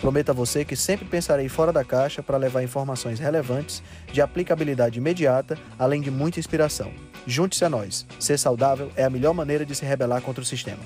Prometo a você que sempre pensarei fora da caixa para levar informações relevantes, de aplicabilidade imediata, além de muita inspiração. Junte-se a nós. Ser saudável é a melhor maneira de se rebelar contra o sistema.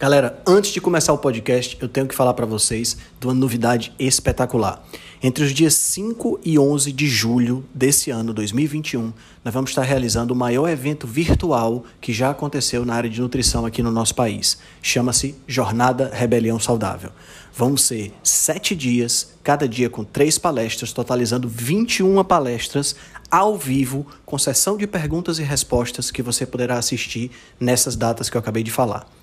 Galera, antes de começar o podcast, eu tenho que falar para vocês de uma novidade espetacular. Entre os dias 5 e 11 de julho desse ano, 2021, nós vamos estar realizando o maior evento virtual que já aconteceu na área de nutrição aqui no nosso país. Chama-se Jornada Rebelião Saudável. Vão ser sete dias, cada dia com três palestras, totalizando 21 palestras ao vivo, com sessão de perguntas e respostas que você poderá assistir nessas datas que eu acabei de falar.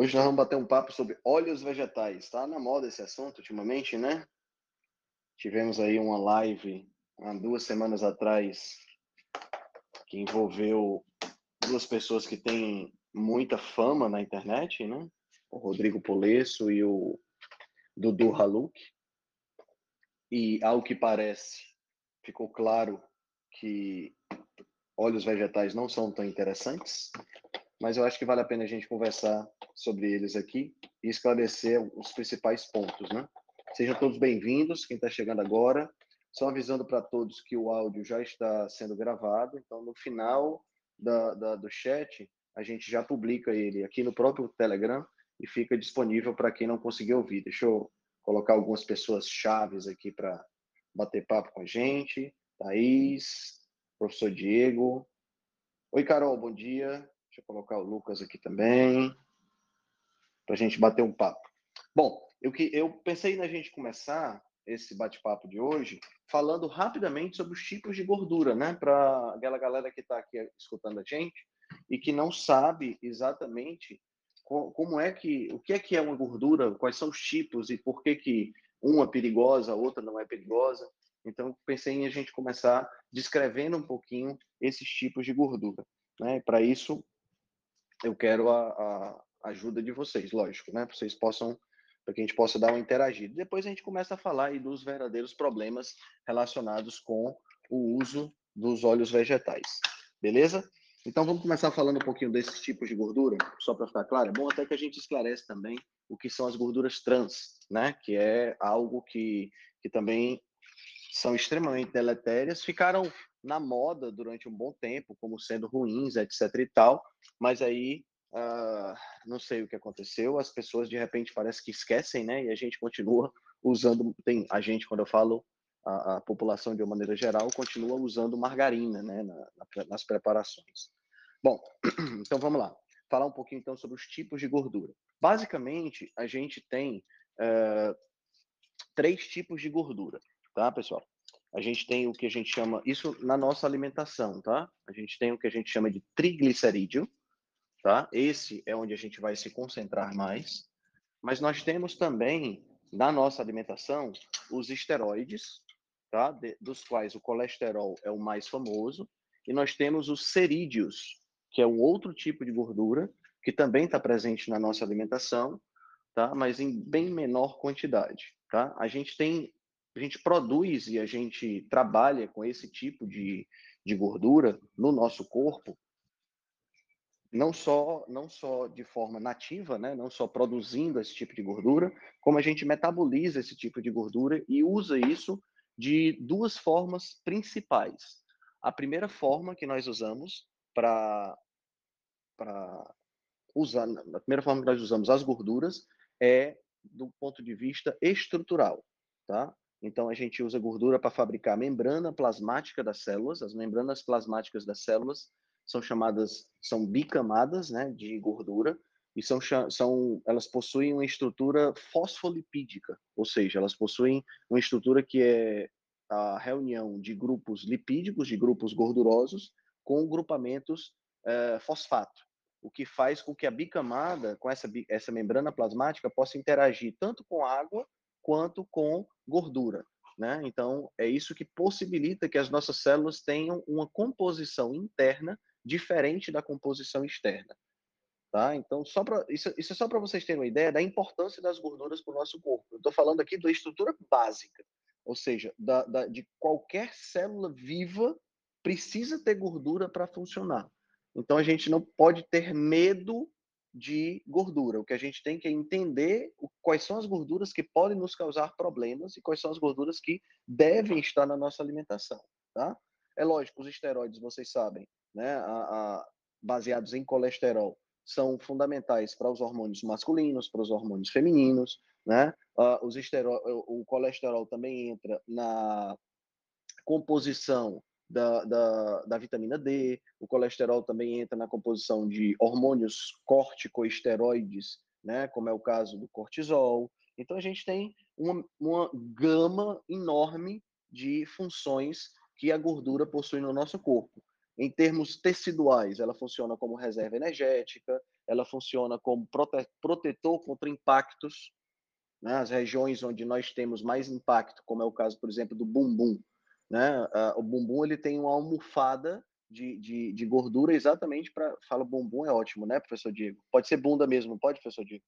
Hoje nós vamos bater um papo sobre óleos vegetais. Está na moda esse assunto ultimamente, né? Tivemos aí uma live há duas semanas atrás que envolveu duas pessoas que têm muita fama na internet, né? O Rodrigo Polesso e o Dudu Haluk. E ao que parece, ficou claro que óleos vegetais não são tão interessantes mas eu acho que vale a pena a gente conversar sobre eles aqui e esclarecer os principais pontos, né? Sejam todos bem-vindos, quem está chegando agora. Só avisando para todos que o áudio já está sendo gravado, então no final da, da, do chat a gente já publica ele aqui no próprio Telegram e fica disponível para quem não conseguiu ouvir. Deixa eu colocar algumas pessoas chaves aqui para bater papo com a gente. Thaís, professor Diego. Oi, Carol, bom dia. Deixa eu colocar o Lucas aqui também, para a gente bater um papo. Bom, eu, que, eu pensei na gente começar esse bate-papo de hoje falando rapidamente sobre os tipos de gordura, né? Para aquela galera que está aqui escutando a gente e que não sabe exatamente como é que o que é que é uma gordura, quais são os tipos e por que que uma é perigosa, a outra não é perigosa. Então pensei em a gente começar descrevendo um pouquinho esses tipos de gordura, né? Para isso eu quero a, a ajuda de vocês, lógico, né? Para vocês possam, para que a gente possa dar uma interagida. Depois a gente começa a falar aí dos verdadeiros problemas relacionados com o uso dos óleos vegetais, beleza? Então vamos começar falando um pouquinho desses tipos de gordura, só para ficar claro. É bom até que a gente esclarece também o que são as gorduras trans, né? Que é algo que, que também são extremamente deletérias, ficaram na moda durante um bom tempo, como sendo ruins, etc e tal, mas aí uh, não sei o que aconteceu, as pessoas de repente parece que esquecem, né? E a gente continua usando, tem a gente quando eu falo a, a população de uma maneira geral continua usando margarina, né? Na, na, nas preparações. Bom, então vamos lá, falar um pouquinho então sobre os tipos de gordura. Basicamente, a gente tem uh, três tipos de gordura, tá, pessoal? A gente tem o que a gente chama, isso na nossa alimentação, tá? A gente tem o que a gente chama de triglicerídeo, tá? Esse é onde a gente vai se concentrar mais. Mas nós temos também, na nossa alimentação, os esteroides, tá? De, dos quais o colesterol é o mais famoso. E nós temos os cerídeos, que é um outro tipo de gordura, que também está presente na nossa alimentação, tá? Mas em bem menor quantidade, tá? A gente tem a gente produz e a gente trabalha com esse tipo de, de gordura no nosso corpo, não só não só de forma nativa, né, não só produzindo esse tipo de gordura, como a gente metaboliza esse tipo de gordura e usa isso de duas formas principais. A primeira forma que nós usamos para usar, a primeira forma que nós usamos as gorduras é do ponto de vista estrutural, tá? Então, a gente usa gordura para fabricar a membrana plasmática das células. As membranas plasmáticas das células são chamadas, são bicamadas, né, de gordura, e são, são, elas possuem uma estrutura fosfolipídica, ou seja, elas possuem uma estrutura que é a reunião de grupos lipídicos, de grupos gordurosos, com grupamentos é, fosfato, o que faz com que a bicamada, com essa, essa membrana plasmática, possa interagir tanto com água quanto com gordura. Né? Então, é isso que possibilita que as nossas células tenham uma composição interna diferente da composição externa. Tá? Então, só pra, isso, isso é só para vocês terem uma ideia da importância das gorduras para o nosso corpo. Eu estou falando aqui da estrutura básica, ou seja, da, da, de qualquer célula viva precisa ter gordura para funcionar. Então, a gente não pode ter medo de gordura. O que a gente tem que é entender quais são as gorduras que podem nos causar problemas e quais são as gorduras que devem estar na nossa alimentação. Tá? É lógico, os esteroides, vocês sabem, né, a, a, baseados em colesterol, são fundamentais para os hormônios masculinos, para os hormônios femininos, né? Uh, os esterol, o colesterol também entra na composição da, da, da, vitamina D, o colesterol também entra na composição de hormônios corticosteroides, né? Como é o caso do cortisol. Então a gente tem uma, uma gama enorme de funções que a gordura possui no nosso corpo. Em termos teciduais, ela funciona como reserva energética, ela funciona como prote protetor contra impactos, né? regiões onde nós temos mais impacto, como é o caso, por exemplo, do bumbum. Né? o bumbum ele tem uma almofada de, de, de gordura exatamente para... Fala bumbum é ótimo, né, professor Diego? Pode ser bunda mesmo, pode, professor Diego?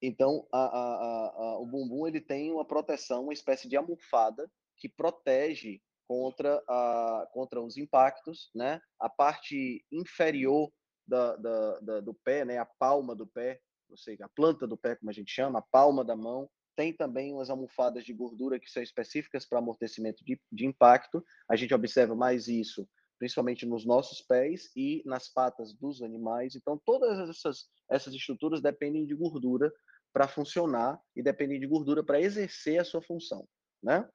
Então, a, a, a, o bumbum ele tem uma proteção, uma espécie de almofada que protege contra, a, contra os impactos, né? A parte inferior da, da, da, do pé, né? A palma do pé, ou seja, a planta do pé, como a gente chama, a palma da mão, tem também umas almofadas de gordura que são específicas para amortecimento de, de impacto. A gente observa mais isso principalmente nos nossos pés e nas patas dos animais. Então, todas essas, essas estruturas dependem de gordura para funcionar e dependem de gordura para exercer a sua função, né?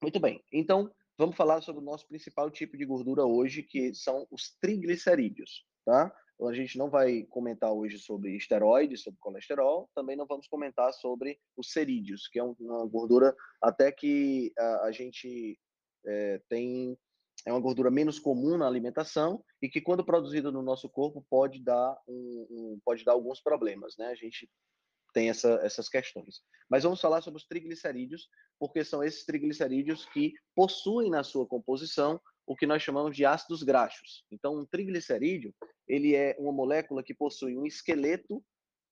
Muito bem. Então, vamos falar sobre o nosso principal tipo de gordura hoje, que são os triglicerídeos, tá? A gente não vai comentar hoje sobre esteroides, sobre colesterol, também não vamos comentar sobre os cerídeos, que é uma gordura até que a, a gente é, tem é uma gordura menos comum na alimentação e que quando produzida no nosso corpo pode dar um, um pode dar alguns problemas, né? A gente tem essa, essas questões. Mas vamos falar sobre os triglicerídeos, porque são esses triglicerídeos que possuem na sua composição o que nós chamamos de ácidos graxos. Então, um triglicerídeo, ele é uma molécula que possui um esqueleto,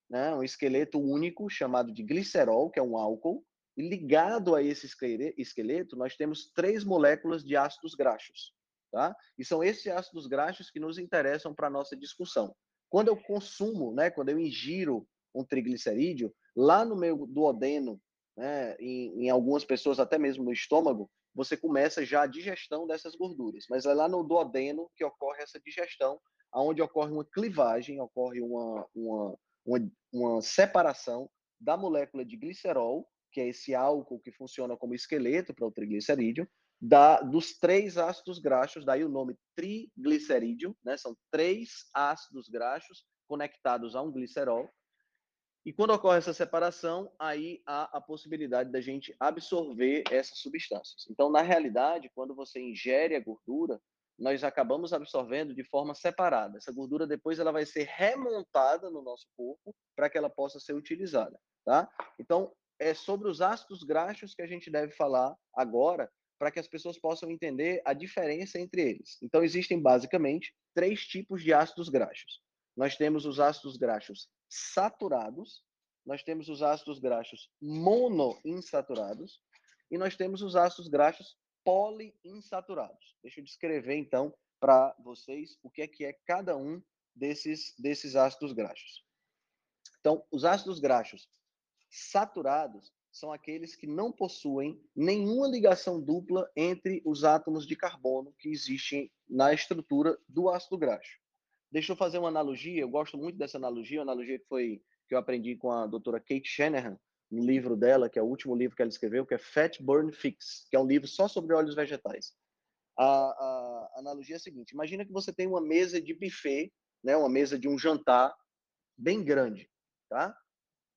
né, um esqueleto único chamado de glicerol, que é um álcool, e ligado a esse esqueleto, nós temos três moléculas de ácidos graxos, tá? E são esses ácidos graxos que nos interessam para a nossa discussão. Quando eu consumo, né, quando eu ingiro um triglicerídeo, lá no meu duodeno, né, em, em algumas pessoas até mesmo no estômago, você começa já a digestão dessas gorduras. Mas é lá no duodeno que ocorre essa digestão, aonde ocorre uma clivagem, ocorre uma, uma, uma, uma separação da molécula de glicerol, que é esse álcool que funciona como esqueleto para o triglicerídeo, da, dos três ácidos graxos, daí o nome triglicerídeo, né? São três ácidos graxos conectados a um glicerol, e quando ocorre essa separação, aí há a possibilidade da gente absorver essas substâncias. Então, na realidade, quando você ingere a gordura, nós acabamos absorvendo de forma separada. Essa gordura depois ela vai ser remontada no nosso corpo para que ela possa ser utilizada, tá? Então, é sobre os ácidos graxos que a gente deve falar agora, para que as pessoas possam entender a diferença entre eles. Então, existem basicamente três tipos de ácidos graxos. Nós temos os ácidos graxos saturados, nós temos os ácidos graxos monoinsaturados e nós temos os ácidos graxos poliinsaturados. Deixa eu descrever então para vocês o que é que é cada um desses desses ácidos graxos. Então, os ácidos graxos saturados são aqueles que não possuem nenhuma ligação dupla entre os átomos de carbono que existem na estrutura do ácido graxo. Deixa eu fazer uma analogia, eu gosto muito dessa analogia, uma analogia que foi que eu aprendi com a doutora Kate Shanahan, no livro dela, que é o último livro que ela escreveu, que é Fat Burn Fix, que é um livro só sobre óleos vegetais. A, a, a analogia é a seguinte: imagina que você tem uma mesa de buffet, né, uma mesa de um jantar bem grande, tá?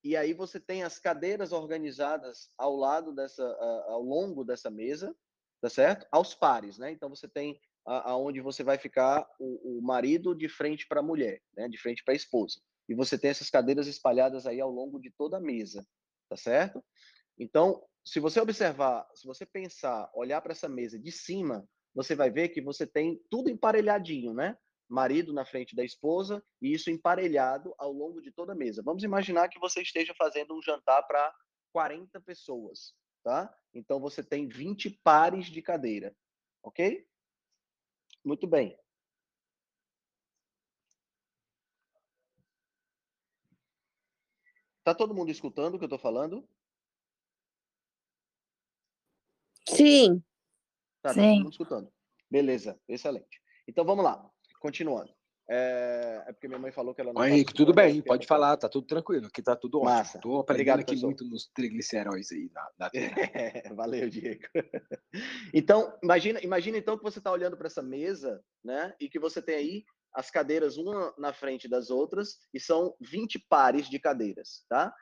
E aí você tem as cadeiras organizadas ao lado dessa, ao longo dessa mesa, tá certo? Aos pares, né? Então você tem aonde você vai ficar o, o marido de frente para a mulher, né? De frente para a esposa. E você tem essas cadeiras espalhadas aí ao longo de toda a mesa, tá certo? Então, se você observar, se você pensar, olhar para essa mesa de cima, você vai ver que você tem tudo emparelhadinho, né? marido na frente da esposa, e isso emparelhado ao longo de toda a mesa. Vamos imaginar que você esteja fazendo um jantar para 40 pessoas, tá? Então você tem 20 pares de cadeira, ok? Muito bem. Tá todo mundo escutando o que eu estou falando? Sim. Tá, tá todo mundo escutando. Beleza, excelente. Então vamos lá. Continuando. É, é, porque minha mãe falou que ela não. Henrique, tudo bem, pode falar, tá tudo tranquilo, aqui tá tudo Massa. ótimo. Tô aprendendo Obrigado, aqui pessoal. muito nos trigliceróis aí da, da é, Valeu, Diego. Então, imagina, imagina então que você está olhando para essa mesa, né? E que você tem aí as cadeiras uma na frente das outras, e são 20 pares de cadeiras, tá?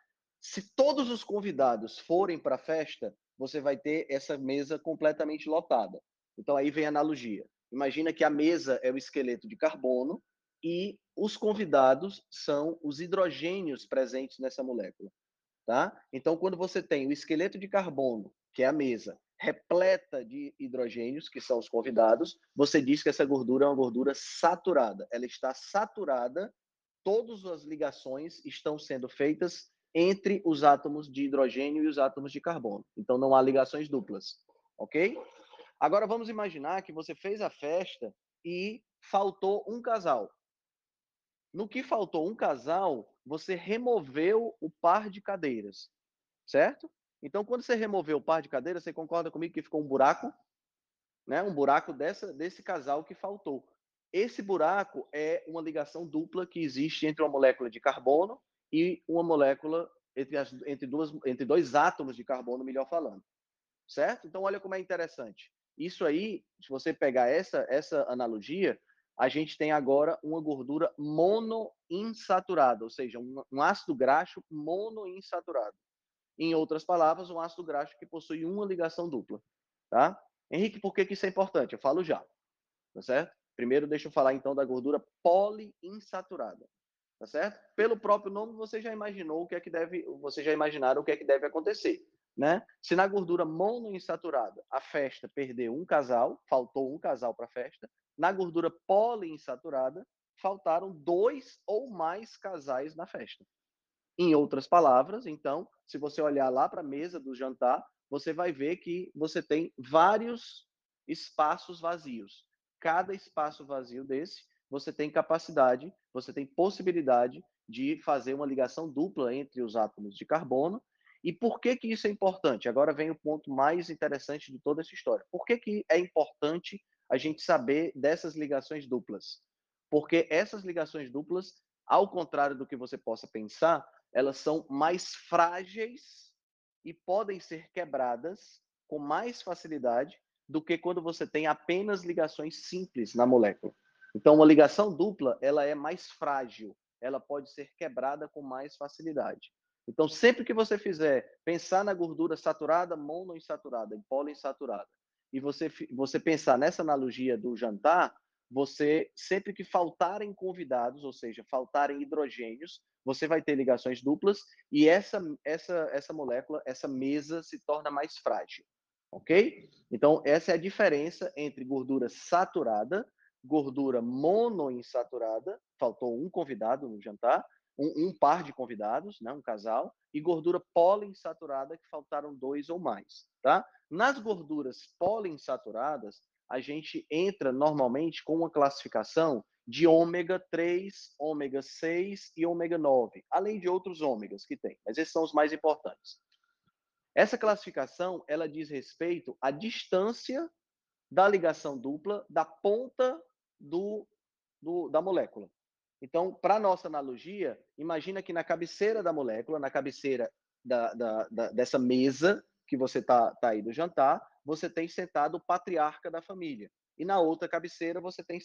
Se todos os convidados forem para a festa, você vai ter essa mesa completamente lotada. Então aí vem a analogia. Imagina que a mesa é o esqueleto de carbono e os convidados são os hidrogênios presentes nessa molécula, tá? Então, quando você tem o esqueleto de carbono, que é a mesa, repleta de hidrogênios, que são os convidados, você diz que essa gordura é uma gordura saturada. Ela está saturada, todas as ligações estão sendo feitas entre os átomos de hidrogênio e os átomos de carbono. Então, não há ligações duplas, ok? Agora vamos imaginar que você fez a festa e faltou um casal. No que faltou um casal, você removeu o par de cadeiras, certo? Então, quando você removeu o par de cadeiras, você concorda comigo que ficou um buraco, né? Um buraco dessa desse casal que faltou. Esse buraco é uma ligação dupla que existe entre uma molécula de carbono e uma molécula entre, as, entre, duas, entre dois átomos de carbono, melhor falando. Certo? Então, olha como é interessante. Isso aí, se você pegar essa, essa analogia, a gente tem agora uma gordura monoinsaturada, ou seja, um, um ácido graxo monoinsaturado. Em outras palavras, um ácido graxo que possui uma ligação dupla, tá? Henrique, por que, que isso é importante? Eu falo já, tá certo? Primeiro, deixa eu falar então da gordura poliinsaturada, tá certo? Pelo próprio nome, você já imaginou o que é que deve, você já imaginaram o que é que deve acontecer. Né? Se na gordura monoinsaturada a festa perdeu um casal, faltou um casal para a festa, na gordura poliinsaturada faltaram dois ou mais casais na festa. Em outras palavras, então, se você olhar lá para a mesa do jantar, você vai ver que você tem vários espaços vazios. Cada espaço vazio desse, você tem capacidade, você tem possibilidade de fazer uma ligação dupla entre os átomos de carbono e por que que isso é importante? Agora vem o ponto mais interessante de toda essa história. Por que que é importante a gente saber dessas ligações duplas? Porque essas ligações duplas, ao contrário do que você possa pensar, elas são mais frágeis e podem ser quebradas com mais facilidade do que quando você tem apenas ligações simples na molécula. Então, uma ligação dupla, ela é mais frágil, ela pode ser quebrada com mais facilidade. Então, sempre que você fizer pensar na gordura saturada, monoinsaturada e poliinsaturada, e você, você pensar nessa analogia do jantar, você, sempre que faltarem convidados, ou seja, faltarem hidrogênios, você vai ter ligações duplas e essa, essa, essa molécula, essa mesa se torna mais frágil, ok? Então, essa é a diferença entre gordura saturada, gordura monoinsaturada, faltou um convidado no jantar, um, um, par de convidados, né, um casal, e gordura poliinsaturada, que faltaram dois ou mais. Tá? Nas gorduras poliinsaturadas, a gente entra normalmente com uma classificação de ômega 3, ômega 6 e ômega 9, além de outros ômegas que tem, mas esses são os mais importantes. Essa classificação, ela diz respeito à distância da ligação dupla da ponta do, do da molécula. Então, para nossa analogia, imagina que na cabeceira da molécula, na cabeceira da, da, da, dessa mesa que você está tá aí do jantar, você tem sentado o patriarca da família. E na outra cabeceira, você tem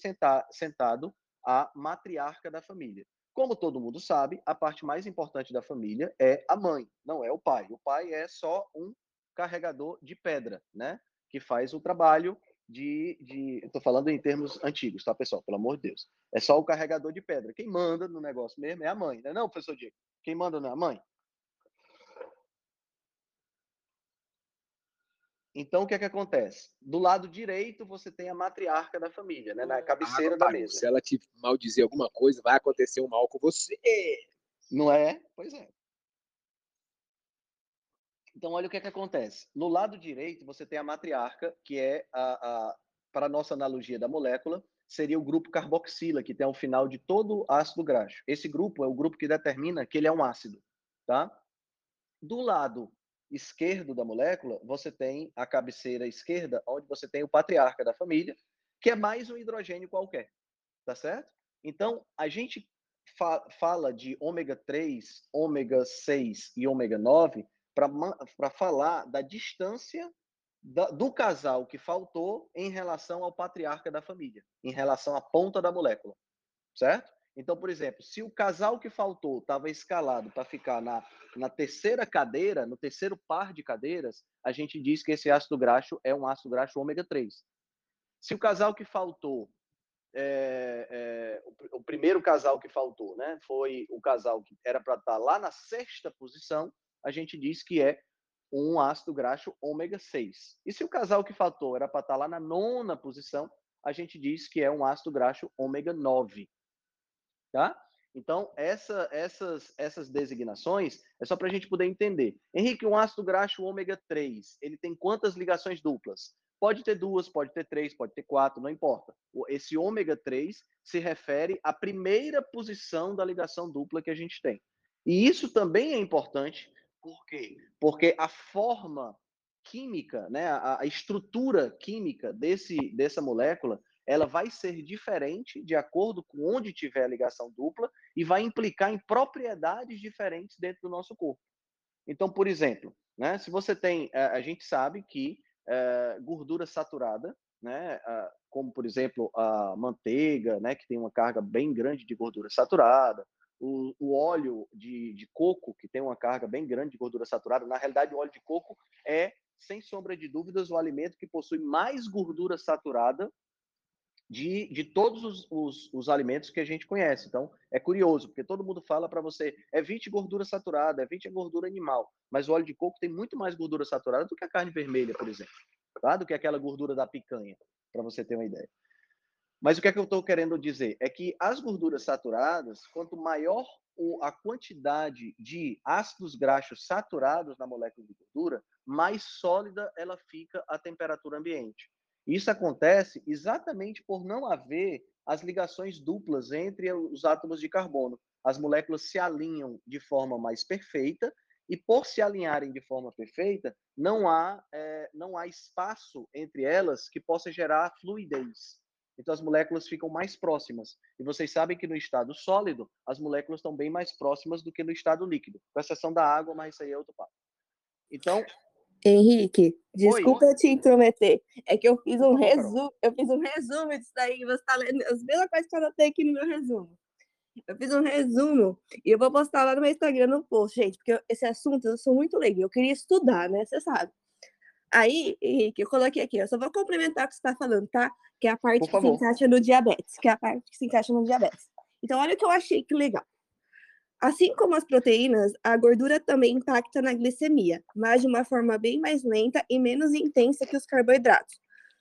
sentado a matriarca da família. Como todo mundo sabe, a parte mais importante da família é a mãe, não é o pai. O pai é só um carregador de pedra, né? Que faz o trabalho de. de Estou falando em termos antigos, tá, pessoal? Pelo amor de Deus. É só o carregador de pedra. Quem manda no negócio mesmo é a mãe, né? Não, professor Diego? Quem manda não é a mãe? Então, o que é que acontece? Do lado direito, você tem a matriarca da família, né? Na cabeceira ah, da mesa. Se ela te maldizer alguma coisa, vai acontecer um mal com você. Não é? Pois é. Então, olha o que é que acontece. No lado direito, você tem a matriarca, que é, a, a para nossa analogia da molécula, seria o grupo carboxila, que tem ao final de todo ácido graxo. Esse grupo é o grupo que determina que ele é um ácido, tá? Do lado esquerdo da molécula, você tem a cabeceira esquerda, onde você tem o patriarca da família, que é mais um hidrogênio qualquer, tá certo? Então, a gente fa fala de ômega 3, ômega 6 e ômega 9 para falar da distância da, do casal que faltou em relação ao patriarca da família, em relação à ponta da molécula, certo? Então, por exemplo, se o casal que faltou estava escalado para ficar na, na terceira cadeira, no terceiro par de cadeiras, a gente diz que esse ácido graxo é um ácido graxo ômega 3. Se o casal que faltou, é, é, o, o, primeiro casal que faltou, né, foi o casal que era para estar tá lá na sexta posição, a gente diz que é um ácido graxo ômega 6. E se o casal que faltou era para estar tá lá na nona posição, a gente diz que é um ácido graxo ômega 9 tá? Então, essa, essas, essas designações é só para a gente poder entender. Henrique, um ácido graxo ômega 3, ele tem quantas ligações duplas? Pode ter duas, pode ter três, pode ter quatro, não importa. Esse ômega 3 se refere à primeira posição da ligação dupla que a gente tem. E isso também é importante, por quê? Porque a forma química, né, a, a estrutura química desse, dessa molécula ela vai ser diferente de acordo com onde tiver a ligação dupla e vai implicar em propriedades diferentes dentro do nosso corpo. Então, por exemplo, né, se você tem, eh, a gente sabe que é, gordura saturada, né, como por exemplo a manteiga, né, que tem uma carga bem grande de gordura saturada, o, o óleo de, de coco, que tem uma carga bem grande de gordura saturada, na realidade o óleo de coco é, sem sombra de dúvidas, o alimento que possui mais gordura saturada de, de todos os, os, os, alimentos que a gente conhece. Então, é curioso, porque todo mundo fala para você, evite gordura saturada, evite a gordura animal, mas o óleo de coco tem muito mais gordura saturada do que a carne vermelha, por exemplo, tá? do que aquela gordura da picanha, para você ter uma ideia. Mas o que é que eu estou querendo dizer? É que as gorduras saturadas, quanto maior a quantidade de ácidos graxos saturados na molécula de gordura, mais sólida ela fica à temperatura ambiente. Isso acontece exatamente por não haver as ligações duplas entre os átomos de carbono. As moléculas se alinham de forma mais perfeita e por se alinharem de forma perfeita, não há, é, não há espaço entre elas que possa gerar fluidez. Então as moléculas ficam mais próximas. E vocês sabem que no estado sólido, as moléculas estão bem mais próximas do que no estado líquido, com exceção da água, mas isso aí é outro papo. Então, Henrique, desculpa Oi. te intrometer. É que eu fiz um resumo, eu fiz um resumo disso daí, você está lendo as mesmas coisas que eu anotei aqui no meu resumo. Eu fiz um resumo e eu vou postar lá no meu Instagram no post, gente, porque esse assunto eu sou muito legal, eu queria estudar, né? Você sabe. Aí, Henrique, eu coloquei aqui, eu só vou complementar o que você está falando, tá? Que é a parte que se encaixa no diabetes, que é a parte que se encaixa no diabetes. Então, olha o que eu achei que legal. Assim como as proteínas, a gordura também impacta na glicemia, mas de uma forma bem mais lenta e menos intensa que os carboidratos.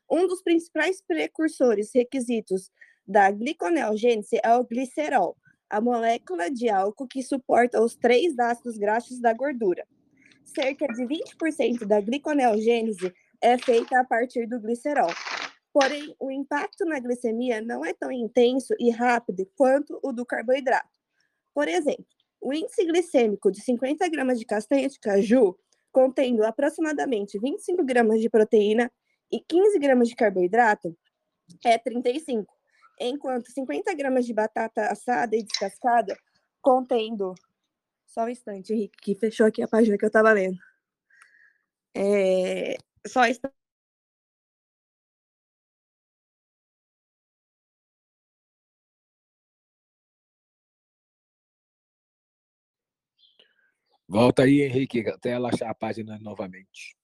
Um dos principais precursores requisitos da gliconeogênese é o glicerol, a molécula de álcool que suporta os três ácidos graxos da gordura. Cerca de 20% da gliconeogênese é feita a partir do glicerol. Porém, o impacto na glicemia não é tão intenso e rápido quanto o do carboidrato. Por exemplo, o índice glicêmico de 50 gramas de castanha de caju, contendo aproximadamente 25 gramas de proteína e 15 gramas de carboidrato, é 35. enquanto 50 gramas de batata assada e descascada contendo. Só um instante, Henrique, que fechou aqui a página que eu estava lendo. É, só está Volta aí, Henrique, até ela achar a página novamente.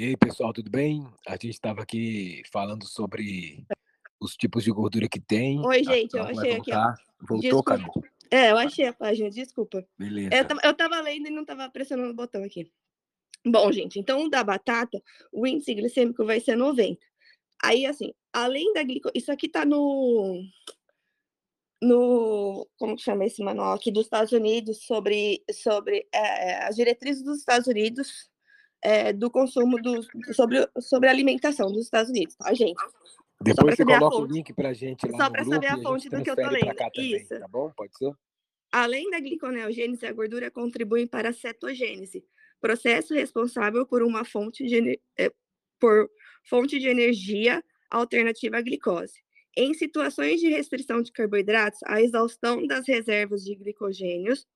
E aí, pessoal, tudo bem? A gente estava aqui falando sobre os tipos de gordura que tem. Oi, gente, eu achei aqui. Voltou, Carol? É, eu achei a página, desculpa. Beleza. Eu, estava lendo e não estava pressionando o botão aqui. Bom, gente, então o da batata, o índice glicêmico vai ser 90. Aí, assim, além da glicose, isso aqui tá no no como que chama esse manual aqui dos Estados Unidos sobre sobre é, as diretrizes dos Estados Unidos é, do consumo do, sobre sobre a alimentação dos Estados Unidos, tá, gente? Depois você coloca o link pra gente lá Só para saber a fonte do que eu tô lendo. Também, Isso. Tá bom? Pode ser? Além da gliconeogênese, a gordura contribui para a cetogênese, processo responsável por uma fonte de, é, por fonte de energia alternativa à glicose. Em situações de restrição de carboidratos, a exaustão das reservas de glicogênios,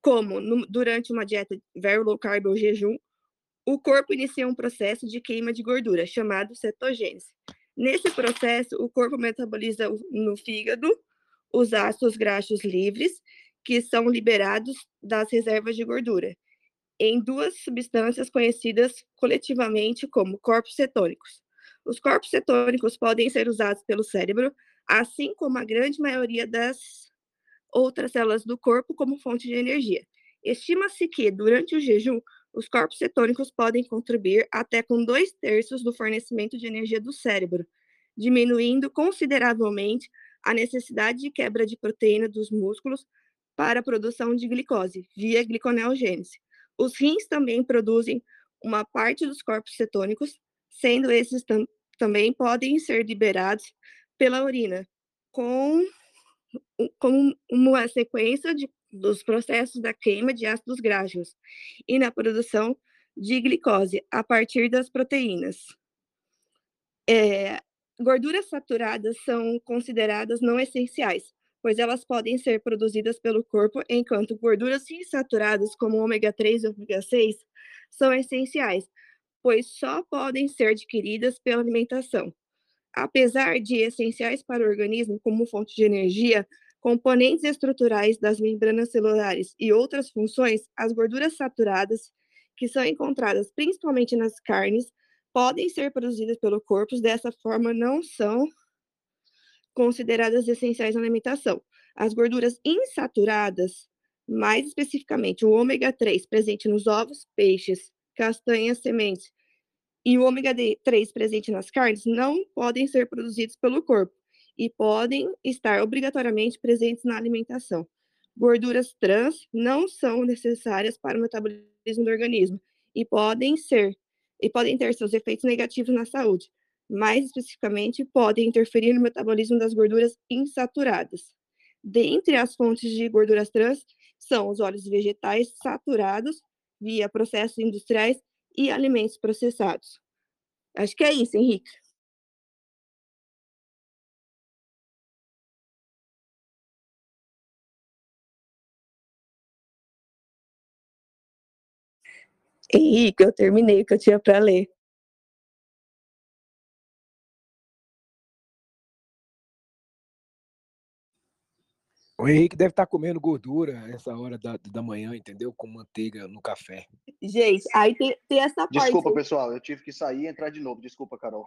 como no, durante uma dieta very low carb ou jejum, o corpo inicia um processo de queima de gordura, chamado cetogênese. Nesse processo, o corpo metaboliza no fígado os ácidos graxos livres, que são liberados das reservas de gordura, em duas substâncias conhecidas coletivamente como corpos cetônicos. Os corpos cetônicos podem ser usados pelo cérebro, assim como a grande maioria das outras células do corpo, como fonte de energia. Estima-se que, durante o jejum, os corpos cetônicos podem contribuir até com dois terços do fornecimento de energia do cérebro, diminuindo consideravelmente a necessidade de quebra de proteína dos músculos para a produção de glicose, via gliconeogênese. Os rins também produzem uma parte dos corpos cetônicos, sendo esses tam também podem ser liberados pela urina, com, com uma sequência de, dos processos da queima de ácidos graxos e na produção de glicose a partir das proteínas. É, gorduras saturadas são consideradas não essenciais, pois elas podem ser produzidas pelo corpo, enquanto gorduras insaturadas, como ômega 3 e ômega 6, são essenciais, pois só podem ser adquiridas pela alimentação. Apesar de essenciais para o organismo como fonte de energia, componentes estruturais das membranas celulares e outras funções, as gorduras saturadas, que são encontradas principalmente nas carnes, podem ser produzidas pelo corpo, dessa forma não são consideradas essenciais na alimentação. As gorduras insaturadas, mais especificamente o ômega 3 presente nos ovos, peixes, castanhas, sementes e o ômega 3 presente nas carnes, não podem ser produzidos pelo corpo e podem estar obrigatoriamente presentes na alimentação. Gorduras trans não são necessárias para o metabolismo do organismo e podem ser e podem ter seus efeitos negativos na saúde, mais especificamente, podem interferir no metabolismo das gorduras insaturadas. Dentre as fontes de gorduras trans são os óleos vegetais saturados via processos industriais e alimentos processados. Acho que é isso, Henrique. Henrique, eu terminei o que eu tinha para ler. O Henrique deve estar tá comendo gordura essa hora da, da manhã, entendeu? Com manteiga no café. Gente, aí tem, tem essa parte. Desculpa, pessoal, eu tive que sair e entrar de novo. Desculpa, Carol.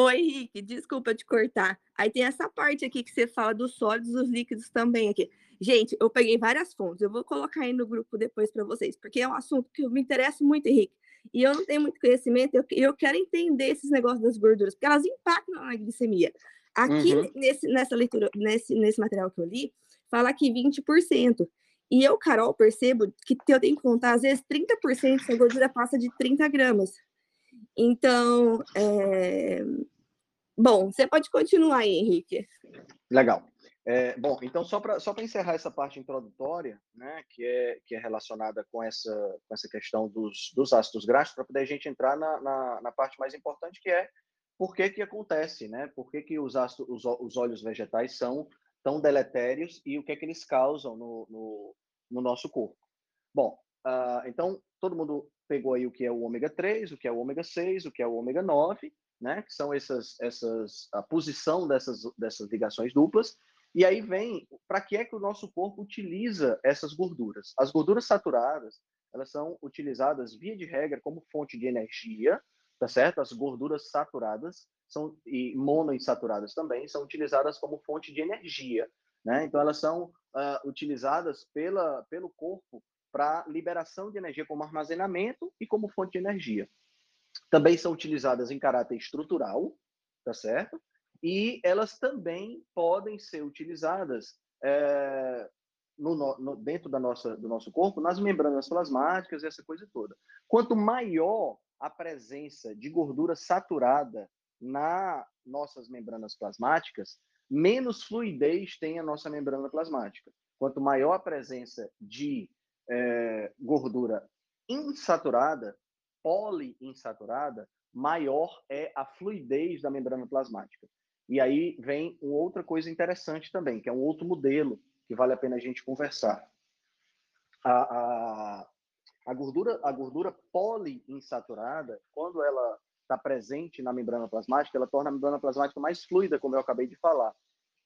Oi, Henrique, desculpa te cortar. Aí tem essa parte aqui que você fala dos sólidos, dos líquidos também aqui. Gente, eu peguei várias fontes, eu vou colocar aí no grupo depois para vocês, porque é um assunto que me interessa muito, Henrique. E eu não tenho muito conhecimento, eu, eu quero entender esses negócios das gorduras, porque elas impactam na glicemia. Aqui, uhum. nesse, nessa leitura, nesse, nesse material que eu li, fala que 20%. E eu, Carol, percebo que eu tenho que contar, às vezes, 30% se a gordura passa de 30 gramas. Então, é... bom, você pode continuar aí, Henrique. Legal. É, bom, então só para só encerrar essa parte introdutória, né, que é, que é relacionada com essa, com essa questão dos, dos ácidos graxos, para poder a gente entrar na, na, na, parte mais importante, que é por que que acontece, né? Por que, que os, ácidos, os, os óleos vegetais são tão deletérios e o que é que eles causam no, no, no nosso corpo. Bom, uh, então todo mundo pegou aí o que é o ômega 3, o que é o ômega 6, o que é o ômega 9, né? Que são essas, essas, a posição dessas, dessas ligações duplas. E aí vem, para que é que o nosso corpo utiliza essas gorduras? As gorduras saturadas, elas são utilizadas, via de regra, como fonte de energia, tá certo? As gorduras saturadas são, e monoinsaturadas também, são utilizadas como fonte de energia, né? Então, elas são uh, utilizadas pela, pelo corpo para liberação de energia como armazenamento e como fonte de energia. Também são utilizadas em caráter estrutural, tá certo? E elas também podem ser utilizadas é, no, no, dentro da nossa, do nosso corpo, nas membranas plasmáticas, essa coisa toda. Quanto maior a presença de gordura saturada nas nossas membranas plasmáticas, menos fluidez tem a nossa membrana plasmática. Quanto maior a presença de é, gordura insaturada, poliinsaturada, maior é a fluidez da membrana plasmática. E aí vem outra coisa interessante também, que é um outro modelo que vale a pena a gente conversar. A, a, a gordura, a gordura poliinsaturada, quando ela está presente na membrana plasmática, ela torna a membrana plasmática mais fluida, como eu acabei de falar.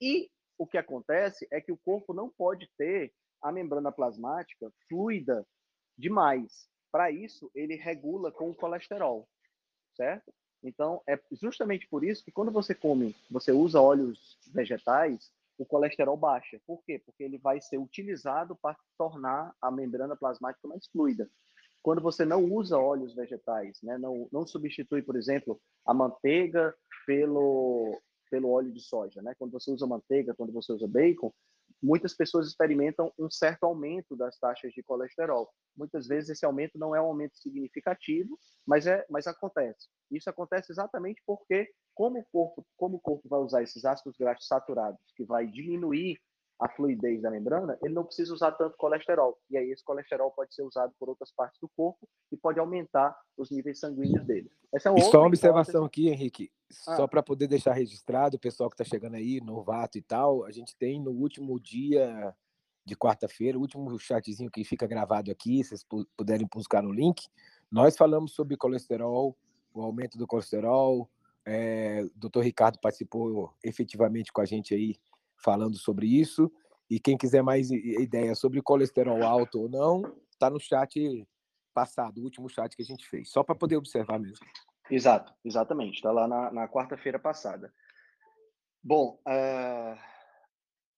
E o que acontece é que o corpo não pode ter a membrana plasmática fluida demais. Para isso, ele regula com o colesterol, certo? Então, é justamente por isso que quando você come, você usa óleos vegetais, o colesterol baixa. Por quê? Porque ele vai ser utilizado para tornar a membrana plasmática mais fluida. Quando você não usa óleos vegetais, né? não, não substitui, por exemplo, a manteiga pelo, pelo óleo de soja. Né? Quando você usa manteiga, quando você usa bacon, muitas pessoas experimentam um certo aumento das taxas de colesterol. Muitas vezes esse aumento não é um aumento significativo, mas é, mas acontece. Isso acontece exatamente porque como o corpo, como o corpo vai usar esses ácidos graxos saturados, que vai diminuir a fluidez da membrana, ele não precisa usar tanto colesterol. E aí esse colesterol pode ser usado por outras partes do corpo e pode aumentar os níveis sanguíneos dele. Essa é uma só uma observação aqui, Henrique, ah. só para poder deixar registrado, o pessoal que está chegando aí, novato e tal, a gente tem no último dia de quarta-feira, o último chatzinho que fica gravado aqui, se vocês puderem buscar no link, nós falamos sobre colesterol, o aumento do colesterol, é, o doutor Ricardo participou efetivamente com a gente aí falando sobre isso. E quem quiser mais ideia sobre colesterol alto ou não, está no chat passado, o último chat que a gente fez, só para poder observar mesmo. Exato, exatamente. Está lá na, na quarta-feira passada. Bom, uh,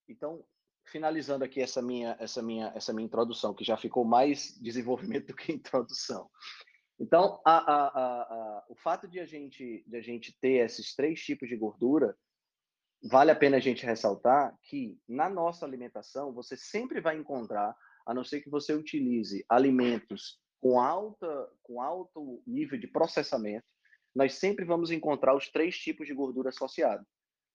então finalizando aqui essa minha essa minha essa minha introdução, que já ficou mais desenvolvimento do que introdução. Então, a, a, a, o fato de a gente de a gente ter esses três tipos de gordura vale a pena a gente ressaltar que na nossa alimentação você sempre vai encontrar, a não ser que você utilize alimentos com alta com alto nível de processamento, nós sempre vamos encontrar os três tipos de gordura associados.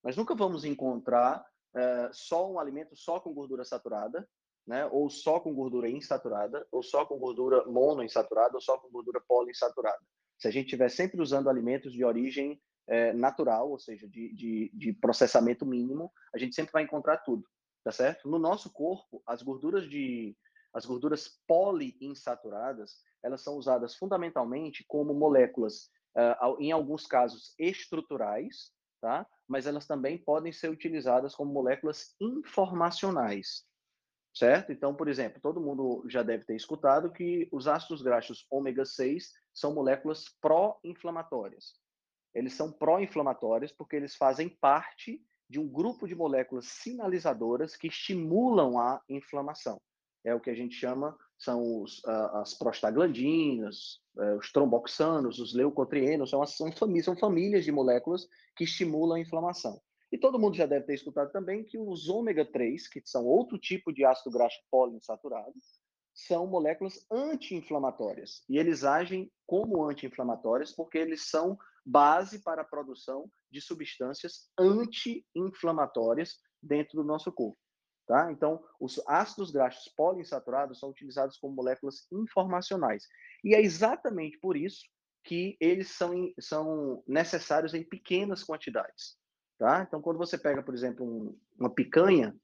Nós nunca vamos encontrar é, só um alimento só com gordura saturada, né? Ou só com gordura insaturada, ou só com gordura monoinsaturada, ou só com gordura poliinsaturada. Se a gente estiver sempre usando alimentos de origem é, natural, ou seja, de, de, de, processamento mínimo, a gente sempre vai encontrar tudo, tá certo? No nosso corpo, as gorduras de as gorduras poliinsaturadas, elas são usadas fundamentalmente como moléculas, uh, em alguns casos estruturais, tá? Mas elas também podem ser utilizadas como moléculas informacionais, certo? Então, por exemplo, todo mundo já deve ter escutado que os ácidos graxos ômega 6 são moléculas pró-inflamatórias. Eles são pró-inflamatórios porque eles fazem parte de um grupo de moléculas sinalizadoras que estimulam a inflamação. É o que a gente chama, são os, as prostaglandinas, é, os tromboxanos, os leucotrienos, são, são, famílias, são famílias de moléculas que estimulam a inflamação. E todo mundo já deve ter escutado também que os ômega 3, que são outro tipo de ácido graxo poliinsaturado, são moléculas anti-inflamatórias. E eles agem como anti-inflamatórias porque eles são base para a produção de substâncias anti-inflamatórias dentro do nosso corpo. Tá? Então, os ácidos graxos poliinsaturados são utilizados como moléculas informacionais. E é exatamente por isso que eles são, são necessários em pequenas quantidades. Tá? Então, quando você pega, por exemplo, um, uma picanha,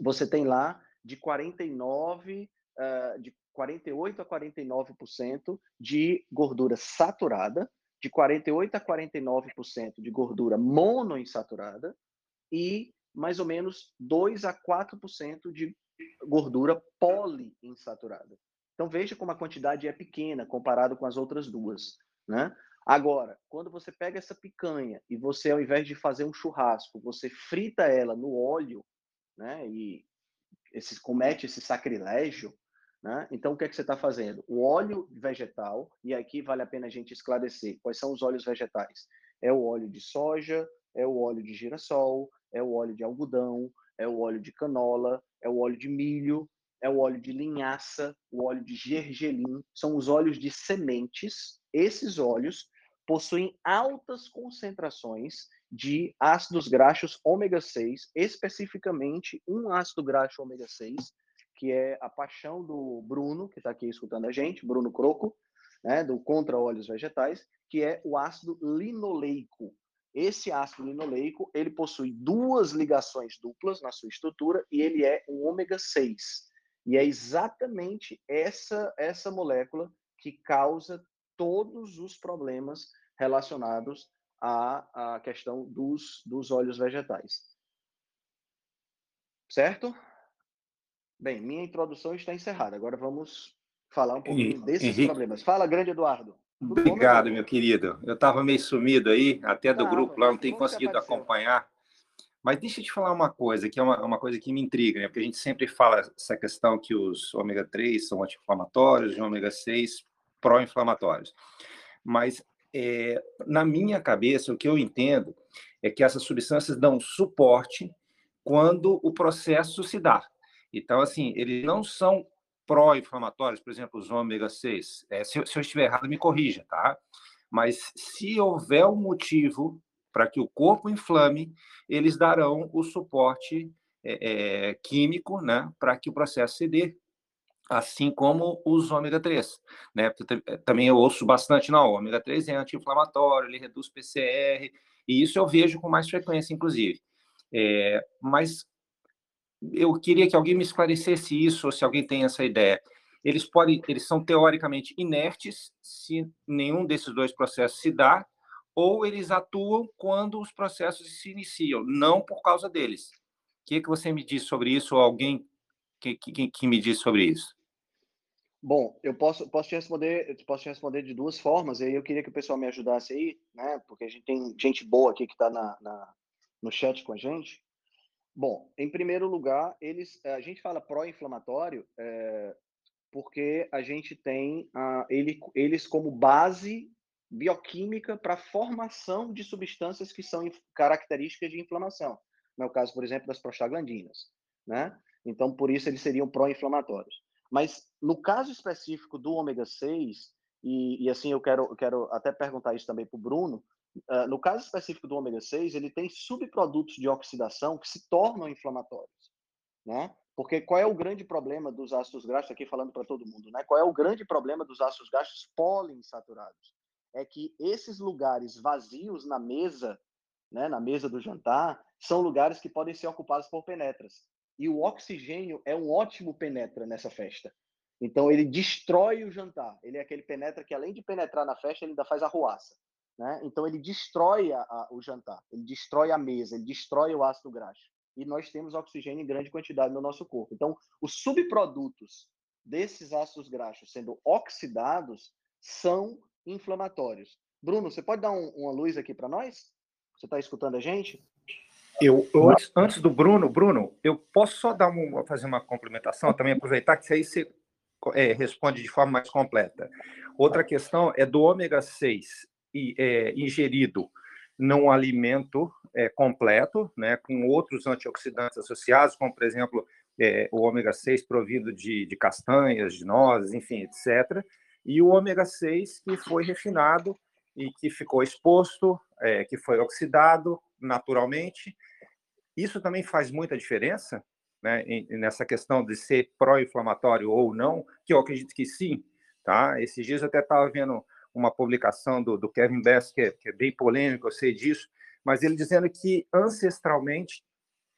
você tem lá de 49, uh, de 48 a 49% de gordura saturada, de 48 a 49% de gordura monoinsaturada e mais ou menos 2 a 4% de gordura poliinsaturada. Então veja como a quantidade é pequena comparado com as outras duas, né? Agora, quando você pega essa picanha e você ao invés de fazer um churrasco, você frita ela no óleo, né? E esse, comete esse sacrilégio, né? Então, o que, é que você está fazendo? O óleo vegetal, e aqui vale a pena a gente esclarecer quais são os óleos vegetais. É o óleo de soja, é o óleo de girassol, é o óleo de algodão, é o óleo de canola, é o óleo de milho, é o óleo de linhaça, o óleo de gergelim, são os óleos de sementes. Esses óleos possuem altas concentrações de ácidos graxos ômega 6, especificamente um ácido graxo ômega 6, que é a paixão do Bruno, que está aqui escutando a gente, Bruno Croco, né, do Contra Óleos Vegetais, que é o ácido linoleico. Esse ácido linoleico, ele possui duas ligações duplas na sua estrutura e ele é um ômega 6. E é exatamente essa essa molécula que causa todos os problemas relacionados à, à questão dos, dos óleos vegetais. Certo? Bem, minha introdução está encerrada. Agora vamos falar um pouquinho desses Henrique, problemas. Fala, grande Eduardo. Tudo obrigado, bom, meu querido. Eu estava meio sumido aí, até do ah, grupo lá, não tenho conseguido acompanhar. Mas deixa eu te falar uma coisa, que é uma, uma coisa que me intriga, né? porque a gente sempre fala essa questão que os ômega 3 são anti-inflamatórios e ômega 6 pró-inflamatórios. Mas, é, na minha cabeça, o que eu entendo é que essas substâncias dão suporte quando o processo se dá. Então, assim, eles não são pró-inflamatórios, por exemplo, os ômega 6. É, se, se eu estiver errado, me corrija, tá? Mas se houver um motivo para que o corpo inflame, eles darão o suporte é, é, químico né, para que o processo dê, assim como os ômega 3. Né? Também eu ouço bastante, não, ômega 3 é anti-inflamatório, ele reduz PCR, e isso eu vejo com mais frequência, inclusive. É, mas eu queria que alguém me esclarecesse isso, ou se alguém tem essa ideia. Eles podem, eles são teoricamente inertes se nenhum desses dois processos se dá, ou eles atuam quando os processos se iniciam, não por causa deles. O que, que você me diz sobre isso, ou alguém que, que, que me diz sobre isso? Bom, eu posso, posso te responder, posso te responder de duas formas. E eu queria que o pessoal me ajudasse aí, né? Porque a gente tem gente boa aqui que está na, na, no chat com a gente. Bom, em primeiro lugar, eles, a gente fala pró-inflamatório é, porque a gente tem a, ele, eles como base bioquímica para a formação de substâncias que são características de inflamação. No caso, por exemplo, das prostaglandinas, né? Então, por isso eles seriam pró-inflamatórios. Mas no caso específico do ômega 6, e, e assim eu quero, eu quero até perguntar isso também para o Bruno, Uh, no caso específico do ômega 6, ele tem subprodutos de oxidação que se tornam inflamatórios, né? Porque qual é o grande problema dos ácidos graxos, aqui falando para todo mundo, né? Qual é o grande problema dos ácidos graxos poliinsaturados? É que esses lugares vazios na mesa, né, na mesa do jantar, são lugares que podem ser ocupados por penetras. E o oxigênio é um ótimo penetra nessa festa. Então ele destrói o jantar. Ele é aquele penetra que além de penetrar na festa, ele ainda faz arruaça. Né? Então, ele destrói a, a, o jantar, ele destrói a mesa, ele destrói o ácido graxo. E nós temos oxigênio em grande quantidade no nosso corpo. Então, os subprodutos desses ácidos graxos sendo oxidados são inflamatórios. Bruno, você pode dar um, uma luz aqui para nós? Você está escutando a gente? Eu, eu antes, antes, do Bruno, Bruno, eu posso só dar uma, fazer uma complementação, também aproveitar que aí você é, responde de forma mais completa. Outra questão é do ômega 6 é, ingerido num alimento é, completo, né, com outros antioxidantes associados, como, por exemplo, é, o ômega 6 provido de, de castanhas, de nozes, enfim, etc. E o ômega 6 que foi refinado e que ficou exposto, é, que foi oxidado naturalmente, Isso também faz muita diferença né, nessa questão de ser pró-inflamatório ou não, que eu acredito que sim. Tá? Esses dias eu até estava vendo uma publicação do, do Kevin Bess, que é, que é bem polêmico, eu sei disso, mas ele dizendo que ancestralmente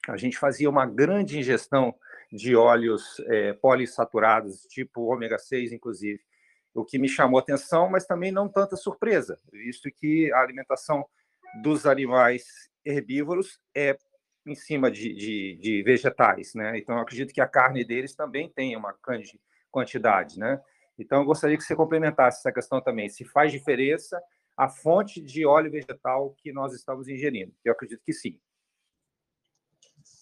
a gente fazia uma grande ingestão de óleos é, polissaturados, tipo ômega 6, inclusive, o que me chamou atenção, mas também não tanta surpresa, visto que a alimentação dos animais herbívoros é em cima de, de, de vegetais, né? Então, acredito que a carne deles também tem uma grande quantidade, né? Então, eu gostaria que você complementasse essa questão também, se faz diferença a fonte de óleo vegetal que nós estamos ingerindo. Eu acredito que sim.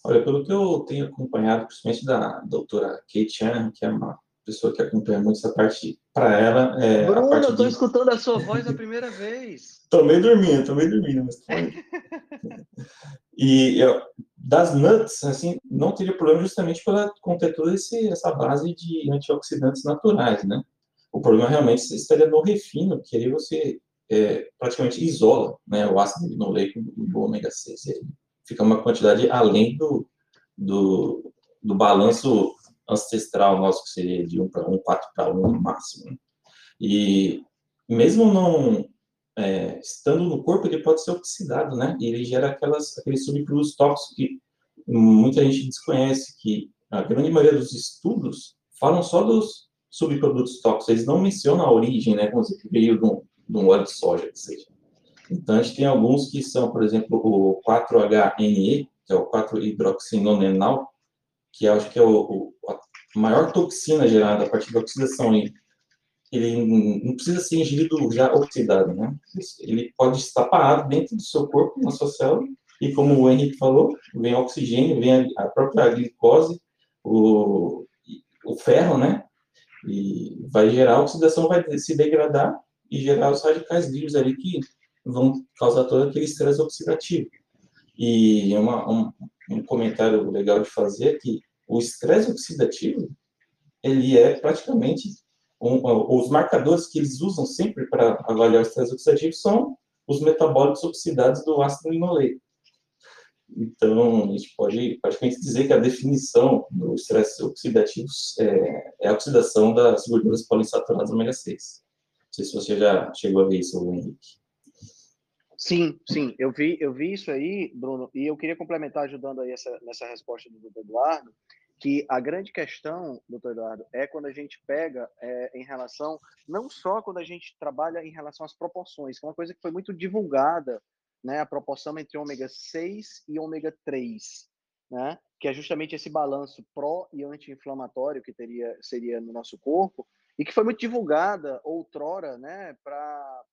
Olha, pelo que eu tenho acompanhado, principalmente da doutora Kate Chan, que é uma pessoa que acompanha muito essa parte, para ela... É Bruno, eu estou de... escutando a sua voz a primeira vez. Estou meio dormindo, estou meio dormindo. Mas e eu, das nuts, assim, não teria problema justamente pela conter toda essa base de antioxidantes naturais, né? O problema realmente estaria no refino, que aí você é, praticamente isola né, o ácido linoleico do ômega 6. Ele fica uma quantidade além do, do, do balanço ancestral nosso, que seria de 1 para 1, 4 para 1 no máximo. Né? E mesmo não é, estando no corpo, ele pode ser oxidado, né? E ele gera aquelas, aqueles subprodutos tóxicos que muita gente desconhece, que a grande maioria dos estudos falam só dos subprodutos tóxicos, eles não mencionam a origem, né? Como se veio de um, de um óleo de soja, que seja. Então, a gente tem alguns que são, por exemplo, o 4-HNE, que é o 4-hidroxinonenal, que acho que é o, o, a maior toxina gerada a partir da oxidação. Ele, ele não precisa ser ingerido já oxidado, né? Ele pode estar parado dentro do seu corpo, na sua célula, e como o Henrique falou, vem oxigênio, vem a, própria glicose, o, o ferro, né? E vai gerar, oxidação vai se degradar e gerar os radicais livres ali que vão causar todo aquele estresse oxidativo. E uma, um, um comentário legal de fazer é que o estresse oxidativo, ele é praticamente um, os marcadores que eles usam sempre para avaliar o estresse oxidativo são os metabólicos oxidados do ácido linoleico. Então, a gente pode praticamente dizer que a definição do estresse oxidativo é, é, a oxidação das gorduras poliinsaturadas ômega 6. Não sei se você já chegou a ver isso, Henrique. Sim, sim, eu vi, eu vi isso aí, Bruno, e eu queria complementar ajudando aí essa, nessa resposta do Eduardo, que a grande questão, doutor Eduardo, é quando a gente pega é, em relação, não só quando a gente trabalha em relação às proporções, que é uma coisa que foi muito divulgada né, a proporção entre ômega 6 e ômega 3, né, que é justamente esse balanço pró e anti-inflamatório que teria seria no nosso corpo e que foi muito divulgada outrora, né, para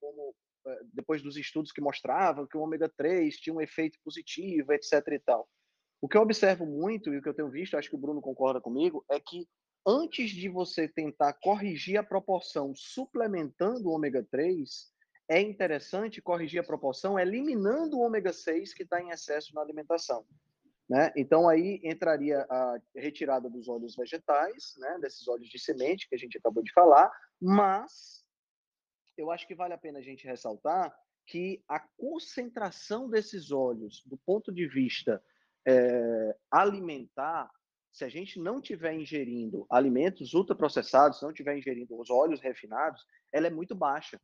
como eh, depois dos estudos que mostravam que o ômega 3 tinha um efeito positivo, etc e tal. O que eu observo muito e o que eu tenho visto, acho que o Bruno concorda comigo, é que antes de você tentar corrigir a proporção suplementando o ômega 3, é interessante corrigir a proporção eliminando o ômega 6 que está em excesso na alimentação. Né? Então, aí entraria a retirada dos óleos vegetais, né? desses óleos de semente que a gente acabou de falar, mas eu acho que vale a pena a gente ressaltar que a concentração desses óleos, do ponto de vista é, alimentar, se a gente não estiver ingerindo alimentos ultraprocessados, não estiver ingerindo os óleos refinados, ela é muito baixa.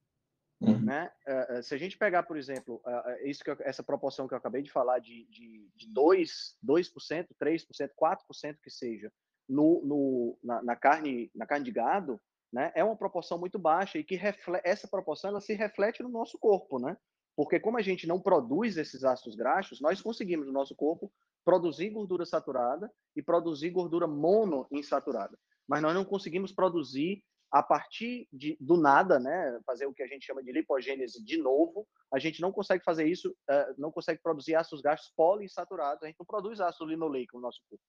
Uhum. Né? Uh, se a gente pegar, por exemplo, isso que eu, essa proporção que eu acabei de falar de, de, de 2%, 2%, 3%, 4% que seja no, no, na, na, carne, na carne de gado, né, é uma proporção muito baixa e que reflete, essa proporção ela se reflete no nosso corpo, né? Porque como a gente não produz esses ácidos graxos, nós conseguimos no nosso corpo produzir gordura saturada e produzir gordura monoinsaturada. Mas nós não conseguimos produzir a partir de, do nada, né, fazer o que a gente chama de lipogênese de novo, a gente não consegue fazer isso, uh, não consegue produzir ácidos graxos poliinsaturados, a gente não produz ácido linoleico no nosso corpo.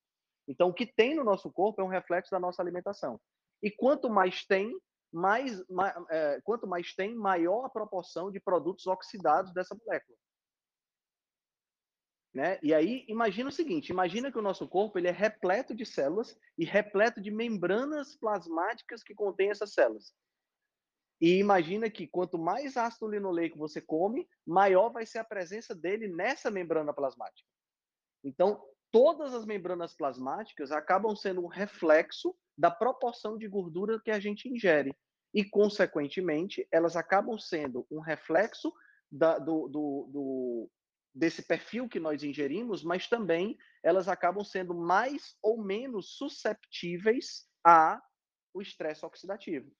Então, o que tem no nosso corpo é um reflexo da nossa alimentação. E quanto mais tem, mais, é, quanto mais tem, maior a proporção de produtos oxidados dessa molécula. Né? E aí, imagina o seguinte: imagina que o nosso corpo ele é repleto de células e repleto de membranas plasmáticas que contêm essas células. E imagina que quanto mais ácido linoleico você come, maior vai ser a presença dele nessa membrana plasmática. Então, todas as membranas plasmáticas acabam sendo um reflexo da proporção de gordura que a gente ingere. E, consequentemente, elas acabam sendo um reflexo da, do, do, do, desse perfil que nós ingerimos, mas também elas acabam sendo mais ou menos susceptíveis a o estresse oxidativo.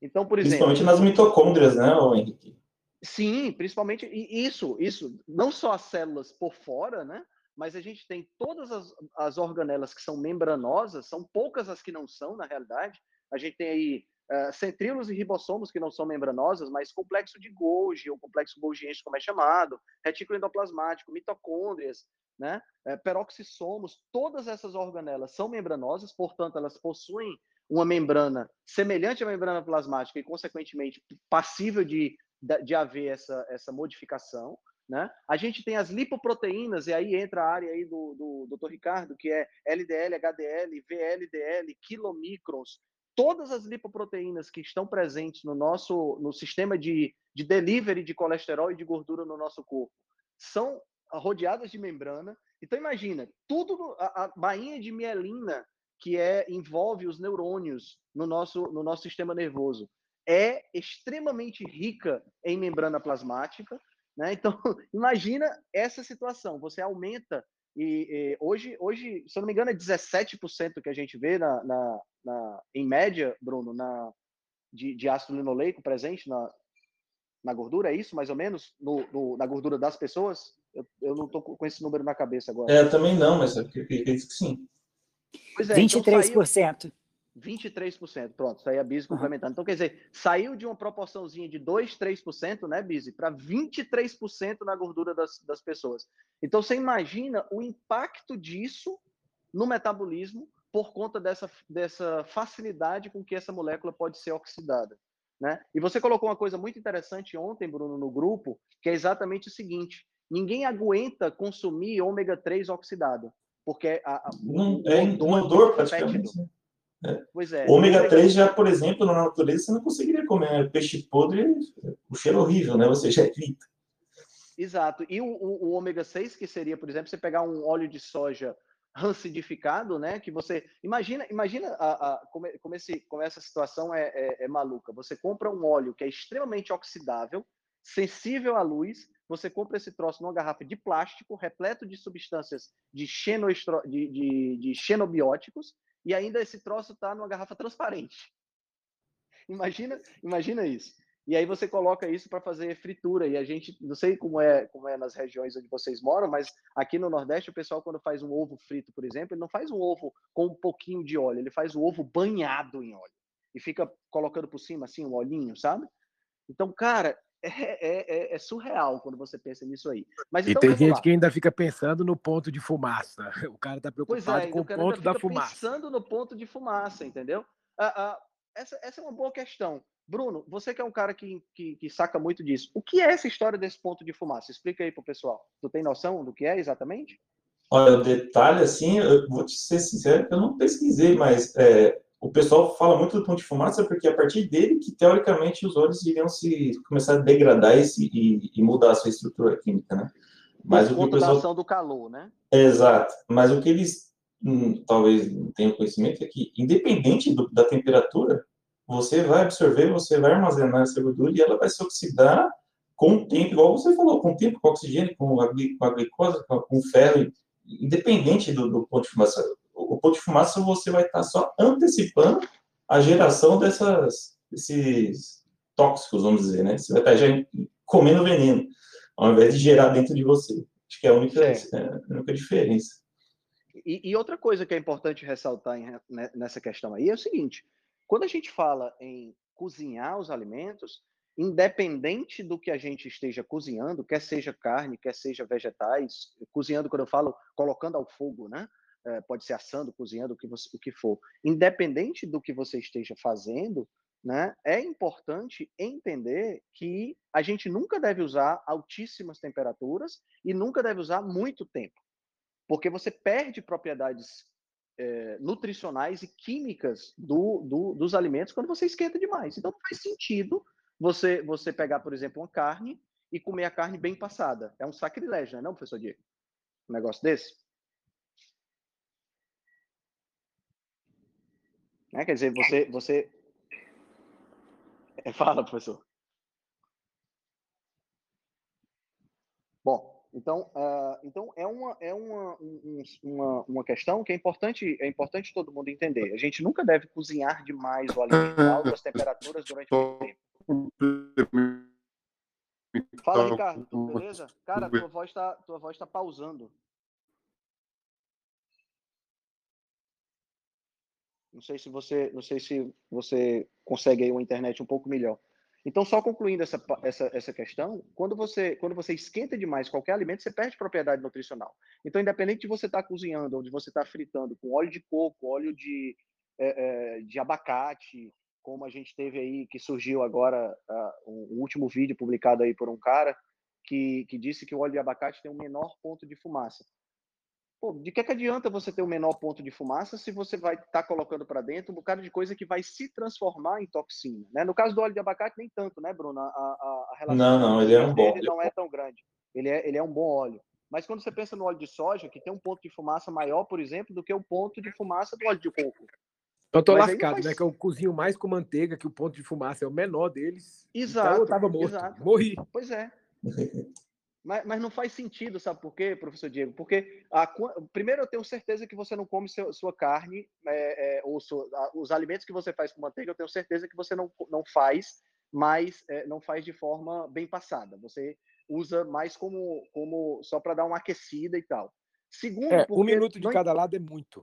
Então, por exemplo. Principalmente nas mitocôndrias, né, Henrique? Sim, principalmente isso, isso, não só as células por fora, né? Mas a gente tem todas as, as organelas que são membranosas, são poucas as que não são, na realidade. A gente tem aí uh, centríolos e ribossomos que não são membranosas, mas complexo de Golgi, ou complexo golgiense, como é chamado, retículo endoplasmático, mitocôndrias, né? Uh, peroxissomos, todas essas organelas são membranosas, portanto, elas possuem uma membrana semelhante à membrana plasmática e, consequentemente, passível de, de haver essa, essa modificação. Né? A gente tem as lipoproteínas, e aí entra a área aí do, do, do Dr. Ricardo, que é LDL, HDL, VLDL, quilomicrons, todas as lipoproteínas que estão presentes no nosso no sistema de, de delivery de colesterol e de gordura no nosso corpo são rodeadas de membrana. Então imagina, tudo a, a bainha de mielina que é envolve os neurônios no nosso no nosso sistema nervoso é extremamente rica em membrana plasmática, né? Então imagina essa situação, você aumenta e, e, hoje, hoje, se eu não me engano, é 17% que a gente vê na, na, na, em média, Bruno, na, de, de ácido linoleico presente na, na gordura, é isso mais ou menos? No, no na gordura das pessoas? Eu, eu não estou com esse número na cabeça agora. É, também não, mas eu acredito que sim. Pois é, 23%. Então saiu, 23%, pronto, isso aí a Bise complementando. Então, quer dizer, saiu de uma proporçãozinha de 2, 3%, né, Bise, para 23% na gordura das, das pessoas. Então, você imagina o impacto disso no metabolismo por conta dessa, dessa facilidade com que essa molécula pode ser oxidada. Né? E você colocou uma coisa muito interessante ontem, Bruno, no grupo, que é exatamente o seguinte: ninguém aguenta consumir ômega 3 oxidado, porque a, a, não, o, é inodor praticamente. Né? É. Pois é. O ômega 3 já, por exemplo, na natureza, você não conseguiria comer peixe podre, o cheiro é horrível, né? Você já evita. Exato. E o, o, o, ômega 6, que seria, por exemplo, você pegar um óleo de soja rancidificado, né? Que você. Imagina, imagina a, a, como, como, esse, como essa situação é, é, é maluca. Você compra um óleo que é extremamente oxidável, sensível à luz, você compra esse troço numa garrafa de plástico, repleto de substâncias de, xenoestro, de, de, de xenobióticos, e ainda esse troço está numa garrafa transparente. Imagina, imagina isso. E aí você coloca isso para fazer fritura. E a gente, não sei como é, como é nas regiões onde vocês moram, mas aqui no Nordeste o pessoal quando faz um ovo frito, por exemplo, ele não faz um ovo com um pouquinho de óleo, ele faz o ovo banhado em óleo e fica colocando por cima assim um olhinho, sabe? Então, cara, é, é, é, é, surreal quando você pensa nisso aí. Mas, então, e tem gente lá. que ainda fica pensando no ponto de fumaça. O cara está preocupado é, com o ponto da fumaça. pensando no ponto de fumaça, entendeu? Ah, ah, essa, essa é uma boa questão. Bruno, você que é um cara que, que, que, saca muito disso, o que é essa história desse ponto de fumaça? Explica aí para o pessoal. Tu tem noção do que é exatamente? Olha, o detalhe, assim, eu vou te ser sincero, eu não pesquisei, mas é, o pessoal fala muito do ponto de fumaça porque é a partir dele que teoricamente os olhos iriam se começar a degradar e, se, e, e mudar a sua estrutura química, né? Mas Por o que o pessoal... da ação do calor, né? Exato. Mas o que eles hum, talvez não tenham conhecimento é que, independente do, da temperatura, você vai absorver, você vai armazenar essa gordura e ela vai se oxidar com o tempo, igual você falou, com o tempo, com o oxigênio, com a, com a glicose, com, com o ferro, independente do, do ponto de fumaça o ponto de fumaça você vai estar só antecipando a geração dessas, desses tóxicos, vamos dizer, né? Você vai estar já comendo veneno, ao invés de gerar dentro de você. Acho que é a única, é, a única diferença. E, e, outra coisa que é importante ressaltar em, né, nessa questão aí é o seguinte: quando a gente fala em cozinhar os alimentos, independente do que a gente esteja cozinhando, quer seja carne, quer seja vegetais, cozinhando, quando eu falo colocando ao fogo, né? É, pode ser assando, cozinhando, o que, você, o que for. Independente do que você esteja fazendo, né, é importante entender que a gente nunca deve usar altíssimas temperaturas e nunca deve usar muito tempo, porque você perde propriedades é, nutricionais e químicas do, do, dos alimentos quando você esquenta demais. Então, faz sentido você, você pegar, por exemplo, uma carne e comer a carne bem passada. É um sacrilégio, não é, não, professor Diego? Um negócio desse? Né? Quer dizer, você, você... Fala, professor. Bom, então, uh, então é, uma, é uma, um, uma, uma questão que é importante, é importante todo mundo entender. A gente nunca deve cozinhar demais o alimento a altas temperaturas durante muito tempo. Fala, Ricardo, beleza? Cara, tua voz está tua voz tá pausando. Não sei se você, não sei se você consegue aí uma internet um pouco melhor. Então, só concluindo essa, essa, essa questão, quando você, quando você esquenta demais qualquer alimento, você perde propriedade nutricional. Então, independente de você estar tá cozinhando ou de você estar tá fritando com óleo de coco, óleo de, é, é, de abacate, como a gente teve aí, que surgiu agora, uh, um, um último vídeo publicado aí por um cara, que, que disse que o óleo de abacate tem um menor ponto de fumaça. Pô, de que, que adianta você ter o um menor ponto de fumaça se você vai estar tá colocando para dentro um bocado de coisa que vai se transformar em toxina? Né? No caso do óleo de abacate, nem tanto, né, Bruno? A, a, a relação não, não, ele é um bom. não é tão grande. Ele é, ele é um bom óleo. Mas quando você pensa no óleo de soja, que tem um ponto de fumaça maior, por exemplo, do que o ponto de fumaça do óleo de coco. Eu tô Mas lascado, faz... né? Que eu cozinho mais com manteiga, que o ponto de fumaça é o menor deles. Exato. Então eu tava morto. Exato. Morri. Pois é. Mas, mas não faz sentido, sabe por quê, professor Diego? Porque a, primeiro eu tenho certeza que você não come seu, sua carne, é, é, ou sua, a, os alimentos que você faz com manteiga, eu tenho certeza que você não, não faz, mas é, não faz de forma bem passada. Você usa mais como, como só para dar uma aquecida e tal. Segundo, é, um minuto de não... cada lado é muito.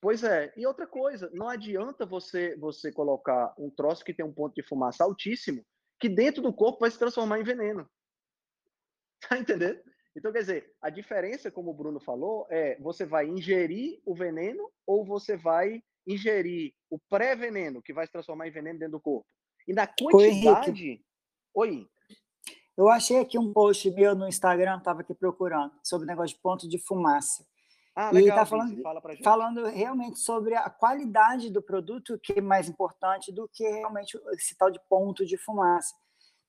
Pois é. E outra coisa, não adianta você você colocar um troço que tem um ponto de fumaça altíssimo, que dentro do corpo vai se transformar em veneno. Tá entendendo? Então, quer dizer, a diferença, como o Bruno falou, é você vai ingerir o veneno ou você vai ingerir o pré-veneno, que vai se transformar em veneno dentro do corpo. E na quantidade. Oi. Oi. Eu achei aqui um post meu no Instagram, estava aqui procurando, sobre o negócio de ponto de fumaça. Ah, legal, e está falando, fala falando realmente sobre a qualidade do produto, que é mais importante do que realmente esse tal de ponto de fumaça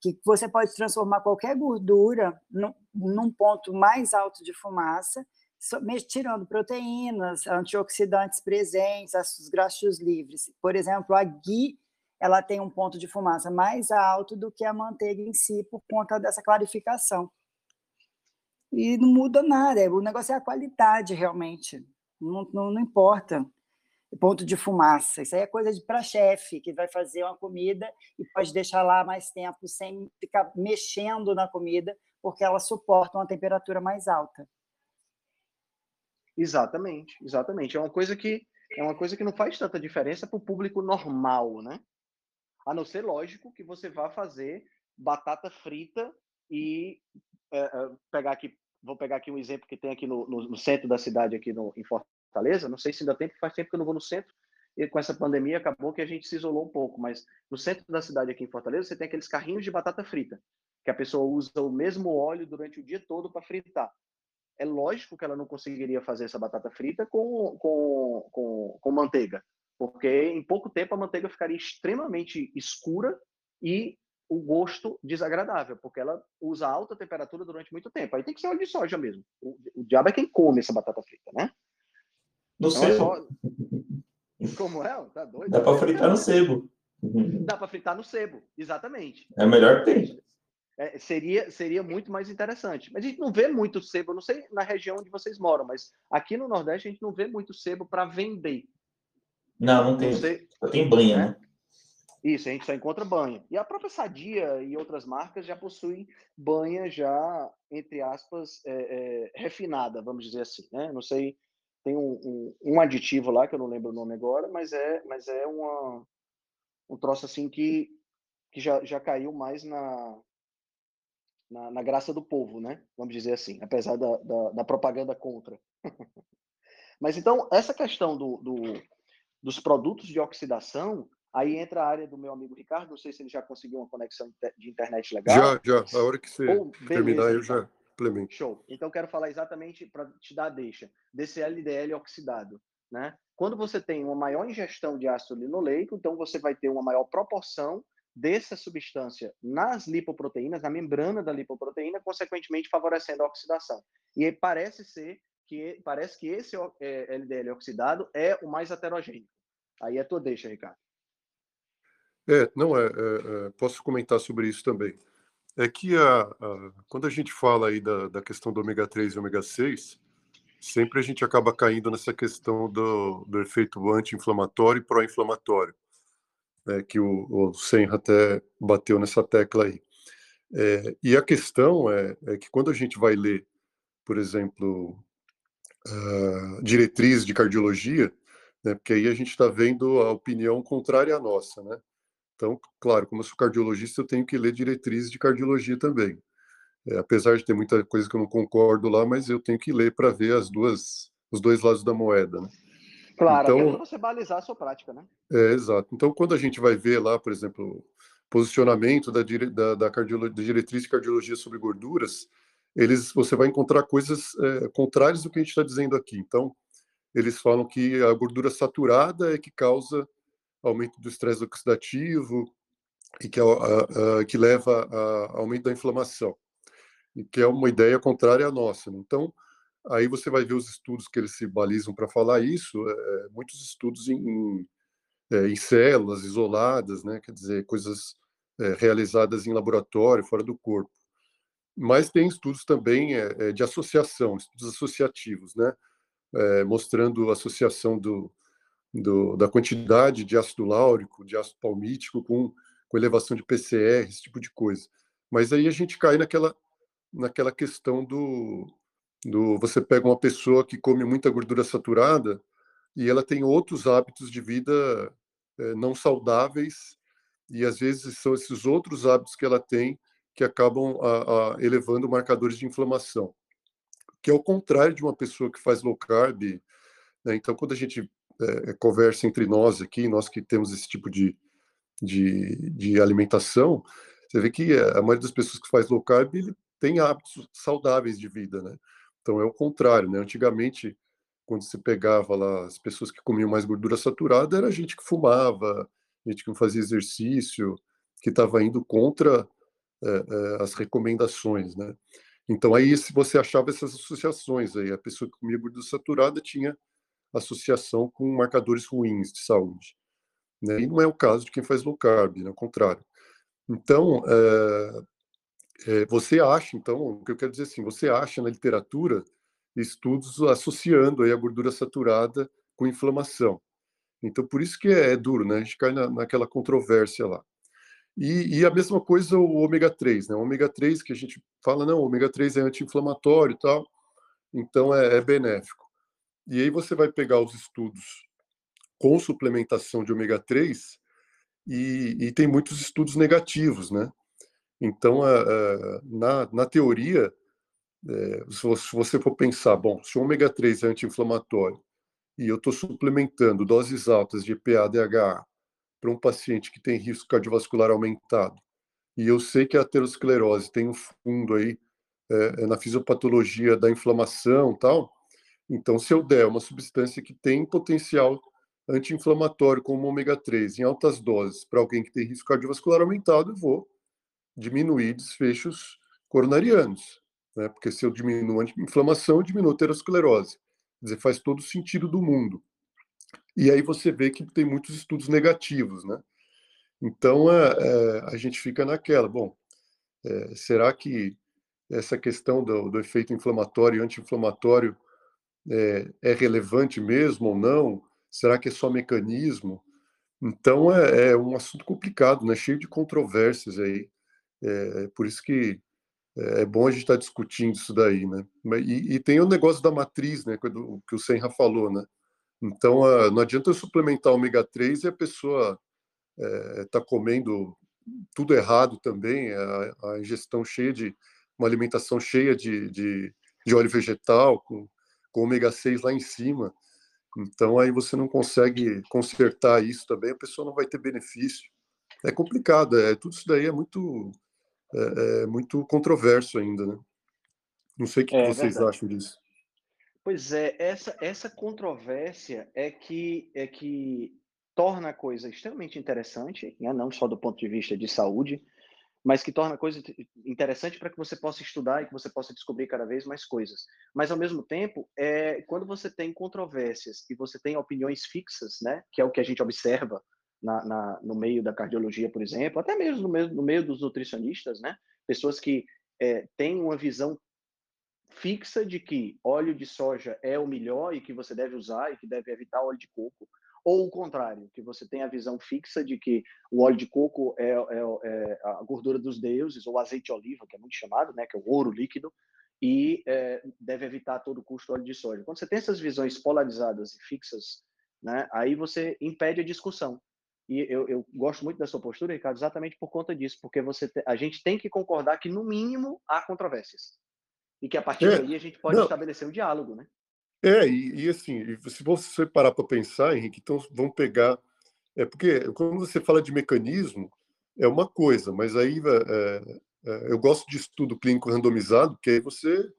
que você pode transformar qualquer gordura num, num ponto mais alto de fumaça, tirando proteínas, antioxidantes presentes, ácidos graxos livres. Por exemplo, a ghee ela tem um ponto de fumaça mais alto do que a manteiga em si por conta dessa clarificação. E não muda nada, o negócio é a qualidade realmente, não, não, não importa ponto de fumaça. Isso aí é coisa para chefe, que vai fazer uma comida e pode deixar lá mais tempo sem ficar mexendo na comida, porque ela suporta uma temperatura mais alta. Exatamente, exatamente. É uma coisa que é uma coisa que não faz tanta diferença para o público normal, né? A não ser, lógico, que você vá fazer batata frita e é, pegar aqui, vou pegar aqui um exemplo que tem aqui no, no, no centro da cidade, aqui no, em Fortaleza, Fortaleza, não sei se ainda tem, porque faz tempo que eu não vou no centro, e com essa pandemia acabou que a gente se isolou um pouco, mas no centro da cidade aqui em Fortaleza, você tem aqueles carrinhos de batata frita, que a pessoa usa o mesmo óleo durante o dia todo para fritar. É lógico que ela não conseguiria fazer essa batata frita com, com, com, com manteiga, porque em pouco tempo a manteiga ficaria extremamente escura e o gosto desagradável, porque ela usa alta temperatura durante muito tempo. Aí tem que ser óleo de soja mesmo. O, o diabo é quem come essa batata frita, né? No então, sebo. É só... Como é? Tá doido? Dá para fritar no sebo. Dá para fritar no sebo, exatamente. É melhor que tem. É, seria, seria muito mais interessante. Mas a gente não vê muito sebo, eu não sei na região onde vocês moram, mas aqui no Nordeste a gente não vê muito sebo para vender. Não, não tem. Só tem banha, né? né? Isso, a gente só encontra banha. E a própria Sadia e outras marcas já possuem banha já, entre aspas, é, é, refinada, vamos dizer assim, né? Não sei tem um, um, um, aditivo lá, que eu não lembro o nome agora, mas é, mas é uma, um troço assim que, que já, já caiu mais na, na, na graça do povo, né? Vamos dizer assim, apesar da, da, da propaganda contra. mas então, essa questão do, do, dos produtos de oxidação, aí entra a área do meu amigo Ricardo, não sei se ele já conseguiu uma conexão de internet legal. Já, já. A hora que você oh, terminar, eu já Complemento. Show. Então, quero falar exatamente para te dar a deixa desse LDL oxidado. Né? Quando você tem uma maior ingestão de ácido linoleico, então você vai ter uma maior proporção dessa substância nas lipoproteínas, na membrana da lipoproteína, consequentemente favorecendo a oxidação. E parece ser que parece que esse LDL é, oxidado é o mais heterogêneo. Aí é tua deixa, Ricardo. É, não é, é, é, posso comentar sobre isso também. É que a, a, quando a gente fala aí da, da questão do ômega 3 e ômega 6, sempre a gente acaba caindo nessa questão do, do efeito anti-inflamatório e pró-inflamatório, né, que o, o Senra até bateu nessa tecla aí. É, e a questão é, é, que quando a gente vai ler, por exemplo, uh, diretriz de cardiologia, né, porque aí a gente está vendo a opinião contrária à nossa, né? Então, claro, como eu sou cardiologista, eu tenho que ler diretrizes de cardiologia também. É, apesar de ter muita coisa que eu não concordo lá, mas eu tenho que ler para ver as duas, os dois lados da moeda, né? Claro, então, você balizar a sua prática, né? É, exato. Então, quando a gente vai ver lá, por exemplo, posicionamento da, da, da, da diretriz de cardiologia sobre gorduras, eles, você vai encontrar coisas é, contrárias do que a gente está dizendo aqui. Então, eles falam que a gordura saturada é que causa aumento do estresse oxidativo e que, a, a, a, que leva a aumento da inflamação, que é uma ideia contrária à nossa. Né? Então, aí você vai ver os estudos que eles se balizam para falar isso, é, é, muitos estudos em, em, é, em, células isoladas, né? quer dizer, coisas é, realizadas em laboratório, fora do corpo. Mas tem estudos também é, é, de associação, estudos associativos, né? mostrando a associação do, do, da quantidade de ácido láurico, de ácido palmítico com, com elevação de PCR, esse tipo de coisa. Mas aí a gente cai naquela, naquela questão do, do. Você pega uma pessoa que come muita gordura saturada e ela tem outros hábitos de vida é, não saudáveis, e às vezes são esses outros hábitos que ela tem que acabam a, a, elevando marcadores de inflamação, que é o contrário de uma pessoa que faz low carb. Né? Então, quando a gente é, conversa entre nós aqui, nós que temos esse tipo de, de, de, alimentação, você vê que a maioria das pessoas que faz low carb tem hábitos saudáveis de vida, né? Então é o contrário, né? Antigamente, quando se pegava lá as pessoas que comiam mais gordura saturada, era gente que fumava, gente que não fazia exercício, que estava indo contra é, é, as recomendações, né? Então aí se você achava essas associações aí, a pessoa que comia gordura saturada tinha associação com marcadores ruins de saúde. Né? E não é o caso de quem faz low carb, né? ao contrário. Então, é, é, você acha, então, o que eu quero dizer assim, você acha na literatura estudos associando aí a gordura saturada com inflamação. Então, por isso que é, é duro, né? A gente cai na, naquela controvérsia lá. E, e, a mesma coisa o ômega 3, né? O ômega 3 que a gente fala, não, o ômega 3 é anti-inflamatório e tal, então é, é benéfico. E aí você vai pegar os estudos com suplementação de ômega 3 e, e tem muitos estudos negativos, né? Então, na, na teoria, é, se você for pensar, bom, se o ômega 3 é anti-inflamatório e eu estou suplementando doses altas de EPA, DHA para um paciente que tem risco cardiovascular aumentado, e eu sei que a aterosclerose tem um fundo aí é, na fisiopatologia da inflamação tal, então, se eu der uma substância que tem potencial anti-inflamatório, como ômega 3, em altas doses, para alguém que tem risco cardiovascular aumentado, eu vou diminuir desfechos coronarianos. Né? Porque se eu diminuo a inflamação, eu diminuo a aterosclerose. Quer dizer, faz todo sentido do mundo. E aí você vê que tem muitos estudos negativos, né? Então, é, é, a gente fica naquela, bom, é, será que essa questão do, do efeito inflamatório e anti-inflamatório é, é, relevante mesmo ou não? Será que é só mecanismo? Então é, é um assunto complicado, né? cheio de controvérsias aí. É, por isso que é, é bom a gente estar tá discutindo isso daí, né? E, e, tem o negócio da matriz, né? Que o Senra falou, né? Então não adianta eu suplementar ômega 3 e a pessoa está é, comendo tudo errado também, a, a, ingestão cheia de uma alimentação cheia de, de, de óleo vegetal, com com ômega 6 lá em cima. Então aí você não consegue consertar isso também, a pessoa não vai ter benefício. É complicado, é tudo isso daí é muito é, é muito controverso ainda, né? Não sei o que, é, vocês verdade. acham disso. Pois é, essa essa controvérsia é que é que torna a coisa extremamente interessante, né? não só do ponto de vista de saúde, mas que torna a coisa interessante para que você possa estudar e que você possa descobrir cada vez mais coisas. Mas, ao mesmo tempo, é, quando você tem controvérsias e você tem opiniões fixas, né, que é o que a gente observa na, na, no meio da cardiologia, por exemplo, até mesmo no meio, no meio dos nutricionistas, né, pessoas que é, têm uma visão fixa de que óleo de soja é o melhor e que você deve usar e que deve evitar óleo de coco, ou o contrário, que você tem a visão fixa de que o óleo de coco é, é, é a gordura dos deuses, ou azeite de oliva, que é muito chamado, né, que é o ouro líquido, e é, deve evitar a todo custo óleo de soja. Quando você tem essas visões polarizadas e fixas, né, aí você impede a discussão. E eu, eu gosto muito da sua postura, Ricardo, exatamente por conta disso, porque você te, a gente tem que concordar que, no mínimo, há controvérsias. E que a partir é, daí a gente pode não, estabelecer um diálogo, né? É, e, e assim, se você parar para pensar, Henrique, então vamos pegar. É porque quando você fala de mecanismo, é uma coisa, mas aí é, é, eu gosto de estudo clínico randomizado, porque aí você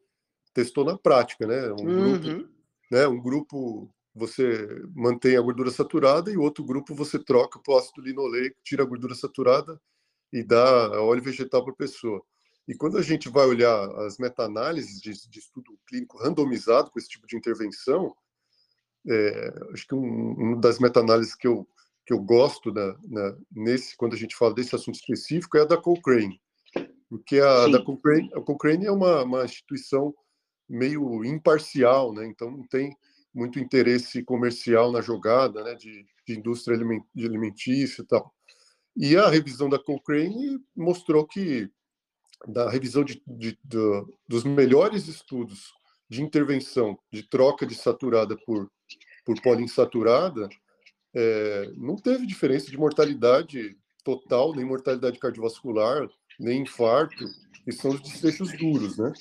testou na prática, né? Um uhum. grupo, né? Um grupo você mantém a gordura saturada e outro grupo você troca para o ácido linoleico, tira a gordura saturada e dá óleo vegetal para a pessoa. E quando a gente vai olhar as meta-análises de, de, estudo clínico randomizado com esse tipo de intervenção, é, acho que um, uma das meta-análises que eu, que eu gosto na, na, nesse, quando a gente fala desse assunto específico é a da Cochrane, porque a Sim. da Cochrane, a Cochrane é uma, uma instituição meio imparcial, né? então não tem muito interesse comercial na jogada, né? de, de indústria alimentícia e tal. E a revisão da Cochrane mostrou que da revisão de, de, de, dos melhores estudos de intervenção de troca de saturada por, por poliinsaturada, é, não teve diferença de mortalidade total, nem mortalidade cardiovascular, nem infarto, que são os desfechos duros, né?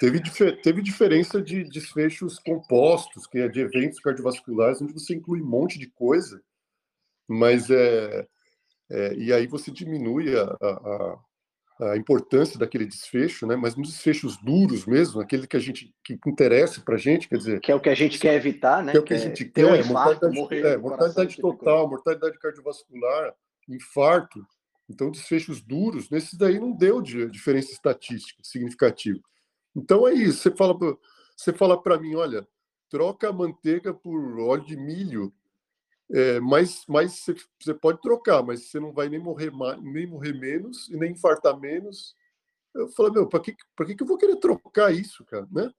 Teve, teve diferença de desfechos compostos, que é de eventos cardiovasculares, onde você inclui um monte de coisa, mas é, é e aí você diminui a, a, importância daquele desfecho, né? Mas nos desfechos duros mesmo, aquele que a gente que interessa para a gente, quer dizer, que é o que a gente quer evitar, né? Que é o que, a gente quer, um infarto, mortalidade, é, mortalidade total, mortalidade cardiovascular, infarto. Então, desfechos duros, nesses daí não deu de diferença estatística significativa. Então é isso. Você fala, você fala para mim, olha, troca a manteiga por óleo de milho é, mas mas você pode trocar, mas você não vai nem morrer mais, nem morrer menos e nem infartar menos. Eu falei, meu, para que, pra que, que eu vou querer trocar isso, cara, né?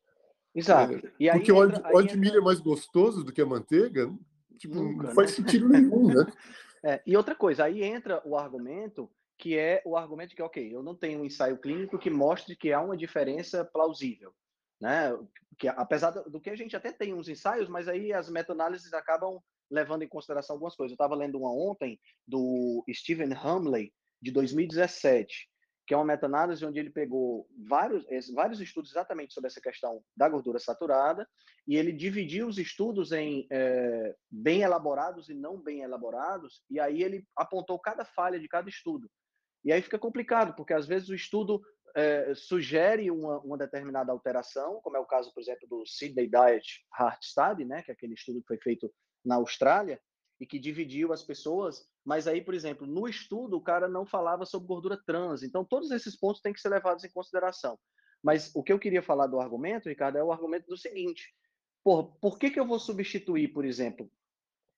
Exato. É, porque o óleo, de milho é mais gostoso do que a manteiga, tipo, Nunca, não faz né? sentido nenhum, né? É, e outra coisa, aí entra o argumento que é o argumento que, ok, eu não tenho um ensaio clínico que mostre que há uma diferença plausível, né? Que apesar do que a gente até tem uns ensaios, mas aí as meta-análises acabam levando em consideração algumas coisas. Eu estava lendo uma ontem do Stephen Hamley, de 2017, que é uma meta-análise onde ele pegou vários, vários estudos exatamente sobre essa questão da gordura saturada e ele dividiu os estudos em é, bem elaborados e não bem elaborados, e aí ele apontou cada falha de cada estudo. E aí fica complicado, porque às vezes o estudo é, sugere uma, uma, determinada alteração, como é o caso, por exemplo, do Sydney Diet Heart Study, né, que é aquele estudo que foi feito na Austrália e que dividiu as pessoas, mas aí, por exemplo, no estudo o cara não falava sobre gordura trans. Então, todos esses pontos têm que ser levados em consideração. Mas o que eu queria falar do argumento, Ricardo, é o argumento do seguinte: por, por que, que eu vou substituir, por exemplo,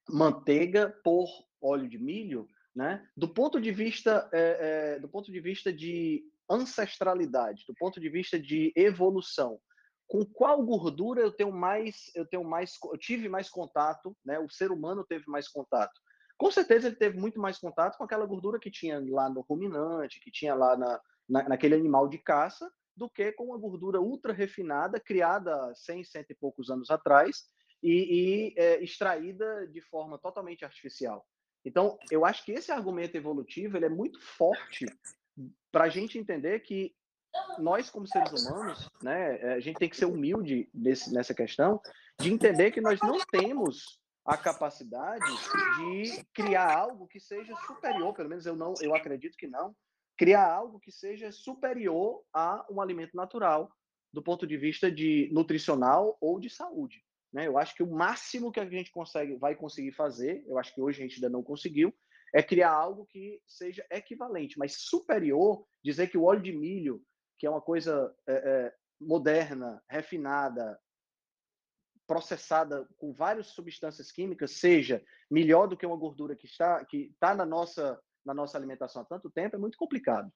manteiga por óleo de milho, né? Do ponto de vista, é, é, do ponto de vista de ancestralidade, do ponto de vista de evolução, com qual gordura eu tenho mais, eu tenho mais, eu tive mais contato, né? O ser humano teve mais contato. Com certeza ele teve muito mais contato com aquela gordura que tinha lá no ruminante, que tinha lá na, na naquele animal de caça, do que com uma gordura ultra refinada, criada 100, cento e poucos anos atrás e, e é, extraída de forma totalmente artificial. Então, eu acho que esse argumento evolutivo ele é muito forte para a gente entender que nós, como seres humanos, né, eh, a gente tem que ser humilde nesse, nessa questão de entender que nós não temos a capacidade de criar algo que seja superior, pelo menos eu não, eu acredito que não, criar algo que seja superior a um alimento natural do ponto de vista de nutricional ou de saúde. Né? Eu acho que o máximo que a gente consegue, vai conseguir fazer, eu acho que hoje a gente ainda não conseguiu, é criar algo que seja equivalente, mas superior, dizer que o óleo de milho, que é uma coisa é, é, moderna, refinada, processada com várias substâncias químicas, seja melhor do que uma gordura que está que está na nossa na nossa alimentação há tanto tempo, é muito complicado.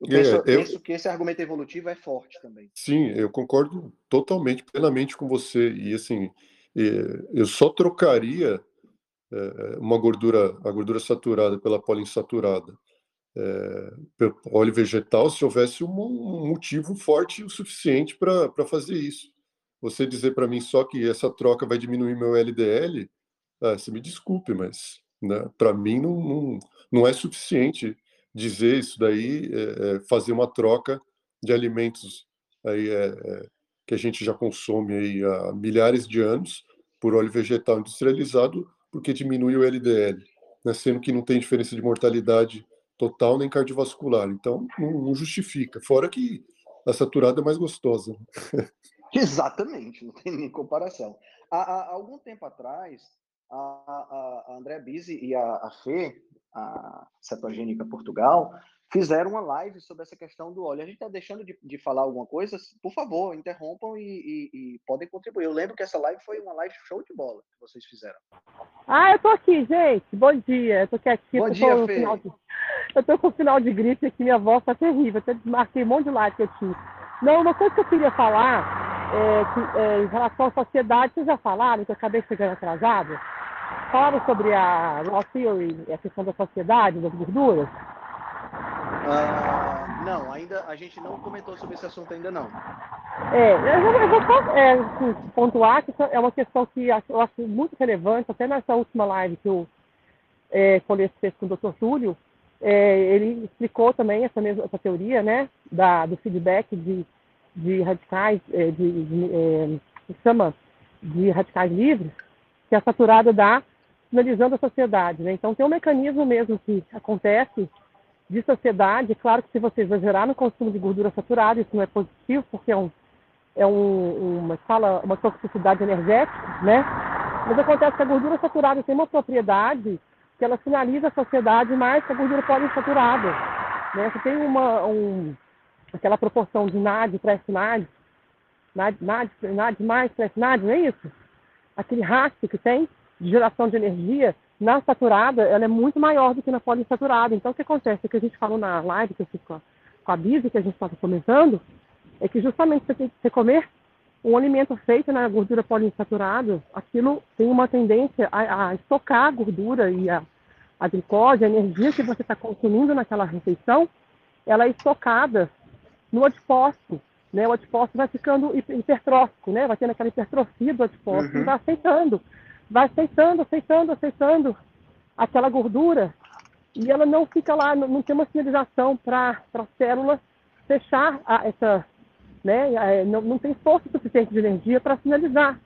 Eu, penso, é, eu penso que esse argumento evolutivo é forte também. Sim, eu concordo totalmente, plenamente com você. E assim, eu só trocaria é, uma gordura, a gordura saturada pela poliinsaturada, é, óleo vegetal, se houvesse um, motivo forte o suficiente para fazer isso. Você dizer para mim só que essa troca vai diminuir meu LDL, ah, você me desculpe, mas né, para mim não, não, não é suficiente dizer isso daí, é, é, fazer uma troca de alimentos aí, é, é, que a gente já consome aí há milhares de anos por óleo vegetal industrializado, porque diminui o LDL, né, sendo que não tem diferença de mortalidade total nem cardiovascular. Então, não, justifica. Fora que a saturada é mais gostosa. Exatamente, não tem nem comparação. Há, há algum tempo atrás, a, a, a André Bise e a, a Fê, a Cetogênica Portugal, fizeram uma live sobre essa questão do óleo. A gente está deixando de, de, falar alguma coisa? Por favor, interrompam e, e, e, podem contribuir. Eu lembro que essa live foi uma live show de bola que vocês fizeram. Ah, eu tô aqui, gente. Bom dia. Eu tô quietinha. Bom dia, Fê. De... Eu tô com o final de gripe aqui, minha voz tá terrível. Até desmarquei um monte de live que eu tinha. Não, uma coisa que eu queria falar é que, é, em relação à sociedade, vocês já falaram, que eu acabei chegando atrasada? Falaram sobre a Raw Theory, a questão da sociedade, das gorduras? Uh, não, ainda a gente não comentou sobre esse assunto ainda não. É, eu vou só é, assim, pontuar que é uma questão que eu acho muito relevante, até nessa última live que o é, fez com o Dr. Túlio, é, ele explicou também essa mesma essa teoria, né, da, do feedback de, de radicais, é, de, de é, chama de radicais livres, que a saturada dá finalizando a sociedade, né? Então tem um mecanismo mesmo que acontece de sociedade. Claro que se você exagerar no consumo de gordura saturada, isso não é positivo, porque é, um, é um, uma, fala, uma toxicidade energética, né? Mas acontece que a gordura saturada tem uma propriedade que ela finaliza a sociedade mais que a gordura poliinsaturada. Né? Você tem uma, um, aquela proporção de NAD para SNAD, NAD, NAD, NAD mais para SNAD, não é isso? Aquele rastro que tem de geração de energia na saturada, ela é muito maior do que na poliinsaturada. Então, o que acontece? O que a gente falou na live que eu fiz com a, com a Bise, que a gente estava comentando, é que justamente você, você comer um alimento feito na gordura poliinsaturada, aquilo tem uma tendência a, a estocar a gordura e a, a glicose, a energia que você está consumindo naquela refeição, ela é estocada no adipócito. Né? O adipócito vai ficando hipertrófico, né? vai tendo aquela hipertrofia do adipócito uhum. e vai aceitando vai aceitando, aceitando, aceitando aquela gordura e ela não fica lá, não, não tem uma sinalização para a célula fechar a, essa, né? Não, não tem força suficiente de energia para sinalizar.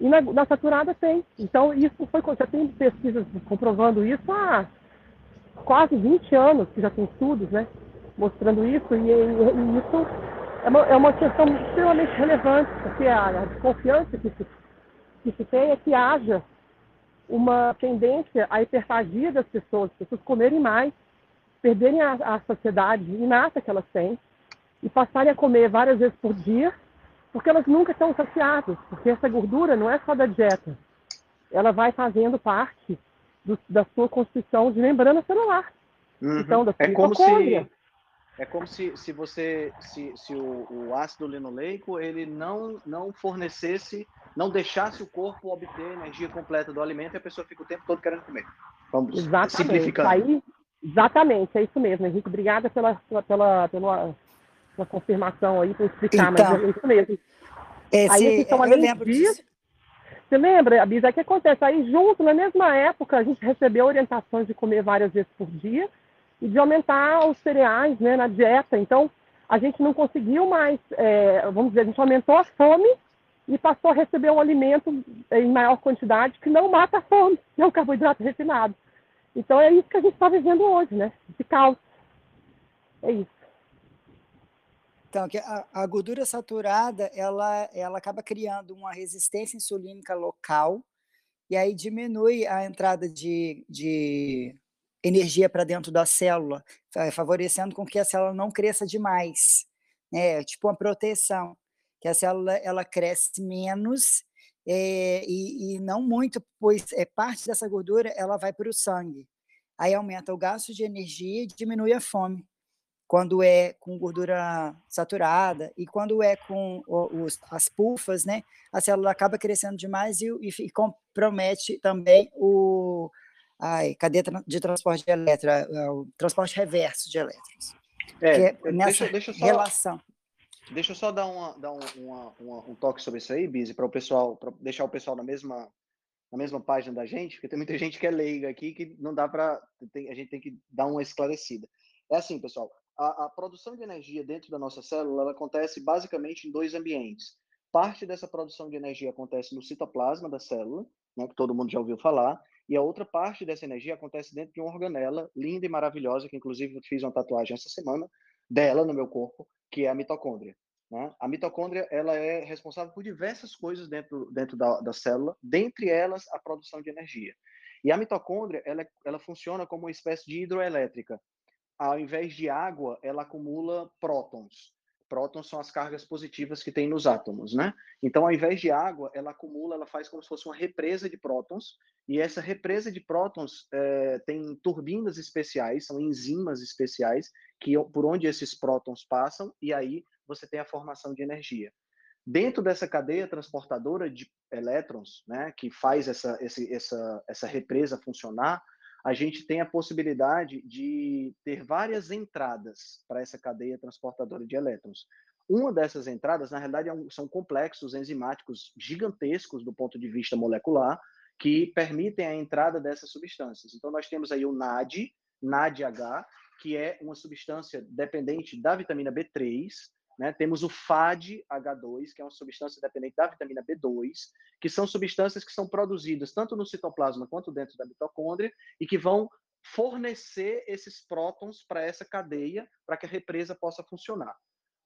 E na, na, saturada tem. Então, isso foi, já tem pesquisas comprovando isso há quase 20 anos, que já tem estudos, né? Mostrando isso, e, e, e isso é uma, é uma questão extremamente relevante, porque a, a desconfiança que se que se tem é que haja uma tendência à hiperfagia das pessoas, as pessoas comerem mais, perderem a, a saciedade inata que elas têm e passarem a comer várias vezes por dia, porque elas nunca estão saciadas, porque essa gordura não é só da dieta, ela vai fazendo parte do, da sua constituição de membrana celular. Uhum. Então, da sua é como se é como se, se você se, se o, o ácido linoleico ele não não fornecesse não deixasse o corpo obter a energia completa do alimento e a pessoa fica o tempo todo querendo comer. Vamos exatamente. simplificando. Aí, exatamente, é isso mesmo, Henrique. Obrigada pela, pela, pela, pela, pela confirmação aí, por explicar, então, mas é isso mesmo. Esse, aí, então, eu lembro disso. Você lembra, Abisa, o que acontece? Aí, junto, na mesma época, a gente recebeu orientações de comer várias vezes por dia e de aumentar os cereais né, na dieta. Então, a gente não conseguiu mais, é, vamos dizer, a gente aumentou a fome e passou a receber um alimento em maior quantidade que não mata a fome, que é o carboidrato refinado. Então é isso que a gente está vivendo hoje, né? De caos. É isso. Então, a, a, gordura saturada, ela, ela acaba criando uma resistência insulínica local, e aí diminui a entrada de, de energia para dentro da célula, favorecendo com que a célula não cresça demais. Né? Tipo uma proteção, que a célula ela cresce menos é, e, e, não muito, pois é, parte dessa gordura ela vai para o sangue. Aí aumenta o gasto de energia e diminui a fome quando é com gordura saturada e quando é com os, as pulfas, né, a célula acaba crescendo demais e, e, e compromete também o a cadeia de transporte de elétrons, é, o transporte reverso de elétrons. É, é nessa deixa, deixa só, relação. Deixa eu só dar, uma, dar um, uma, uma, um toque sobre isso aí, Bizi, para o pessoal, para deixar o pessoal na mesma na mesma página da gente, porque tem muita gente que é leiga aqui que não dá para a gente tem que dar uma esclarecida. É assim, pessoal, a, a, produção de energia dentro da nossa célula acontece basicamente em dois ambientes. Parte dessa produção de energia acontece no citoplasma da célula, né, que todo mundo já ouviu falar, e a outra parte dessa energia acontece dentro de uma organela linda e maravilhosa, que inclusive eu fiz uma tatuagem essa semana dela no meu corpo, que é a mitocôndria. Né? A mitocôndria ela é responsável por diversas coisas dentro, dentro da, da célula, dentre elas a produção de energia. E a mitocôndria ela, ela funciona como uma espécie de hidroelétrica ao invés de água, ela acumula prótons. Prótons são as cargas positivas que tem nos átomos, né? Então, ao invés de água, ela acumula, ela faz como se fosse uma represa de prótons, e essa represa de prótons é, tem turbinas especiais, são enzimas especiais, que por onde esses prótons passam, e aí você tem a formação de energia. Dentro dessa cadeia transportadora de elétrons, né, que faz essa, esse, essa, essa represa funcionar, a gente tem a possibilidade de ter várias entradas para essa cadeia transportadora de elétrons. Uma dessas entradas, na realidade, é são complexos enzimáticos gigantescos do ponto de vista molecular, que permitem a entrada dessas substâncias. Então, nós temos aí o NAD, NADH, que é uma substância dependente da vitamina B3, né? Temos o FAD-H2, que é uma substância dependente da vitamina B2, que são substâncias que são produzidas tanto no citoplasma quanto dentro da mitocôndria e que vão fornecer esses prótons para essa cadeia para que a represa possa funcionar.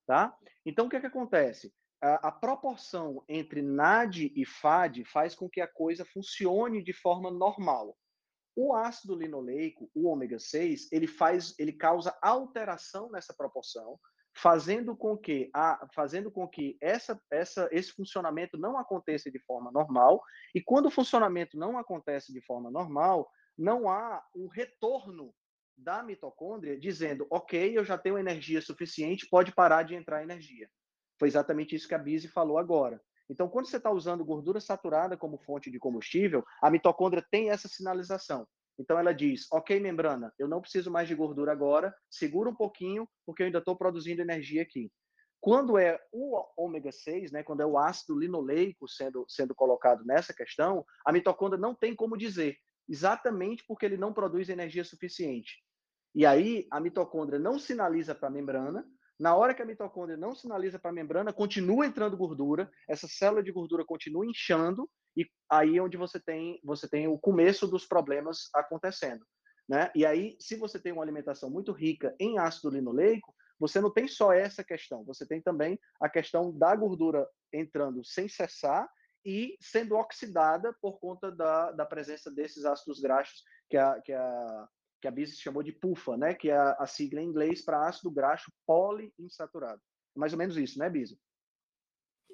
Tá? Então, o que, é que acontece? A, a, proporção entre NAD e FAD faz com que a coisa funcione de forma normal. O ácido linoleico, o ômega 6, ele faz, ele causa alteração nessa proporção, fazendo com que a, fazendo com que essa, essa, esse funcionamento não aconteça de forma normal. E quando o funcionamento não acontece de forma normal, não há um retorno da mitocôndria dizendo, ok, eu já tenho energia suficiente, pode parar de entrar energia. Foi exatamente isso que a Bise falou agora. Então, quando você está usando gordura saturada como fonte de combustível, a mitocôndria tem essa sinalização. Então ela diz: ok, membrana, eu não preciso mais de gordura agora, segura um pouquinho, porque eu ainda estou produzindo energia aqui. Quando é o ômega 6, né, quando é o ácido linoleico sendo, sendo colocado nessa questão, a mitocôndria não tem como dizer, exatamente porque ele não produz energia suficiente. E aí a mitocôndria não sinaliza para a membrana, na hora que a mitocôndria não sinaliza para a membrana, continua entrando gordura, essa célula de gordura continua inchando e aí é onde você tem você tem o começo dos problemas acontecendo, né? E aí, se você tem uma alimentação muito rica em ácido linoleico, você não tem só essa questão, você tem também a questão da gordura entrando sem cessar e sendo oxidada por conta da, da presença desses ácidos graxos que a, que a, que a Bise chamou de PUFA, né? que é a, sigla em inglês para ácido graxo poliinsaturado. Mais ou menos isso, né, Bise?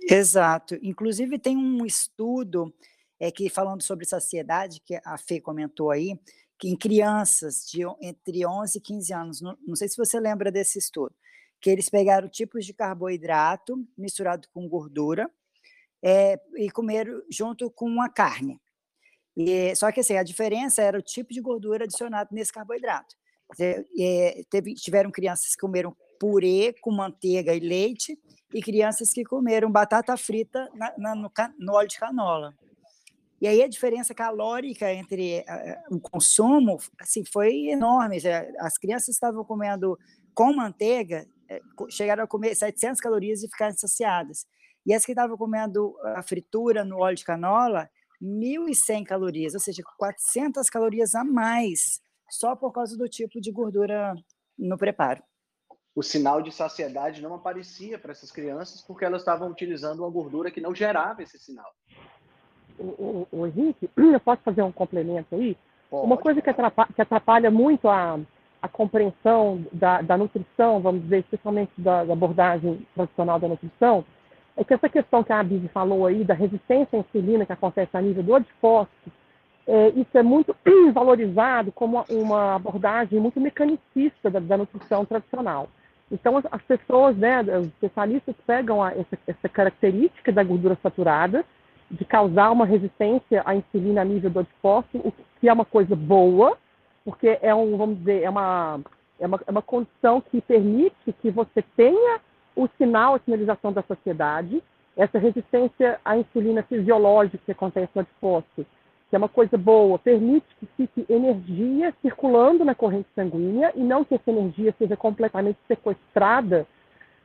Exato. Inclusive, tem um estudo é, que falando sobre saciedade, que a Fê comentou aí, que em crianças de entre 11 e 15 anos, não, não sei se você lembra desse estudo, que eles pegaram tipos de carboidrato misturado com gordura é, e comeram junto com a carne. E, só que assim, a diferença era o tipo de gordura adicionado nesse carboidrato. É, teve, tiveram crianças que comeram purê com manteiga e leite e crianças que comeram batata frita na, na, no, no, óleo de canola. E aí a diferença calórica entre o consumo assim, foi enorme. As crianças estavam comendo com manteiga, eh, chegaram a comer 700 calorias e ficaram saciadas. E as que estavam comendo a fritura no óleo de canola, 1.100 calorias, ou seja, 400 calorias a mais, só por causa do tipo de gordura no preparo o sinal de saciedade não aparecia para essas crianças porque elas estavam utilizando uma gordura que não gerava esse sinal. O, o, o Henrique, eu posso fazer um complemento aí? Pode. Uma coisa que atrapalha, que atrapalha muito a, a compreensão da, da, nutrição, vamos dizer, especialmente da, da, abordagem tradicional da nutrição, é que essa questão que a Abid falou aí, da resistência à insulina que acontece a nível do adipócito, é, isso é muito valorizado como uma abordagem muito mecanicista da, da nutrição tradicional. Então, as pessoas, né, os especialistas pegam a, essa, essa, característica da gordura saturada, de causar uma resistência à insulina a nível do adipócito, o que é uma coisa boa, porque é um, vamos dizer, é uma, é uma, é uma condição que permite que você tenha o sinal, a sinalização da sociedade, essa resistência à insulina fisiológica que acontece no adipócito, que é uma coisa boa, permite que fique energia circulando na corrente sanguínea e não que essa energia seja completamente sequestrada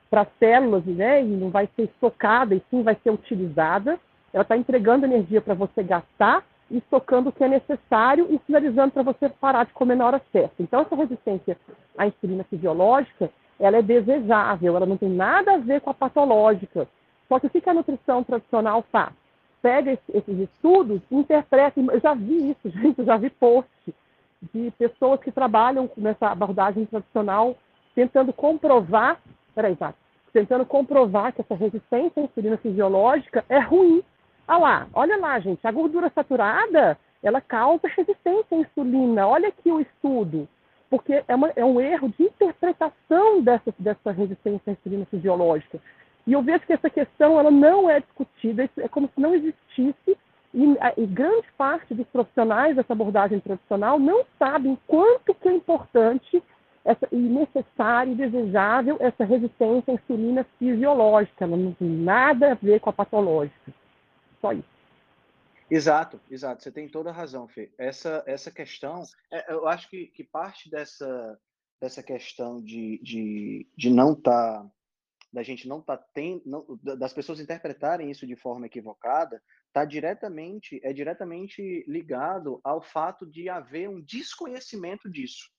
para as células, né, e não vai ser estocada, e sim vai ser utilizada. Ela está entregando energia para você gastar e estocando o que é necessário e sinalizando para você parar de comer na hora certa. Então, essa resistência à insulina fisiológica, ela é desejável, ela não tem nada a ver com a patológica. Só que o que a nutrição tradicional faz? Pega esses estudos interpreta. Eu já vi isso, gente, eu já vi post de pessoas que trabalham nessa abordagem tradicional tentando comprovar, peraí, tá, tentando comprovar que essa resistência à insulina fisiológica é ruim Olha lá, olha lá, gente, a gordura saturada, ela causa resistência à insulina. Olha aqui o estudo, porque é, uma, é um erro de interpretação dessa, dessa resistência à insulina fisiológica. E eu vejo que essa questão ela não é discutida, é como se não existisse, e, e grande parte dos profissionais dessa abordagem tradicional não sabem quanto que é importante essa, e necessário e desejável essa resistência à insulina fisiológica, ela não tem nada a ver com a patológica. Só isso. Exato, exato. Você tem toda a razão, Fê. Essa, essa questão, é, eu acho que, que parte dessa, dessa questão de, de, de não estar, tá, da gente não tá tendo, das pessoas interpretarem isso de forma equivocada, tá diretamente, é diretamente ligado ao fato de haver um desconhecimento disso.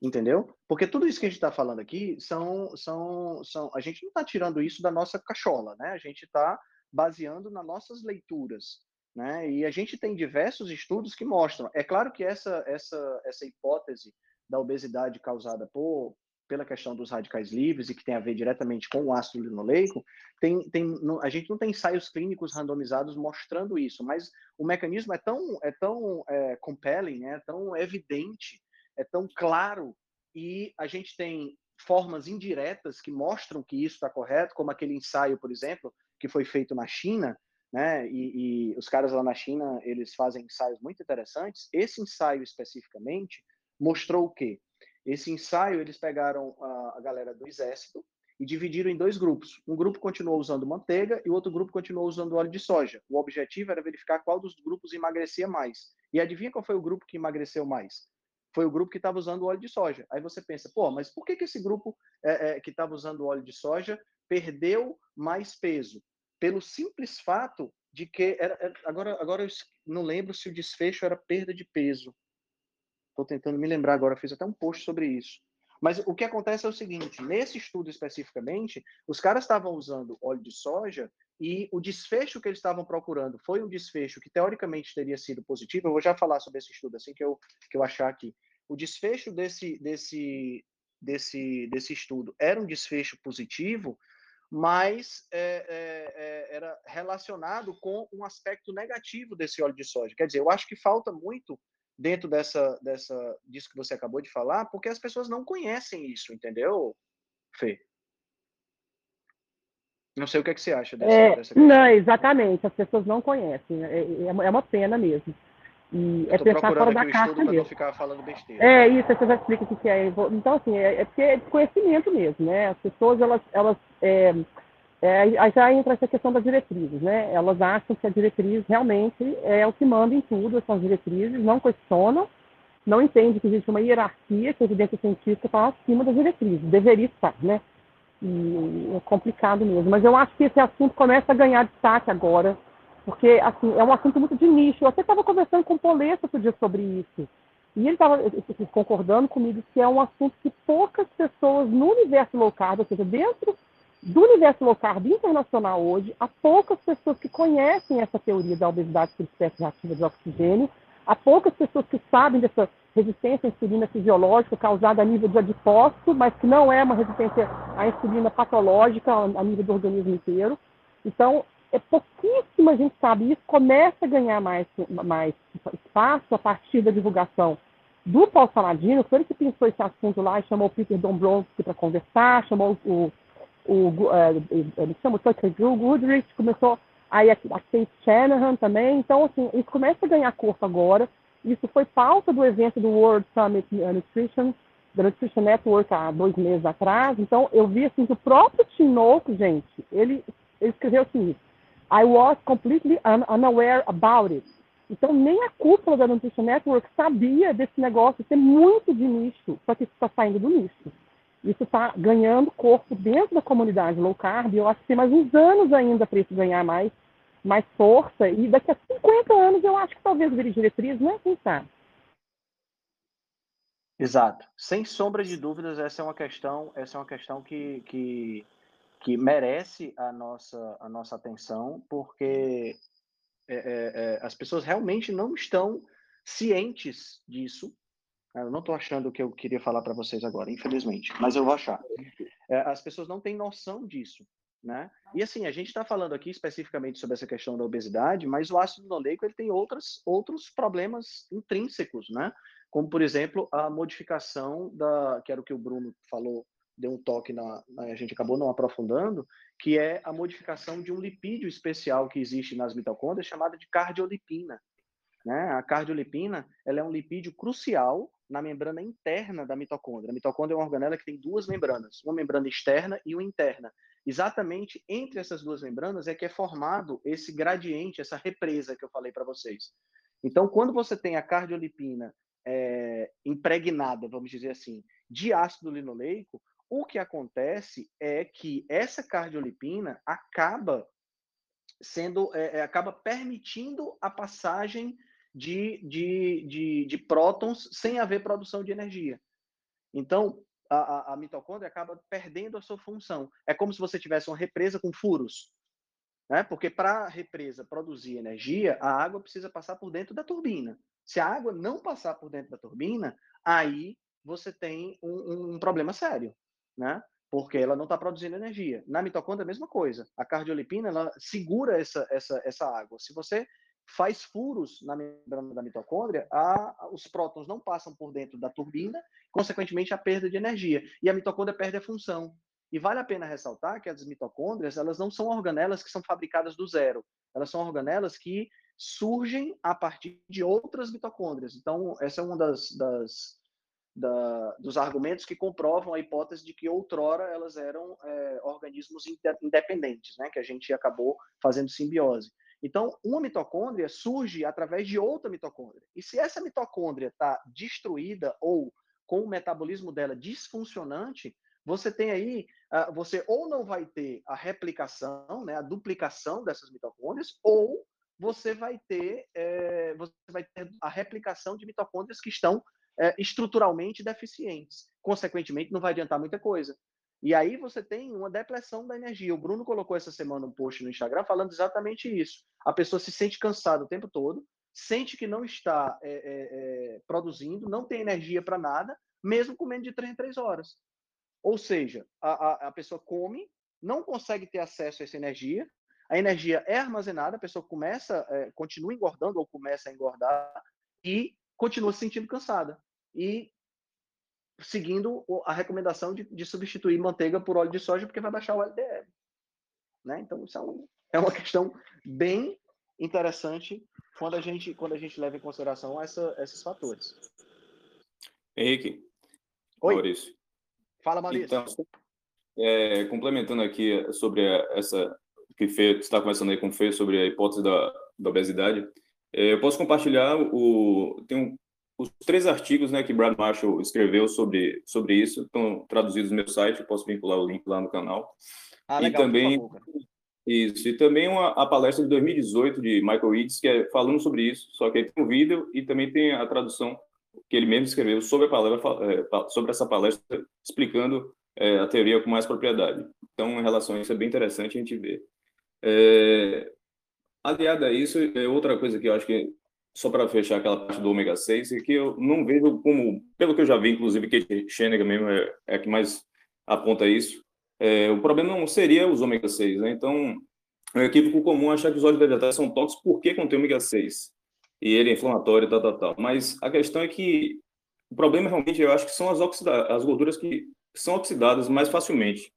Entendeu? Porque tudo isso que a gente está falando aqui são, são, são. A gente não está tirando isso da nossa cachola, né? A gente está baseando nas nossas leituras. Né? E a gente tem diversos estudos que mostram. É claro que essa, essa, essa hipótese da obesidade causada por, pela questão dos radicais livres e que tem a ver diretamente com o ácido linoleico, tem, tem, a gente não tem ensaios clínicos randomizados mostrando isso, mas o mecanismo é tão, é tão é, compelling, é tão evidente, é tão claro, e a gente tem formas indiretas que mostram que isso está correto, como aquele ensaio, por exemplo, que foi feito na China, né? E, e, os caras lá na China eles fazem ensaios muito interessantes. Esse ensaio especificamente mostrou o quê? Esse ensaio eles pegaram a, a galera do exército e dividiram em dois grupos. Um grupo continuou usando manteiga e o outro grupo continuou usando óleo de soja. O objetivo era verificar qual dos grupos emagrecia mais. E adivinha qual foi o grupo que emagreceu mais? Foi o grupo que estava usando óleo de soja. Aí você pensa, pô, mas por que, que esse grupo é, é, que estava usando óleo de soja perdeu mais peso? Pelo simples fato de que era, agora agora eu não lembro se o desfecho era perda de peso. Estou tentando me lembrar agora, fiz até um post sobre isso. Mas o que acontece é o seguinte: nesse estudo especificamente, os caras estavam usando óleo de soja e o desfecho que eles estavam procurando foi um desfecho que teoricamente teria sido positivo. Eu vou já falar sobre esse estudo assim que eu que eu achar aqui. O desfecho desse desse desse desse estudo era um desfecho positivo, mas é, é, era relacionado com um aspecto negativo desse óleo de soja. Quer dizer, eu acho que falta muito dentro dessa, dessa disso que você acabou de falar, porque as pessoas não conhecem isso, entendeu, Fê? Não sei o que, é que você acha dessa, é, dessa Não, exatamente, as pessoas não conhecem, é, é, é uma pena mesmo. E é pensar fora da caixa mesmo. ficar falando besteira. É isso, você já explica o que é. Então, assim, é, é porque é conhecimento mesmo, né? As pessoas, elas, elas é, é, aí já entra essa questão das diretrizes, né? Elas acham que a diretriz realmente é o que manda em tudo, são as diretrizes, não questionam, não entendem que existe uma hierarquia que a evidência científica está acima das diretrizes, deveria estar, né? E é complicado mesmo. Mas eu acho que esse assunto começa a ganhar destaque agora, porque assim, é um assunto muito de nicho. Eu até estava conversando com o Polesso outro dia sobre isso. E ele estava concordando comigo que é um assunto que poucas pessoas no universo low carb, ou seja, dentro do universo low carb internacional hoje, há poucas pessoas que conhecem essa teoria da obesidade por espécie reativa de oxigênio, há poucas pessoas que sabem dessa resistência à insulina fisiológica causada a nível de adipócito, mas que não é uma resistência à insulina patológica a nível do organismo inteiro. Então, é pouquíssima gente sabe isso, começa a ganhar mais, mais espaço a partir da divulgação do Paulo Saladino, foi ele que pensou esse assunto lá e chamou o Peter Dombrowski para conversar, chamou o, o, o ele chama o Tucker Goodrich, começou aí a, a Kate Shanahan também, então assim, isso começa a ganhar corpo agora, isso foi pauta do evento do World Summit Nutrition, da Nutrition Network há dois meses atrás, então eu vi assim que o próprio Tinoco, gente, ele, ele escreveu assim, I was completely un unaware about it. Então, nem a cúpula da Nutrition Network sabia desse negócio ser muito de nicho, só que está saindo do nicho. Isso está ganhando corpo dentro da comunidade low carb. Eu acho que tem mais uns anos ainda para isso ganhar mais, mais força. E daqui a 50 anos eu acho que talvez vire diretriz, né? Quem sabe? Exato. Sem sombra de dúvidas, essa é uma questão, essa é uma questão que, que que merece a nossa, a nossa atenção, porque é, é, é as pessoas realmente não estão cientes disso. Eu não estou achando o que eu queria falar para vocês agora, infelizmente, mas eu vou achar. É, as pessoas não têm noção disso. Né? E assim, a gente está falando aqui especificamente sobre essa questão da obesidade, mas o ácido linoleico ele tem outras, outros problemas intrínsecos, né? Como, por exemplo, a modificação da, que era o que o Bruno falou deu um toque na, a gente acabou não aprofundando, que é a modificação de um lipídio especial que existe nas mitocôndrias chamada de cardiolipina. Né? A cardiolipina ela é um lipídio crucial na membrana interna da mitocôndria. A mitocôndria é uma organela que tem duas membranas, uma membrana externa e uma interna. Exatamente entre essas duas membranas é que é formado esse gradiente, essa represa que eu falei para vocês. Então, quando você tem a cardiolipina é, impregnada, vamos dizer assim, de ácido linoleico, o que acontece é que essa cardiolipina acaba sendo, é, é, acaba permitindo a passagem de, de, de, de, prótons sem haver produção de energia. Então, a, a, a mitocôndria acaba perdendo a sua função. É como se você tivesse uma represa com furos. Né? Porque para a represa produzir energia, a água precisa passar por dentro da turbina. Se a água não passar por dentro da turbina, aí você tem um, um problema sério né? Porque ela não está produzindo energia. Na mitocôndria, a mesma coisa. A cardiolipina, ela segura essa, essa, essa água. Se você faz furos na membrana da mitocôndria, a, os prótons não passam por dentro da turbina, consequentemente, a perda de energia. E a mitocôndria perde a função. E vale a pena ressaltar que as mitocôndrias, elas não são organelas que são fabricadas do zero. Elas são organelas que surgem a partir de outras mitocôndrias. Então, essa é uma das, das da, dos argumentos que comprovam a hipótese de que outrora elas eram é, organismos independentes, né, que a gente acabou fazendo simbiose. Então, uma mitocôndria surge através de outra mitocôndria. E se essa mitocôndria está destruída ou com o metabolismo dela disfuncionante, você tem aí, uh, você ou não vai ter a replicação, né, a duplicação dessas mitocôndrias, ou você vai ter, é, você vai ter a replicação de mitocôndrias que estão é, estruturalmente deficientes. Consequentemente, não vai adiantar muita coisa. E aí você tem uma depressão da energia. O Bruno colocou essa semana um post no Instagram falando exatamente isso. A pessoa se sente cansada o tempo todo, sente que não está é, é, produzindo, não tem energia para nada, mesmo comendo de três em três horas. Ou seja, a, a, a pessoa come, não consegue ter acesso a essa energia, a energia é armazenada, a pessoa começa, é, continua engordando ou começa a engordar e continua se sentindo cansada e seguindo a recomendação de, de, substituir manteiga por óleo de soja, porque vai baixar o LDL. Né? Então, isso é, um, é, uma questão bem interessante quando a gente, quando a gente leva em consideração essa, esses fatores. Henrique. Oi. Maurício. Fala, Maurício. Então, é, complementando aqui sobre essa que Fê, está conversando aí com o Fê sobre a hipótese da, da obesidade, é, eu posso compartilhar o tem um os três artigos né, que Brad Marshall escreveu sobre, sobre isso estão traduzidos no meu site, posso vincular o link lá no canal. Ah, legal, e também isso, e também uma, a palestra de 2018 de Michael Eads, que é falando sobre isso, só que aí tem um vídeo e também tem a tradução que ele mesmo escreveu sobre, a palavra, é, sobre essa palestra, explicando é, a teoria com mais propriedade. Então, em relação a isso, é bem interessante a gente ver. É, aliado a isso, é outra coisa que eu acho que só para fechar aquela parte do ômega 6, é que eu não vejo como, pelo que eu já vi, inclusive, que Schenega mesmo é, é que mais aponta isso, é, o problema não seria os ômega 6, né? Então, é um equívoco comum achar que os óleos vegetais são tóxicos porque contém ômega 6 e ele é inflamatório tal, tal, tal. Mas a questão é que o problema realmente eu acho que são as, oxida as gorduras que são oxidadas mais facilmente.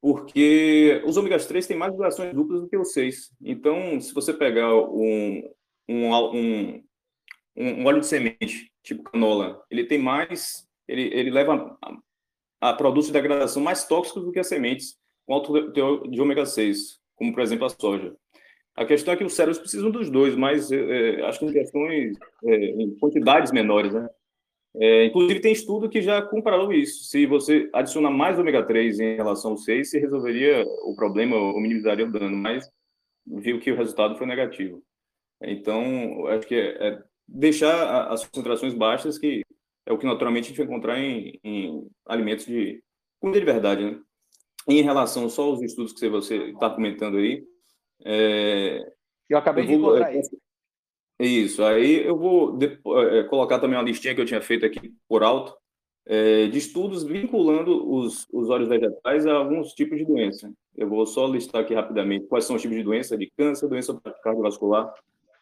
Porque os ômegas 3 têm mais vibrações duplas do que os 6. Então, se você pegar um, um, um, um óleo de semente, tipo canola, ele tem mais, ele, ele leva a, a produtos de degradação mais tóxicos do que as sementes com alto teor de ômega 6, como por exemplo a soja. A questão é que os cérebros precisam dos dois, mas é, é, acho que em questões, é, em quantidades menores, né? É, inclusive, tem estudo que já comparou isso. Se você adicionar mais ômega 3 em relação ao 6, se resolveria o problema ou minimizaria o dano, mas viu que o resultado foi negativo. Então, acho que é, é deixar as concentrações baixas, que é o que naturalmente a gente vai encontrar em, em alimentos de comida de verdade, né? Em relação só aos estudos que você está comentando aí, é, eu acabei eu vou, de encontrar isso. Isso, aí eu vou é, colocar também uma listinha que eu tinha feito aqui por alto, é, de estudos vinculando os, os óleos vegetais a alguns tipos de doença. Eu vou só listar aqui rapidamente quais são os tipos de doença, de câncer, doença cardiovascular,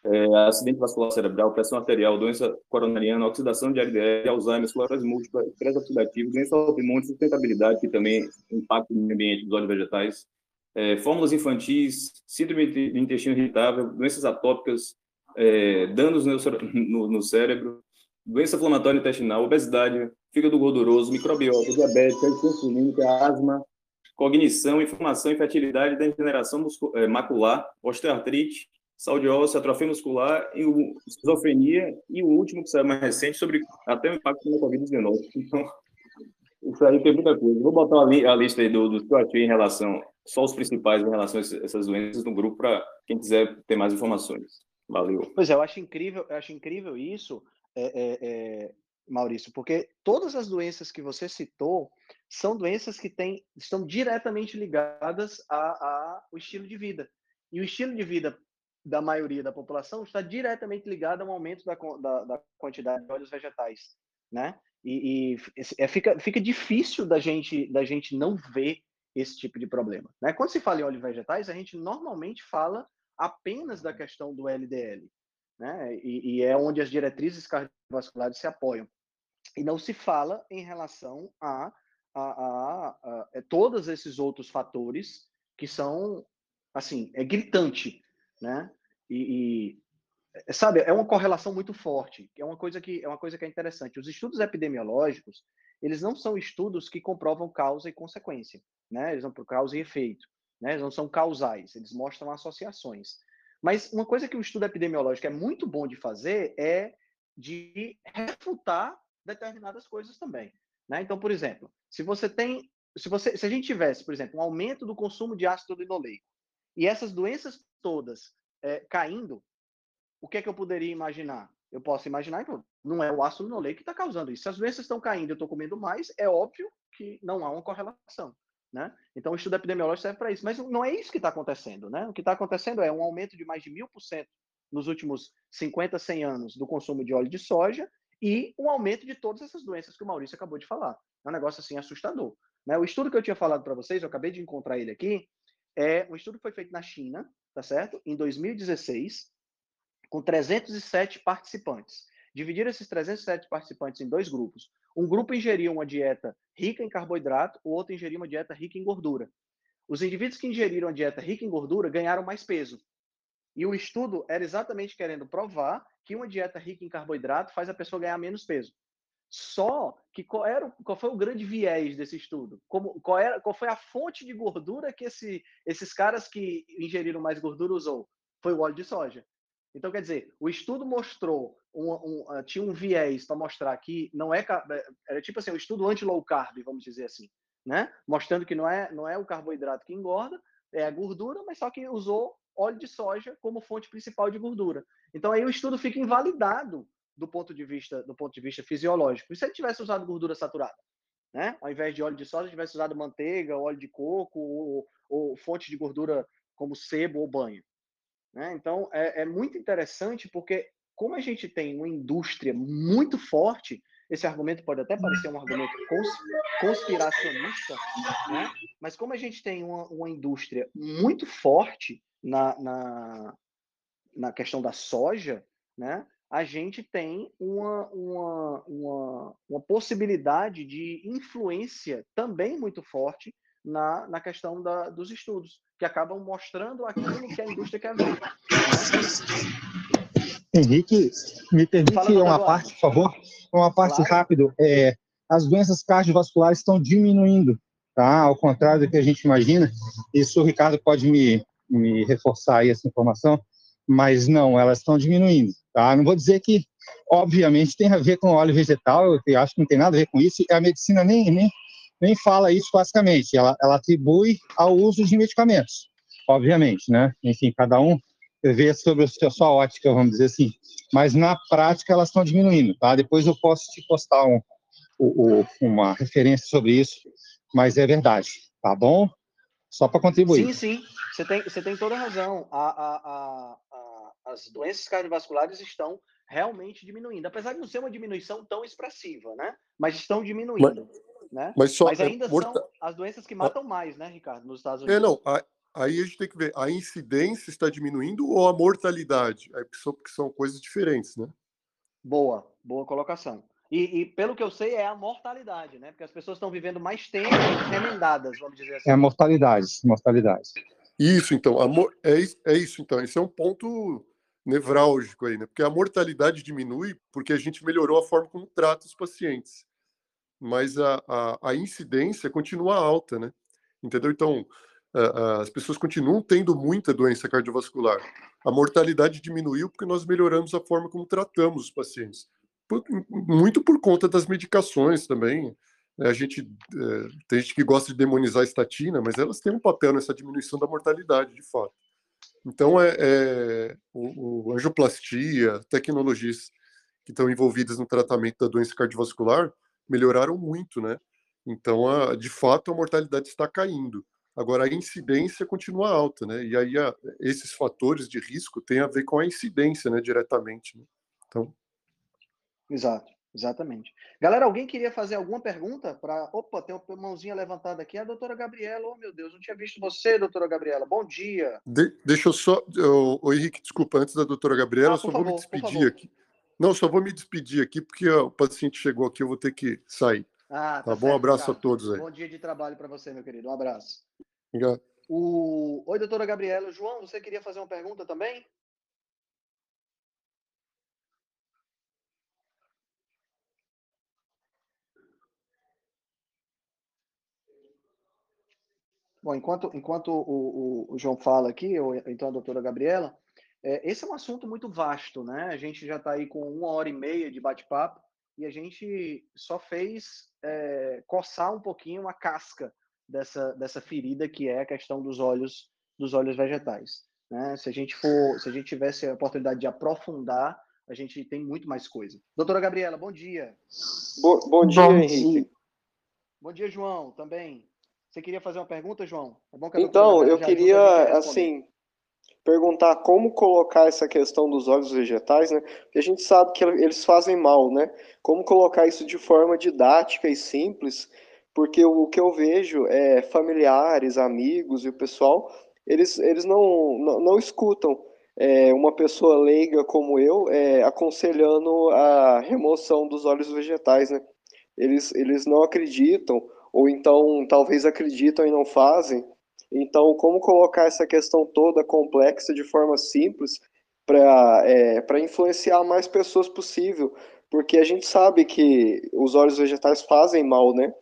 é, acidente vascular cerebral, pressão arterial, doença coronariana, oxidação de LDL, Alzheimer, esclerose múltipla, estresse oxidativo, doença autoimune, sustentabilidade, que também impacta no ambiente dos óleos vegetais, é, fórmulas infantis, síndrome de intestino irritável, doenças atópicas, é, danos no, no, no, cérebro, doença inflamatória intestinal, obesidade, fígado gorduroso, microbiota, diabetes, insulínica, asma, cognição, inflamação, infertilidade, degeneração é, macular, osteoartrite, saúde óssea, atrofia muscular, e o, esquizofrenia e o último que saiu mais recente sobre até o impacto na Covid-19. Então, isso aí tem muita coisa. Vou botar a, li, a lista aí do, do que eu achei em relação, só os principais em relação a essas doenças no grupo para quem quiser ter mais informações. Valeu. Pois é, eu acho incrível, eu acho incrível isso, é, é, é, Maurício, porque todas as doenças que você citou são doenças que têm, estão diretamente ligadas ao estilo de vida. E o estilo de vida da maioria da população está diretamente ligado a um aumento da, da, da quantidade de óleos vegetais, né? E, e é, fica, fica difícil da gente, da gente não ver esse tipo de problema. Né? Quando se fala em óleos vegetais, a gente normalmente fala apenas da questão do LDL, né? E, e, é onde as diretrizes cardiovasculares se apoiam. E não se fala em relação a, a, a, a, a é, todos esses outros fatores que são, assim, é gritante, né? E, e, é, sabe, é uma correlação muito forte. É uma coisa que é uma coisa que é interessante. Os estudos epidemiológicos, eles não são estudos que comprovam causa e consequência, né? Eles vão por causa e efeito né? Eles não são causais, eles mostram associações. Mas uma coisa que o estudo epidemiológico é muito bom de fazer é de refutar determinadas coisas também. Né? Então, por exemplo, se você tem, se você, se a gente tivesse, por exemplo, um aumento do consumo de ácido linoleico e essas doenças todas é, caindo, o que é que eu poderia imaginar? Eu posso imaginar que não é o ácido linoleico que está causando isso. Se as doenças estão caindo e eu estou comendo mais, é óbvio que não há uma correlação. Né? Então, o estudo epidemiológico serve para isso. Mas não é isso que está acontecendo. Né? O que está acontecendo é um aumento de mais de mil por cento nos últimos 50, 100 anos do consumo de óleo de soja e um aumento de todas essas doenças que o Maurício acabou de falar. É um negócio assim assustador. Né? O estudo que eu tinha falado para vocês, eu acabei de encontrar ele aqui, é um estudo que foi feito na China, tá certo? Em 2016, com 307 participantes. Dividiram esses 307 participantes em dois grupos. Um grupo ingeria uma dieta rica em carboidrato, o outro ingeria uma dieta rica em gordura. Os indivíduos que ingeriram a dieta rica em gordura ganharam mais peso. E o estudo era exatamente querendo provar que uma dieta rica em carboidrato faz a pessoa ganhar menos peso. Só que qual, era, qual foi o grande viés desse estudo? Como, qual, era, qual foi a fonte de gordura que esse, esses caras que ingeriram mais gordura usou? Foi o óleo de soja. Então, quer dizer, o estudo mostrou, um, um, uh, tinha um viés para mostrar que não é, é, era tipo assim, um estudo anti-low carb, vamos dizer assim, né? Mostrando que não é, não é o carboidrato que engorda, é a gordura, mas só que usou óleo de soja como fonte principal de gordura. Então, aí o estudo fica invalidado do ponto de vista, do ponto de vista fisiológico. E se ele tivesse usado gordura saturada? Né? Ao invés de óleo de soja, tivesse usado manteiga, óleo de coco ou, ou fonte de gordura como sebo ou banho. Né? Então, é, é, muito interessante porque como a gente tem uma indústria muito forte, esse argumento pode até parecer um argumento conspiracionista, né? mas como a gente tem uma, uma indústria muito forte na, na, na questão da soja, né? A gente tem uma, uma, uma, uma possibilidade de influência também muito forte na, na questão da, dos estudos, que acabam mostrando aquilo que a indústria quer ver. Né? Henrique, me permite Fala, uma parte, por favor? Uma parte claro. rápido. É, as doenças cardiovasculares estão diminuindo, tá? Ao contrário do que a gente imagina. Isso o Ricardo pode me, me reforçar aí essa informação, mas não, elas estão diminuindo, tá? Não vou dizer que, obviamente, tem a ver com óleo vegetal, eu acho que não tem nada a ver com isso, a medicina nem, nem, nem fala isso basicamente, ela, ela atribui ao uso de medicamentos, obviamente, né? Enfim, cada um ver sobre a sua ótica, vamos dizer assim. Mas na prática elas estão diminuindo, tá? Depois eu posso te postar um, um, uma referência sobre isso, mas é verdade, tá bom? Só para contribuir. Sim, sim, você tem, você tem toda a razão. A, a, as doenças cardiovasculares estão realmente diminuindo, apesar de não ser uma diminuição tão expressiva, né? Mas estão diminuindo. Mas, né? mas, só, mas é ainda é, são as doenças que matam mais, né, Ricardo, nos Estados Unidos. É, não, aí a gente tem que ver, a incidência está diminuindo ou a mortalidade? Aí, porque são coisas diferentes, né? Boa, boa colocação. E, e, pelo que eu sei, é a mortalidade, né? Porque as pessoas estão vivendo mais tempo remendadas, vamos dizer assim. É a mortalidade, mortalidade. Isso, então, a, é, é isso, então. Esse é um ponto nevrálgico aí, né? Porque a mortalidade diminui porque a gente melhorou a forma como trata os pacientes. Mas a, a, a incidência continua alta, né? Entendeu? Então, as pessoas continuam tendo muita doença cardiovascular. A mortalidade diminuiu porque nós melhoramos a forma como tratamos os pacientes. muito por conta das medicações também. Né? A gente é, tem gente que gosta de demonizar a estatina, mas elas têm um papel nessa diminuição da mortalidade, de fato. Então, é, é o, o angioplastia, tecnologias que estão envolvidas no tratamento da doença cardiovascular melhoraram muito, né? Então, a, de fato, a mortalidade está caindo. Agora, a incidência continua alta, né? E aí a, esses fatores de risco têm a ver com a incidência, né, diretamente. Né? Então. Exato, exatamente. Galera, alguém queria fazer alguma pergunta? Para, Opa, tem uma mãozinha levantada aqui. A doutora Gabriela, oh meu Deus, não tinha visto você, doutora Gabriela. Bom dia. De, deixa eu só. O Henrique, desculpa, antes da doutora Gabriela, ah, só favor, vou me despedir aqui. Não, só vou me despedir aqui, porque ó, o paciente chegou aqui, eu vou ter que sair. Ah, tá, tá bom? Um abraço cara. a todos aí. Bom dia de trabalho para você, meu querido. Um abraço. Obrigado. O... Oi, doutora Gabriela. João, você queria fazer uma pergunta também? Bom, enquanto, enquanto o, o, o João fala aqui, ou então a doutora Gabriela, é, esse é um assunto muito vasto, né? A gente já está aí com uma hora e meia de bate-papo e a gente só fez é, coçar um pouquinho a casca dessa, dessa ferida que é a questão dos óleos dos óleos vegetais. Né? Se a gente for, se a gente tivesse a oportunidade de aprofundar, a gente tem muito mais coisa. Doutora Gabriela, bom dia. Bo bom dia, bom Henrique. Bom dia, João, também. Você queria fazer uma pergunta, João? É então, eu queria, assim, perguntar como colocar essa questão dos óleos vegetais, né? Porque a gente sabe que eles fazem mal, né? Como colocar isso de forma didática e simples, porque o que eu vejo é familiares, amigos e o pessoal, eles, eles não, não, não escutam é, uma pessoa leiga como eu é, aconselhando a remoção dos óleos vegetais, né? Eles, eles não acreditam, ou então talvez acreditam e não fazem, então, como colocar essa questão toda complexa de forma simples para é, influenciar mais pessoas possível? Porque a gente sabe que os óleos vegetais fazem mal, né?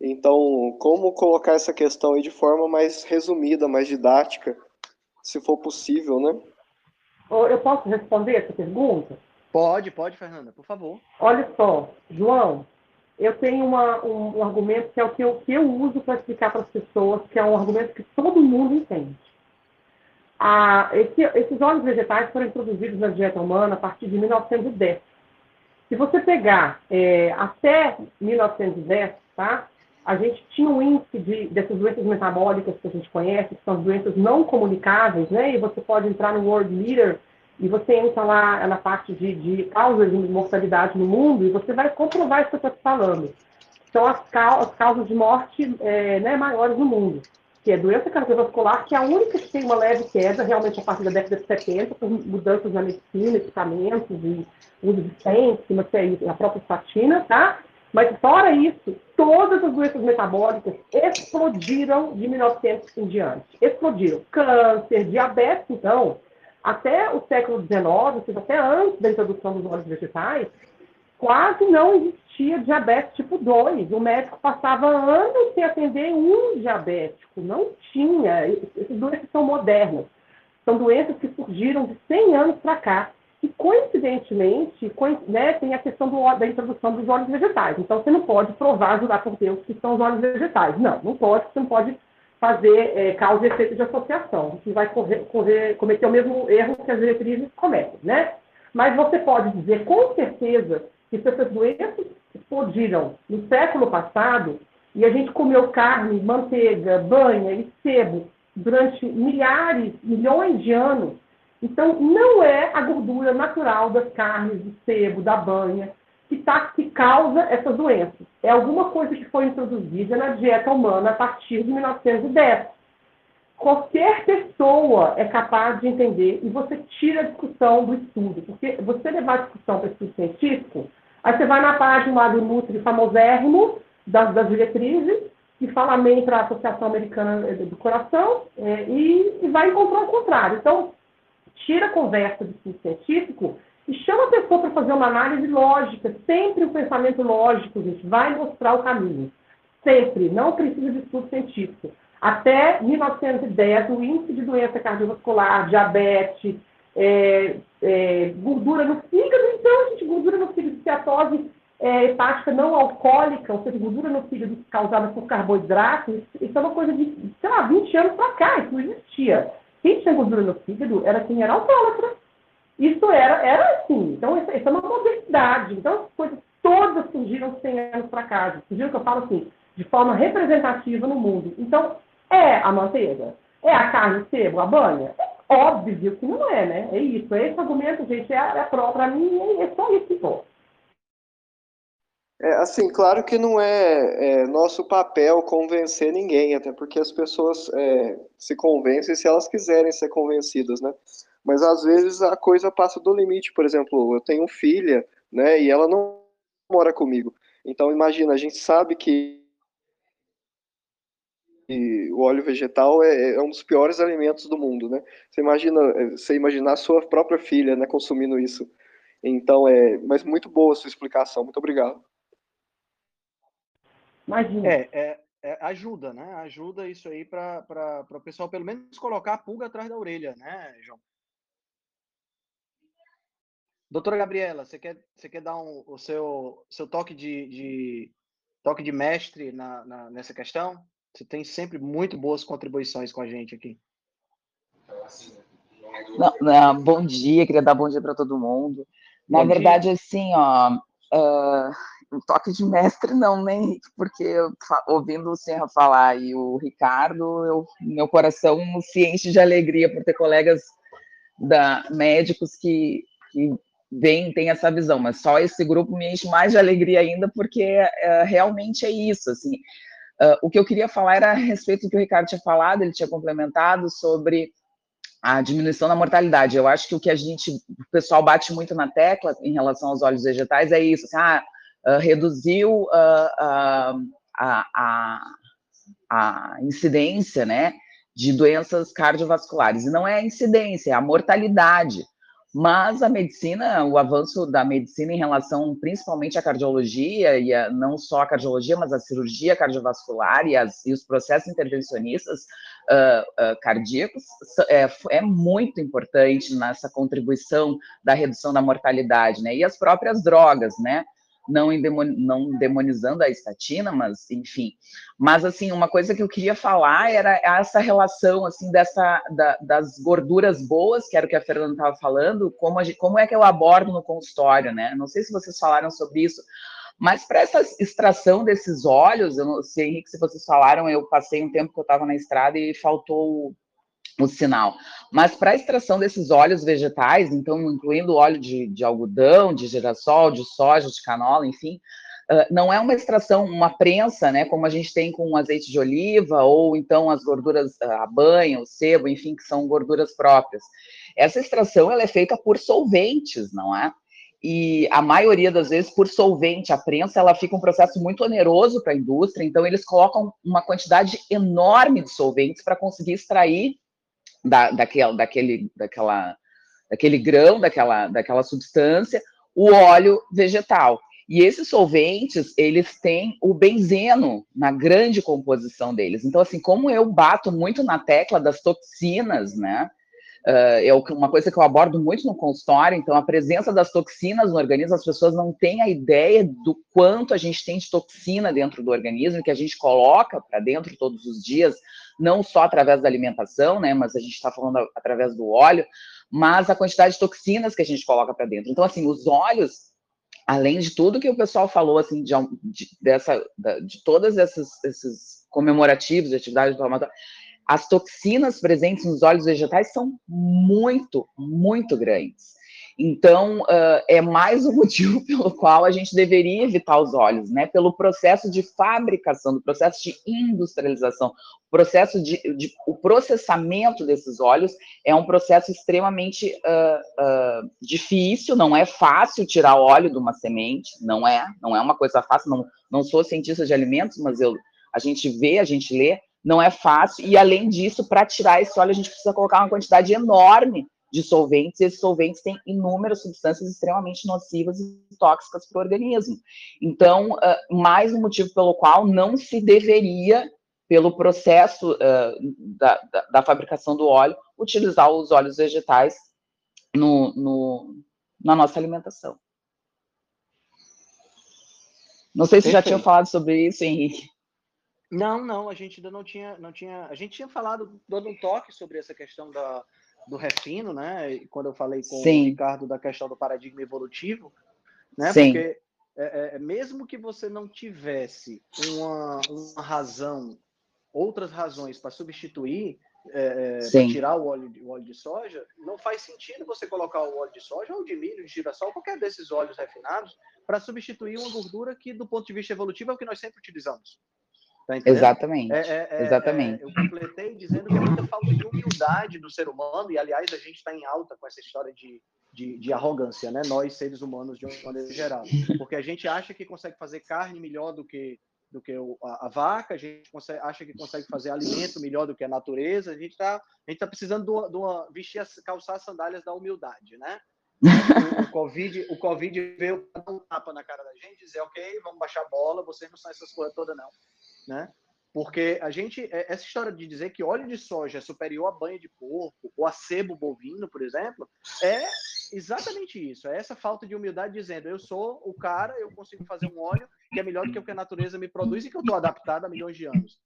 Então, como colocar essa questão aí de forma mais resumida, mais didática, se for possível, né? Eu posso responder essa pergunta? Pode, pode, Fernanda, por favor. Olha só, João, eu tenho uma, um, um, argumento que é o que eu, que eu uso para explicar para as pessoas, que é um argumento que todo mundo entende. Ah, esse, esses óleos vegetais foram introduzidos na dieta humana a partir de 1910. Se você pegar é, até 1910, tá? A gente tinha um índice de, dessas doenças metabólicas que a gente conhece, que são doenças não comunicáveis, né? E você pode entrar no World Leader e você entra lá na parte de, de causas de mortalidade no mundo e você vai comprovar isso que eu estou te falando. São as, as causas de morte é, né, maiores no mundo, que é doença cardiovascular, que é a única que tem uma leve queda, realmente a partir da década de 70, por mudanças na medicina, equipamentos e uso de stents, a própria statina, tá? Mas fora isso, todas as doenças metabólicas explodiram de 1900 em diante. Explodiram. Câncer, diabetes, então, até o século XIX, até antes da introdução dos óleos vegetais, quase não existia diabetes tipo 2. O médico passava anos sem atender um diabético. Não tinha. Essas doenças são modernas. São doenças que surgiram de 100 anos para cá. E, coincidentemente, né, tem a questão do, da introdução dos óleos vegetais. Então, você não pode provar, jurar por Deus, que são os óleos vegetais. Não, não pode, você não pode fazer é, causa e efeito de associação. Você vai correr, correr, cometer o mesmo erro que as diretrizes cometem, né? Mas você pode dizer com certeza que se essas doenças explodiram no século passado e a gente comeu carne, manteiga, banha e sebo durante milhares, milhões de anos, então não é a gordura natural das carnes, do sebo, da banha, que, tá, que causa essas doenças. É alguma coisa que foi introduzida na dieta humana a partir de 1910. Qualquer pessoa é capaz de entender e você tira a discussão do estudo, porque você levar a discussão para o estudo científico, aí você vai na página lá do Nutri famosérrimo, das, das diretrizes, que fala amém para a Associação Americana do Coração, é, e, e vai encontrar o contrário. Então, tira a conversa do estudo científico e chama a pessoa para fazer uma análise lógica. Sempre o pensamento lógico, gente, vai mostrar o caminho. Sempre. Não precisa de estudo científico. Até 1910, o índice de doença cardiovascular, diabetes, é, é, gordura no fígado, então, gente, gordura no fígado, ciatose é, hepática não alcoólica, ou seja, gordura no fígado causada por carboidratos, isso é uma coisa de, sei lá, 20 anos para cá, isso não existia. Quem tinha gordura no fígado era quem era alcoólatra. Isso era, era assim. Então, isso é uma modernidade. Então, as coisas todas surgiram 100 anos para cá. Surgiram, que eu falo assim, de forma representativa no mundo. Então, é a manteiga? É a carne sebo, a banha? É óbvio que não é, né? É isso. Esse argumento, gente, é, é para mim e é só isso que. É, assim, claro que não é, é, nosso papel convencer ninguém, até porque as pessoas é, se convencem se elas quiserem ser convencidas, né? Mas às vezes a coisa passa do limite. Por exemplo, eu tenho filha, né? E ela não mora comigo. Então, imagina, a gente sabe que o óleo vegetal é, é, um dos piores alimentos do mundo, né? Você imagina, é, você imaginar a sua própria filha, né, consumindo isso. Então, é, mas muito boa a sua explicação. Muito obrigado. Imagina. É, é, é, ajuda, né? Ajuda isso aí para o pessoal, pelo menos, colocar a pulga atrás da orelha, né, João? Doutora Gabriela, você quer, você quer dar um, o seu, seu toque de, de toque de mestre na, na, nessa questão? Você tem sempre muito boas contribuições com a gente aqui. Não, não, bom dia, queria dar bom dia para todo mundo. Na bom verdade, dia. assim, ó, uh, um toque de mestre não, nem porque eu, ouvindo o Serra falar e o Ricardo, eu, meu coração se enche de alegria por ter colegas da médicos que, que vem tem essa visão, mas só esse grupo me enche mais de alegria ainda porque uh, realmente é isso, assim. Uh, o que eu queria falar era a respeito do que o Ricardo tinha falado, ele tinha complementado sobre a diminuição da mortalidade. Eu acho que o que a gente, o pessoal bate muito na tecla em relação aos óleos vegetais é isso, assim, ah, uh, reduziu uh, a, a, a incidência, né, de doenças cardiovasculares. E não é a incidência, é a mortalidade. Mas a medicina, o avanço da medicina em relação principalmente à cardiologia, e a, não só a cardiologia, mas a cirurgia cardiovascular e, as, e os processos intervencionistas uh, uh, cardíacos, é, é, muito importante nessa contribuição da redução da mortalidade, né? E as próprias drogas, né? Não, não demonizando a estatina, mas enfim. Mas assim, uma coisa que eu queria falar era essa relação assim dessa da, das gorduras boas, que era o que a Fernanda estava falando, como, como é que eu abordo no consultório, né? Não sei se vocês falaram sobre isso, mas para essa extração desses óleos, eu não sei, Henrique, se vocês falaram, eu passei um tempo que eu estava na estrada e faltou o sinal. Mas para a extração desses óleos vegetais, então incluindo óleo de, de algodão, de girassol, de soja, de canola, enfim, uh, não é uma extração, uma prensa, né, como a gente tem com azeite de oliva, ou então as gorduras a banho, o sebo, enfim, que são gorduras próprias. Essa extração ela é feita por solventes, não é? e a maioria das vezes por solvente, a prensa, ela fica um processo muito oneroso para a indústria, então eles colocam uma quantidade enorme de solventes para conseguir extrair da, daquele, daquele, daquela, daquele grão, daquela, daquela substância, o óleo vegetal. E esses solventes, eles têm o benzeno na grande composição deles. Então, assim, como eu bato muito na tecla das toxinas, né? Uh, é uma coisa que eu abordo muito no consultório, então a presença das toxinas no organismo, as pessoas não têm a ideia do quanto a gente tem de toxina dentro do organismo, que a gente coloca para dentro todos os dias, não só através da alimentação, né, mas a gente está falando através do óleo, mas a quantidade de toxinas que a gente coloca para dentro. Então, assim, os óleos, além de tudo que o pessoal falou, assim, de, de dessa, de todas essas, esses comemorativos de atividade inflamatória, as toxinas presentes nos óleos vegetais são muito, muito grandes. Então, uh, é mais um motivo pelo qual a gente deveria evitar os óleos, né? Pelo processo de fabricação, do processo de industrialização, processo de, de o processamento desses óleos é um processo extremamente uh, uh, difícil, não é fácil tirar óleo de uma semente, não é, não é uma coisa fácil, não, não sou cientista de alimentos, mas eu, a gente vê, a gente lê, não é fácil, e além disso, para tirar esse óleo, a gente precisa colocar uma quantidade enorme de solventes, e esses solventes têm inúmeras substâncias extremamente nocivas e tóxicas para o organismo. Então, uh, mais um motivo pelo qual não se deveria, pelo processo uh, da, da, da, fabricação do óleo, utilizar os óleos vegetais no, no, na nossa alimentação. Não sei se Perfeito. já tinham falado sobre isso, Henrique. Não, não, a gente ainda não tinha, não tinha. A gente tinha falado, dando um toque sobre essa questão da, do refino, né? Quando eu falei com Sim. o Ricardo da questão do paradigma evolutivo, né? Sim. Porque é, é, é, mesmo que você não tivesse uma, uma razão, outras razões para substituir, é, é tirar o óleo, de, o óleo de soja, não faz sentido você colocar o óleo de soja ou de milho, de girassol, qualquer desses óleos refinados, para substituir uma gordura que, do ponto de vista evolutivo, é o que nós sempre utilizamos. Tá exatamente. É, é, é, exatamente. É, eu completei dizendo que é muita falta de humildade do ser humano, e aliás, a gente está em alta com essa história de, de, de, arrogância, né? Nós, seres humanos, de uma maneira geral. Porque a gente acha que consegue fazer carne melhor do que, do que a, a vaca, a gente consegue, acha que consegue fazer alimento melhor do que a natureza, a gente está tá precisando de uma, de uma, vestir, calçar as sandálias da humildade, né? O, o, COVID, o COVID veio para dar um tapa na cara da gente dizer, ok, vamos baixar a bola, vocês não são essas coisas todas, não né? Porque a gente, é, essa história de dizer que óleo de soja é superior a banho de porco ou a sebo bovino, por exemplo, é exatamente isso. É essa falta de humildade dizendo, eu sou o cara, eu consigo fazer um óleo que é melhor do que o que a natureza me produz e que eu estou adaptado há milhões de anos.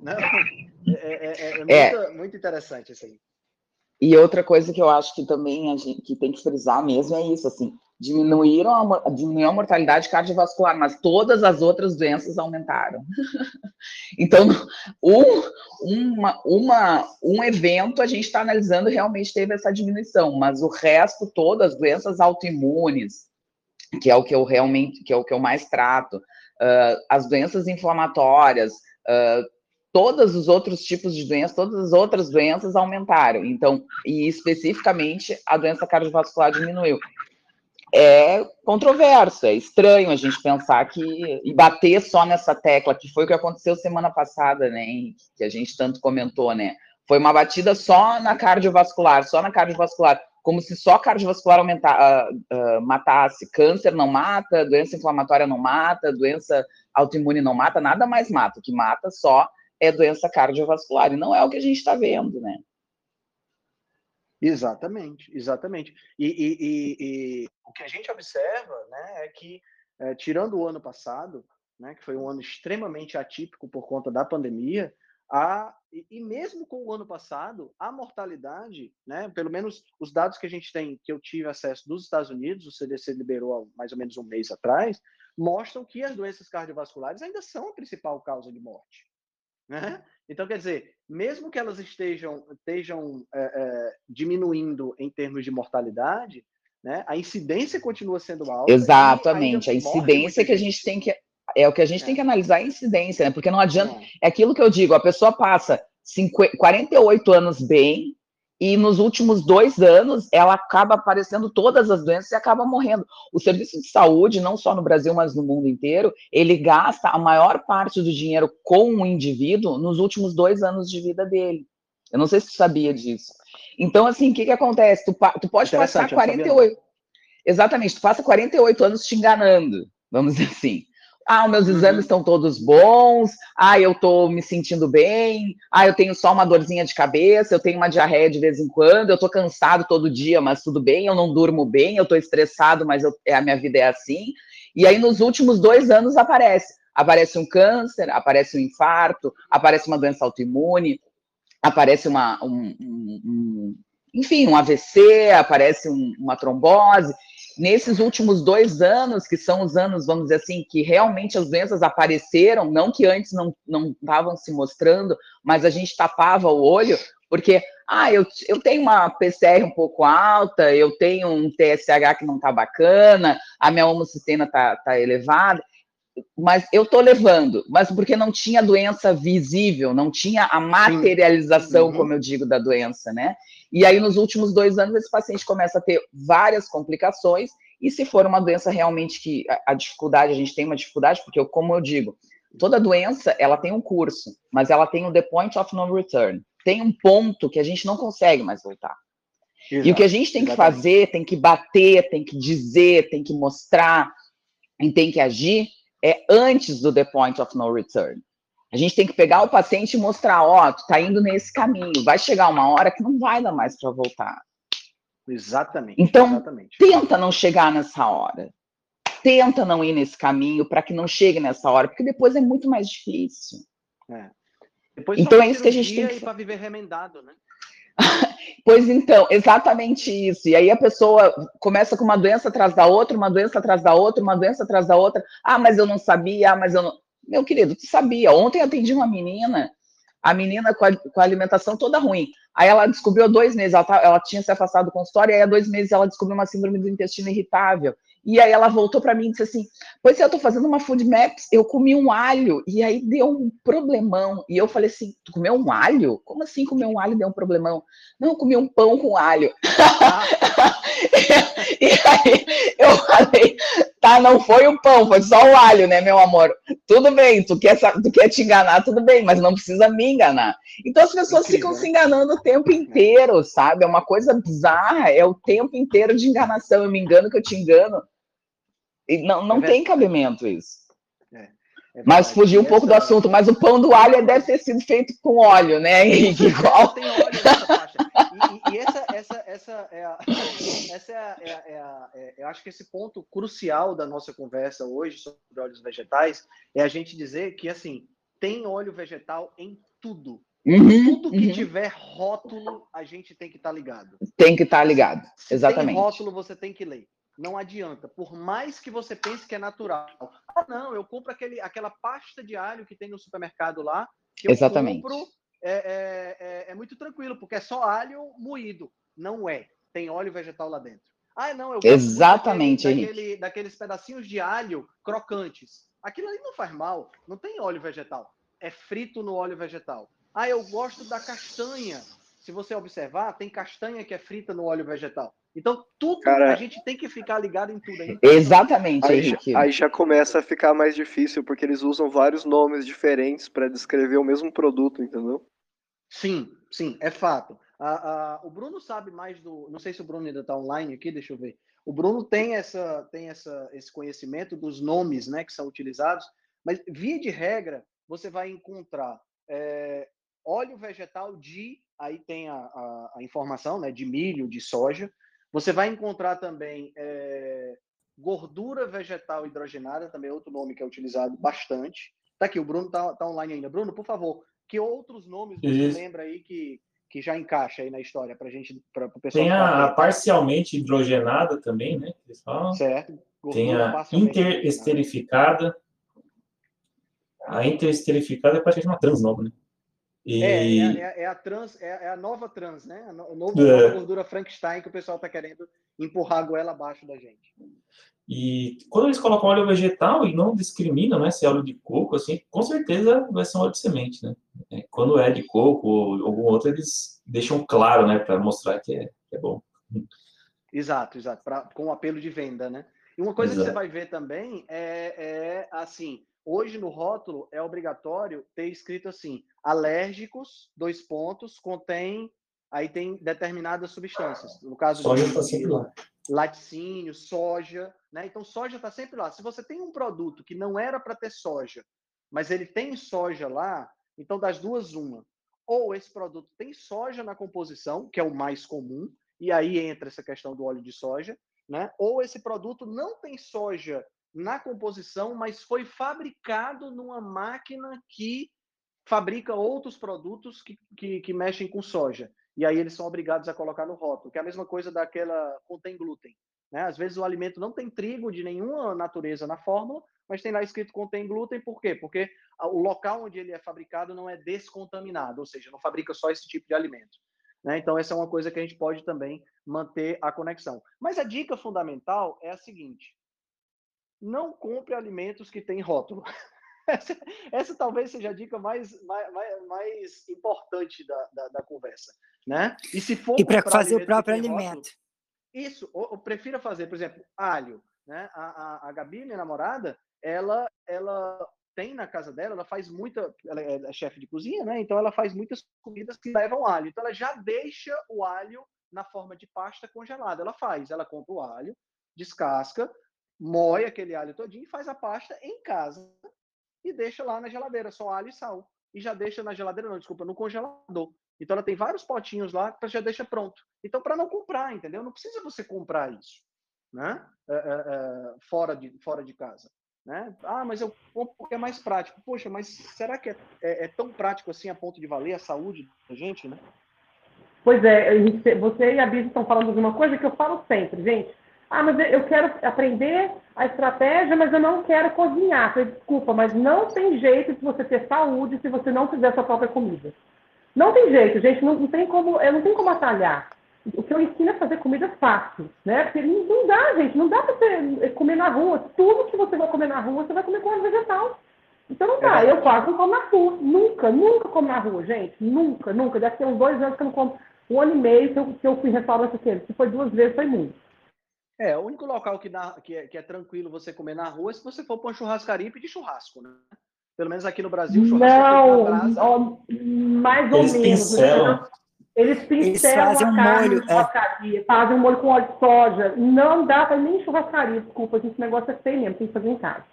Né? É, é, é, é, muito, muito interessante isso aí. E outra coisa que eu acho que também a gente que tem que frisar mesmo é isso, assim, diminuíram a, diminuiu a mortalidade cardiovascular, mas todas as outras doenças aumentaram. então, um, uma, uma, um evento a gente está analisando realmente teve essa diminuição, mas o resto, todas as doenças autoimunes, que é o que eu realmente, que é o que eu mais trato, uh, as doenças inflamatórias, uh, todos os outros tipos de doenças, todas as outras doenças aumentaram. Então, e especificamente a doença cardiovascular diminuiu é controverso, é estranho a gente pensar que e bater só nessa tecla, que foi o que aconteceu semana passada, né, que a gente tanto comentou, né? Foi uma batida só na cardiovascular, só na cardiovascular, como se só cardiovascular aumentar, uh, uh, matasse. Câncer não mata, doença inflamatória não mata, doença autoimune não mata, nada mais mata. O que mata só é doença cardiovascular, e não é o que a gente está vendo, né? Exatamente, exatamente. E, e, e, e, o que a gente observa né, é que, é, tirando o ano passado, né, que foi um ano extremamente atípico por conta da pandemia, a, e, mesmo com o ano passado, a mortalidade, né, pelo menos os dados que a gente tem, que eu tive acesso dos Estados Unidos, o CDC liberou há mais ou menos um mês atrás, mostram que as doenças cardiovasculares ainda são a principal causa de morte. Né? Então, quer dizer, mesmo que elas estejam, estejam é, é, diminuindo em termos de mortalidade, né, a incidência continua sendo alta. Exatamente, a incidência que a gente tem que. É o que a gente é. tem que analisar a incidência, né? Porque não adianta. É aquilo que eu digo, a pessoa passa 50, 48 anos bem, e nos últimos dois anos ela acaba aparecendo todas as doenças e acaba morrendo. O serviço de saúde, não só no Brasil, mas no mundo inteiro, ele gasta a maior parte do dinheiro com o indivíduo nos últimos dois anos de vida dele. Eu não sei se você sabia disso. Então, assim, o que, que acontece? Tu, tu pode passar 48. Exatamente, tu passa 48 anos te enganando, vamos dizer assim. Ah, meus uhum. exames estão todos bons. Ah, eu estou me sentindo bem. Ah, eu tenho só uma dorzinha de cabeça. Eu tenho uma diarreia de vez em quando. Eu estou cansado todo dia, mas tudo bem. Eu não durmo bem. Eu estou estressado, mas eu, a minha vida é assim. E aí, nos últimos dois anos, aparece. Aparece um câncer, aparece um infarto, aparece uma doença autoimune, aparece uma, um, um, um enfim, um AVC, aparece um, uma trombose nesses últimos dois anos, que são os anos, vamos dizer assim, que realmente as doenças apareceram, não que antes não estavam se mostrando, mas a gente tapava o olho, porque, ah, eu, eu tenho uma PCR um pouco alta, eu tenho um TSH que não está bacana, a minha homocistena está tá elevada, mas eu estou levando, mas porque não tinha doença visível, não tinha a materialização, uhum. como eu digo, da doença, né? E aí, nos últimos dois anos, esse paciente começa a ter várias complicações, e se for uma doença realmente que a, a dificuldade, a gente tem uma dificuldade, porque, eu, como eu digo, toda doença, ela tem um curso, mas ela tem o the point of no return. Tem um ponto que a gente não consegue mais voltar. Exato, e o que a gente tem exatamente. que fazer, tem que bater, tem que dizer, tem que mostrar, e tem que agir, é antes do the point of no return. A gente tem que pegar o paciente e mostrar, ó, oh, tu tá indo nesse caminho, vai chegar uma hora que não vai dar mais para voltar. Exatamente. Então, exatamente. tenta não chegar nessa hora. Tenta não ir nesse caminho para que não chegue nessa hora, porque depois é muito mais difícil. É. Depois então é isso que a gente tem que para viver remendado, né? pois então, exatamente isso. E aí a pessoa começa com uma doença atrás da outra, uma doença atrás da outra, uma doença atrás da outra. Ah, mas eu não sabia, ah, mas eu não. Meu querido, tu sabia. Ontem atendi uma menina, a menina com a, com a alimentação toda ruim. Aí ela descobriu há dois meses, ela, tá, ela tinha se afastado do consultório, e aí há dois meses ela descobriu uma síndrome do intestino irritável. E aí ela voltou para mim e disse assim: Pois é, eu estou fazendo uma food maps, eu comi um alho, e aí deu um problemão. E eu falei assim: Tu comeu um alho? Como assim comer um alho deu um problemão? Não, eu comi um pão com alho. e, e aí Não foi o pão, foi só o alho, né, meu amor? Tudo bem, tu quer, tu quer te enganar, tudo bem, mas não precisa me enganar. Então as pessoas ficam se enganando o tempo inteiro, sabe? É uma coisa bizarra, é o tempo inteiro de enganação. Eu me engano que eu te engano. E não, não é tem cabimento isso. É, é mas fugir um pouco do assunto, mas o pão do alho deve ter sido feito com óleo, né, Henrique? Igual. Nessa faixa. E, e, essa, essa, essa é a, essa é a, é a, é a é, eu acho que esse ponto crucial da nossa conversa hoje sobre óleos vegetais é a gente dizer que, assim, tem óleo vegetal em tudo. Uhum, tudo que uhum. tiver rótulo, a gente tem que estar tá ligado. Tem que estar tá ligado, exatamente. tem rótulo, você tem que ler. Não adianta. Por mais que você pense que é natural. Ah, não, eu compro aquele, aquela pasta de alho que tem no supermercado lá. Eu Exatamente. compro. É, é, é, é, muito tranquilo, porque é só alho moído. Não é. Tem óleo vegetal lá dentro. Ah, não, eu Exatamente, daquele, daquele, daqueles pedacinhos de alho crocantes. Aquilo ali não faz mal. Não tem óleo vegetal. É frito no óleo vegetal. Ah, eu gosto da castanha. Se você observar, tem castanha que é frita no óleo vegetal. Então, tudo Cara, a gente tem que ficar ligado em tudo. Aí. Exatamente, aí, Henrique. Aí já começa a ficar mais difícil, porque eles usam vários nomes diferentes para descrever o mesmo produto, entendeu? Sim, sim, é fato. A, a, o Bruno sabe mais do. Não sei se o Bruno ainda está online aqui, deixa eu ver. O Bruno tem, essa, tem essa, esse conhecimento dos nomes né, que são utilizados, mas, via de regra, você vai encontrar é, óleo vegetal de. Aí tem a, a, a informação né, de milho, de soja você vai encontrar também é, gordura vegetal hidrogenada, também é outro nome que é utilizado bastante. Tá aqui, o Bruno tá, tá online ainda. Bruno, por favor, que outros nomes você Isso. lembra aí que, que já encaixa aí na história para gente, para o pessoal? Tem a, a, parcialmente hidrogenada também, né? Falam. Certo. Gordura Tem a interesterificada. A interesterificada é praticamente uma transnova, né? E... É, é, é, é, a trans, é, é, a nova trans, né? A nova, é. gordura Frankenstein que o pessoal está querendo empurrar a goela abaixo da gente. E quando eles colocam óleo vegetal e não discriminam, né, se é óleo de coco, assim, com certeza vai ser um óleo de semente, né? É, quando é de coco ou algum outro, eles deixam claro, né, para mostrar que é, que é bom. Exato, exato, pra, com apelo de venda, né? E uma coisa exato. que você vai ver também é, é assim, hoje no rótulo é obrigatório ter escrito assim, alérgicos, dois pontos, contém, aí tem determinadas substâncias. No caso soja está sempre lá. Laticínio, soja, né? Então soja está sempre lá. Se você tem um produto que não era para ter soja, mas ele tem soja lá, então das duas uma. Ou esse produto tem soja na composição, que é o mais comum, e aí entra essa questão do óleo de soja, né? Ou esse produto não tem soja na composição, mas foi fabricado numa máquina que fabrica outros produtos que, que, que, mexem com soja. E aí eles são obrigados a colocar no rótulo, que é a mesma coisa daquela contém glúten. Né? Às vezes o alimento não tem trigo de nenhuma natureza na fórmula, mas tem lá escrito contém glúten, por quê? Porque o local onde ele é fabricado não é descontaminado, ou seja, não fabrica só esse tipo de alimento. Né? Então, essa é uma coisa que a gente pode também manter a conexão. Mas a dica fundamental é a seguinte: não compre alimentos que têm rótulo. Essa, essa, talvez seja a dica mais, mais, mais importante da, da, da, conversa. Né? E se for. E para fazer o próprio alimento. Rótulo, isso, ou prefira fazer, por exemplo, alho. Né? A, a, a Gabi, minha namorada, ela, ela tem na casa dela, ela faz muita, ela é, é chefe de cozinha, né? Então ela faz muitas comidas que levam alho. Então ela já deixa o alho na forma de pasta congelada. Ela faz, ela compra o alho, descasca, moe aquele alho todinho faz a pasta em casa e deixa lá na geladeira, só alho e sal. E já deixa na geladeira, não, desculpa, no congelador. Então ela tem vários potinhos lá que já deixa pronto. Então para não comprar, entendeu? Não precisa você comprar isso, né? É, é, é, fora de fora de casa. Né? Ah, mas eu compro porque é mais prático. Poxa, mas será que é, é, é, tão prático assim a ponto de valer a saúde da gente, né? Pois é, você e a Bia estão falando de uma coisa que eu falo sempre, gente. Ah, mas eu quero aprender a estratégia, mas eu não quero cozinhar. Falei, desculpa, mas não tem jeito de você ter saúde se você não fizer sua própria comida. Não tem jeito, gente. Não, não tem como, não tem como atalhar o que eu ensino é fazer comida fácil, né? Porque não dá, gente, não dá para você comer na rua. Tudo que você vai comer na rua, você vai comer com vegetal. Então não dá. É eu quase não como na rua. Nunca, nunca como na rua, gente. Nunca, nunca. Deve ter uns dois anos que eu não como. Um ano e meio que eu, que eu fui restaurante aquele. Se foi duas vezes, foi muito. É, o único local que, dá, que, é, que é tranquilo você comer na rua é se você for para uma churrascaria e pedir churrasco, né? Pelo menos aqui no Brasil, churrasco não, ó, mais ou Eles menos. Pincelam. Eles pincelam Eles a carne molho, churrascaria, é. fazem um molho com óleo de soja. Não dá para nem churrascaria, desculpa, esse negócio é feio mesmo, tem que fazer em casa.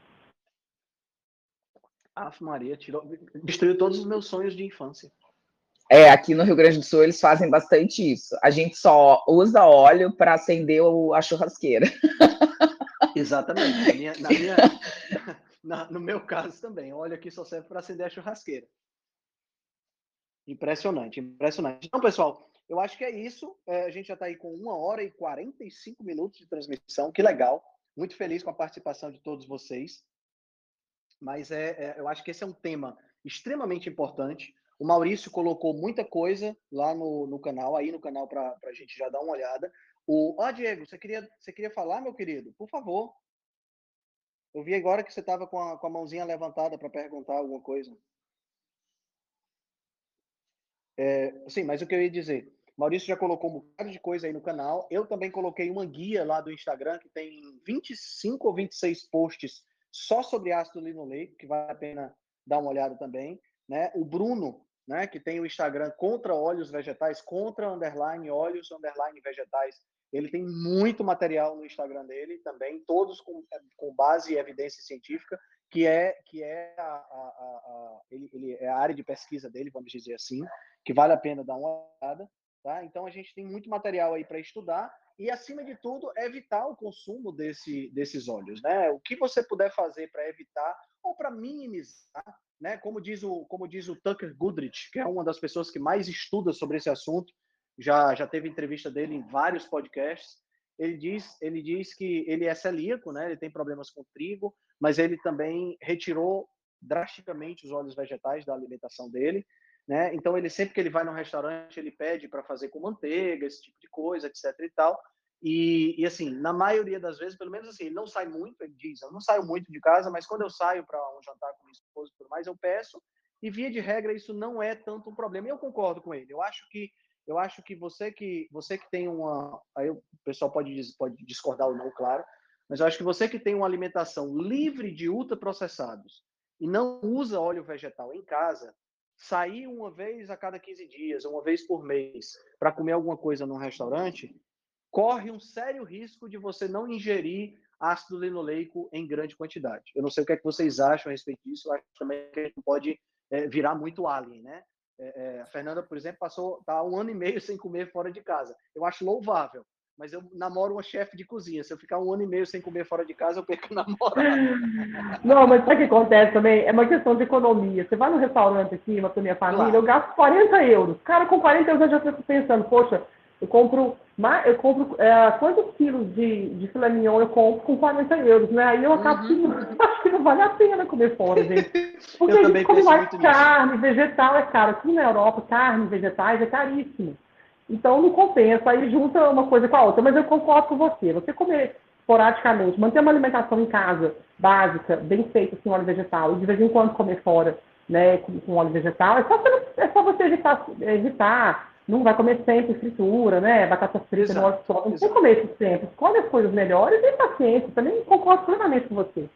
Aff, Maria, tirou, destruiu todos os meus sonhos de infância. É, aqui no Rio Grande do Sul eles fazem bastante isso. A gente só usa óleo para acender o, a churrasqueira. Exatamente. Na minha, na minha, na, no meu caso também, óleo aqui só serve para acender a churrasqueira. Impressionante, impressionante. Então, pessoal, eu acho que é isso. É, a gente já está aí com uma hora e 45 minutos de transmissão. Que legal. Muito feliz com a participação de todos vocês. Mas é, é eu acho que esse é um tema extremamente importante. O Maurício colocou muita coisa lá no, no canal, aí no canal, para a gente já dar uma olhada. O, ó, Diego, você queria, você queria falar, meu querido? Por favor. Eu vi agora que você estava com a, com a mãozinha levantada para perguntar alguma coisa. É, sim, mas o que eu ia dizer, Maurício já colocou um bocado de coisa aí no canal. Eu também coloquei uma guia lá do Instagram que tem 25 ou 26 posts só sobre ácido linoleico, que vale a pena dar uma olhada também. Né? O Bruno, né, que tem o Instagram contra óleos vegetais, contra underline óleos underline vegetais. Ele tem muito material no Instagram dele também, todos com, com base e evidência científica, que é que é a, a, a, ele, ele, é a área de pesquisa dele, vamos dizer assim que vale a pena dar uma olhada. Tá? Então, a gente tem muito material aí para estudar e, acima de tudo, evitar o consumo desse, desses óleos. Né? O que você puder fazer para evitar ou para minimizar, né? como, diz o, como diz o Tucker Goodrich, que é uma das pessoas que mais estuda sobre esse assunto, já, já teve entrevista dele em vários podcasts. Ele diz, ele diz que ele é celíaco, né? ele tem problemas com trigo, mas ele também retirou drasticamente os óleos vegetais da alimentação dele né? Então ele sempre que ele vai no restaurante ele pede para fazer com manteiga, esse tipo de coisa, etc e tal. E, e, assim, na maioria das vezes, pelo menos assim, ele não sai muito, ele diz, eu não saio muito de casa, mas quando eu saio para um jantar com minha esposa e tudo mais, eu peço, e via de regra isso não é tanto um problema. E eu concordo com ele. Eu acho que eu acho que você que você que tem uma, aí o pessoal pode pode discordar ou não, claro, mas eu acho que você que tem uma alimentação livre de ultraprocessados e não usa óleo vegetal em casa, sair uma vez a cada 15 dias, uma vez por mês, para comer alguma coisa num restaurante, corre um sério risco de você não ingerir ácido linoleico em grande quantidade. Eu não sei o que, é que vocês acham a respeito disso, eu acho também que a gente pode é, virar muito alien, né? É, é, a Fernanda, por exemplo, passou tá um ano e meio sem comer fora de casa. Eu acho louvável, mas eu namoro uma chefe de cozinha. Se eu ficar um ano e meio sem comer fora de casa, eu perco a namorada. Não, mas sabe o que acontece também? É uma questão de economia. Você vai no restaurante aqui, uma minha família, claro. eu gasto 40 euros. Cara, com 40 euros eu já estou pensando, poxa, eu compro, eu compro é, quantos quilos de, de filé mignon eu compro com 40 euros, né? Aí eu acabo uhum. que acho que não vale a pena comer fora, gente. Porque eu a gente come mais carne, nisso. vegetal é caro. Aqui na Europa, carne, vegetais é caríssimo. Então não compensa, aí junta uma coisa com a outra. Mas eu concordo com você. Você comer esporadicamente, manter uma alimentação em casa básica, bem feita, assim, óleo vegetal, e de vez em quando comer fora, né, com, com óleo vegetal, é só, você, é só você evitar, evitar não vai comer sempre fritura, né? Batata frita no óleo só. Não tem comer isso sempre. Escolhe as coisas melhores e paciência. Também concordo plenamente com você.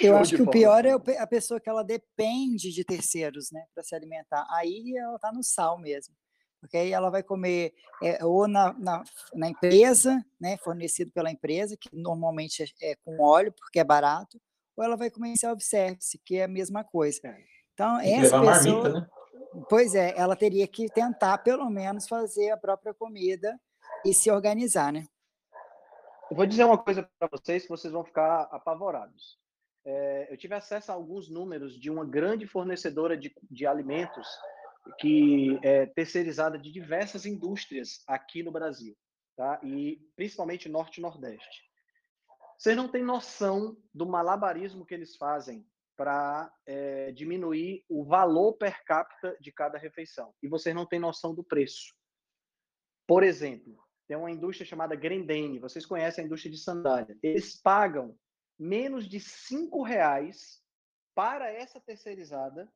Eu acho que o pior é a pessoa que ela depende de terceiros, né, para se alimentar. Aí ela tá no sal mesmo. Porque aí ela vai comer é, ou na, na, na, empresa, né, fornecido pela empresa, que normalmente é, é, com óleo, porque é barato, ou ela vai comer em self-service, que é a mesma coisa. É. Então, essa pessoa... Marmita, né? Pois é, ela teria que tentar, pelo menos, fazer a própria comida e se organizar, né? Eu vou dizer uma coisa para vocês que vocês vão ficar apavorados. É, eu tive acesso a alguns números de uma grande fornecedora de, de alimentos que é terceirizada de diversas indústrias aqui no Brasil, tá? E principalmente norte e nordeste. Vocês não têm noção do malabarismo que eles fazem para é, diminuir o valor per capita de cada refeição. E vocês não têm noção do preço. Por exemplo, tem uma indústria chamada Grendene, vocês conhecem a indústria de sandália. Eles pagam menos de cinco reais para essa terceirizada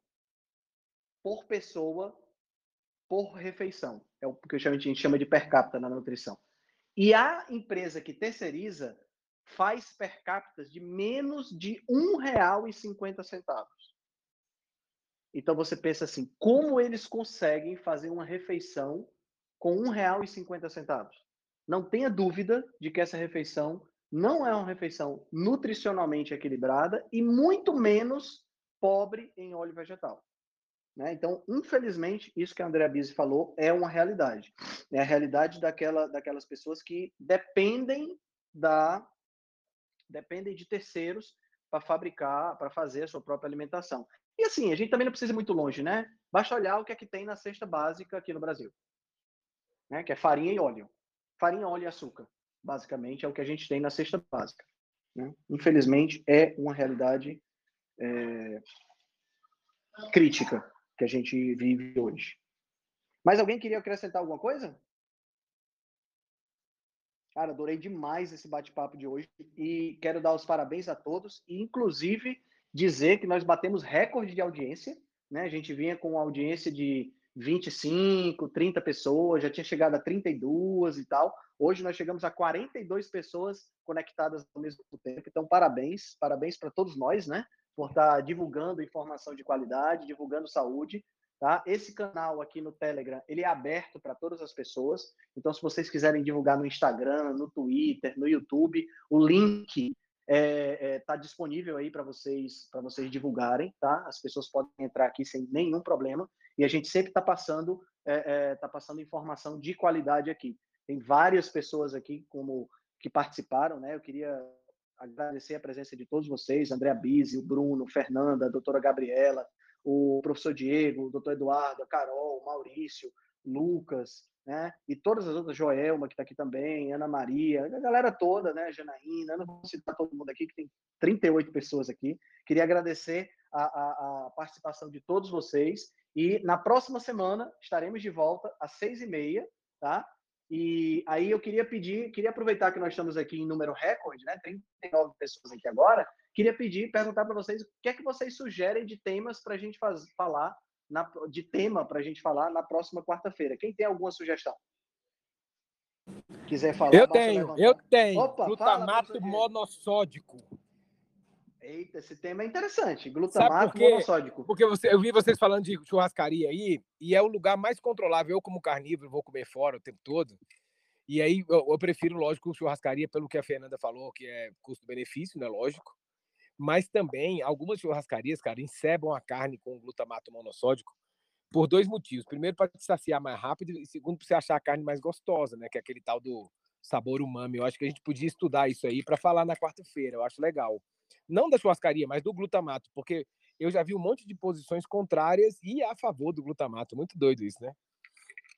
por pessoa por refeição. É o que a gente chama de per capita na nutrição. E a empresa que terceiriza faz per capita de menos de R$ 1,50. Então você pensa assim, como eles conseguem fazer uma refeição com R$ 1,50? Não tenha dúvida de que essa refeição não é uma refeição nutricionalmente equilibrada e muito menos pobre em óleo vegetal. Né? Então, infelizmente, isso que a Andrea Bise falou é uma realidade. É a realidade daquela, daquelas pessoas que dependem da dependem de terceiros para fabricar, para fazer a sua própria alimentação. E assim, a gente também não precisa ir muito longe, né? Basta olhar o que é que tem na cesta básica aqui no Brasil, né? Que é farinha e óleo. Farinha, óleo e açúcar, basicamente, é o que a gente tem na cesta básica. Né? Infelizmente, é uma realidade é, crítica que a gente vive hoje. Mas alguém queria acrescentar alguma coisa? Cara, adorei demais esse bate-papo de hoje e quero dar os parabéns a todos e, inclusive, dizer que nós batemos recorde de audiência. Né? A gente vinha com uma audiência de 25, 30 pessoas, já tinha chegado a 32 e tal. Hoje nós chegamos a 42 pessoas conectadas ao mesmo tempo. Então, parabéns, parabéns para todos nós, né? Por estar divulgando informação de qualidade, divulgando saúde Tá? Esse canal aqui no Telegram, ele é aberto para todas as pessoas. Então, se vocês quiserem divulgar no Instagram, no Twitter, no YouTube, o link está é, é, tá disponível aí para vocês para vocês divulgarem, tá? As pessoas podem entrar aqui sem nenhum problema. E a gente sempre está passando é, é, tá passando informação de qualidade aqui. Tem várias pessoas aqui como que participaram, né? Eu queria agradecer a presença de todos vocês, André Bise, o Bruno, Fernanda, a doutora Gabriela, o professor Diego, o doutor Eduardo, a Carol, o Maurício, Lucas, né? E todas as outras, Joelma, que está aqui também, Ana Maria, a galera toda, né? Janaína, eu não vou citar todo mundo aqui, que tem 38 pessoas aqui. Queria agradecer a, a, a participação de todos vocês. E na próxima semana estaremos de volta às seis e meia, tá? E aí eu queria pedir, queria aproveitar que nós estamos aqui em número recorde, né? 39 pessoas aqui agora. Queria pedir, perguntar para vocês o que é que vocês sugerem de temas para a gente faz, falar, na, de tema para a gente falar na próxima quarta-feira. Quem tem alguma sugestão? Quiser falar? Eu tenho, eu tenho. Opa, Glutamato fala, monossódico. Eita, esse tema é interessante. Glutamato por monossódico. Porque você, eu vi vocês falando de churrascaria aí, e é o lugar mais controlável. Eu, como carnívoro, vou comer fora o tempo todo. E aí eu, eu prefiro, lógico, churrascaria, pelo que a Fernanda falou, que é custo-benefício, né? Lógico. Mas também, algumas churrascarias, cara, encebam a carne com glutamato monossódico por dois motivos. Primeiro, para te saciar mais rápido, e segundo, para você achar a carne mais gostosa, né? Que é aquele tal do sabor umami. Eu acho que a gente podia estudar isso aí para falar na quarta-feira. Eu acho legal não da churrascaria, mas do glutamato, porque eu já vi um monte de posições contrárias e a favor do glutamato. Muito doido isso, né?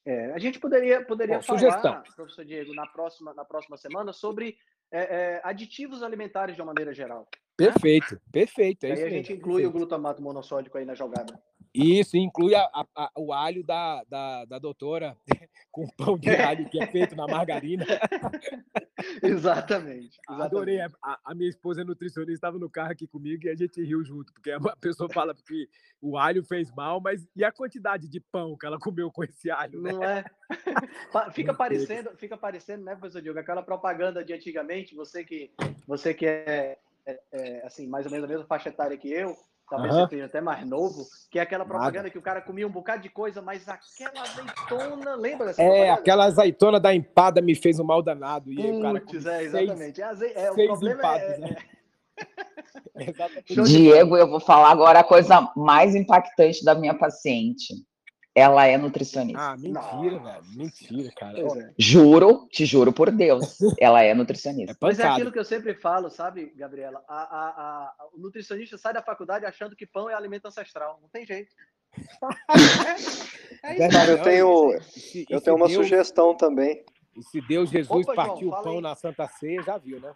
É, a gente poderia, poderia Bom, falar, sugestão. professor Diego, na próxima, na próxima semana sobre é, é, aditivos alimentares de uma maneira geral. Né? Perfeito, perfeito. É aí a gente inclui perfeito. o glutamato monossódico aí na jogada. Isso, inclui a, a, o alho da, da, da doutora com pão de alho que é feito na margarina. exatamente, exatamente. Adorei. A, a, minha esposa é nutricionista, estava no carro aqui comigo e a gente riu junto, porque a pessoa fala que o alho fez mal, mas e a quantidade de pão que ela comeu com esse alho? Né? Não é? fica parecendo, fica parecendo, né, professor Diogo, aquela propaganda de antigamente, você que, você que é, é, é assim, mais ou menos a mesma faixa etária que eu, talvez uhum. você seja até mais novo, que é aquela propaganda Nada. que o cara comia um bocado de coisa, mas aquela azeitona, lembra dessa É, propaganda? aquela azeitona da empada me fez um mal danado. E Puts, o cara é, exatamente. Seis, é, aze... é, o problema empadas, é, né? Diego, eu vou falar agora a coisa mais impactante da minha paciente. Ela é nutricionista. Ah, mentira, velho. Mentira, cara. É. Juro, te juro por Deus. Ela é nutricionista. É Mas é aquilo que eu sempre falo, sabe, Gabriela? A, a, a, o nutricionista sai da faculdade achando que pão é alimento ancestral. Não tem jeito. é, é Cara, eu tenho, eu tenho uma Deus, sugestão também. E se Deus Jesus Opa, partiu João, o pão aí. na Santa Ceia, já viu, né?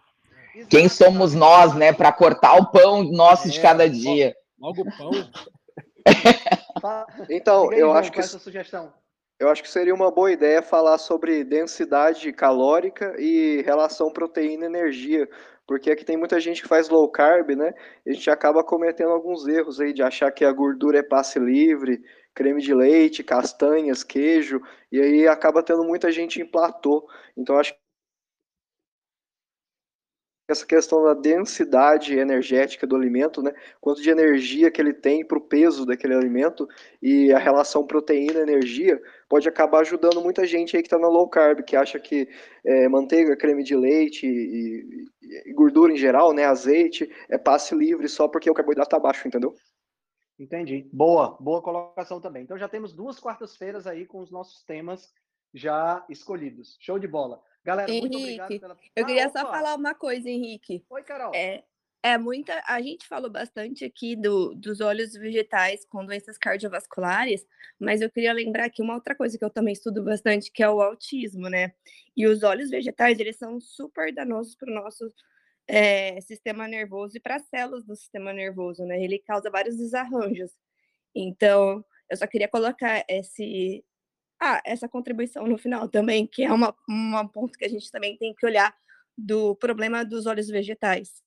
Quem somos nós, né, para cortar o pão nosso é, de cada dia? Logo o pão. Então, aí, eu acho que sugestão. Eu acho que seria uma boa ideia falar sobre densidade calórica e relação proteína-energia, porque aqui tem muita gente que faz low carb, né? E a gente acaba cometendo alguns erros aí de achar que a gordura é passe livre, creme de leite, castanhas, queijo, e aí acaba tendo muita gente em platô. Então acho essa questão da densidade energética do alimento, né? Quanto de energia que ele tem para o peso daquele alimento e a relação proteína-energia pode acabar ajudando muita gente aí que está na low carb, que acha que é, manteiga, creme de leite e, e, gordura em geral, né? Azeite é passe livre só porque o carboidrato está baixo, entendeu? Entendi. Boa, boa colocação também. Então já temos duas quartas-feiras aí com os nossos temas já escolhidos. Show de bola. Galera, Henrique, muito obrigado pela. Eu queria ah, só falar uma coisa, Henrique. Oi, Carol. É, é muita. A gente falou bastante aqui do, dos óleos vegetais com doenças cardiovasculares, mas eu queria lembrar aqui uma outra coisa que eu também estudo bastante, que é o autismo, né? E os óleos vegetais, eles são super danosos para o nosso é, sistema nervoso e para as células do sistema nervoso, né? Ele causa vários desarranjos. Então, eu só queria colocar esse, ah, essa contribuição no final também, que é uma, uma ponto que a gente também tem que olhar do problema dos óleos vegetais.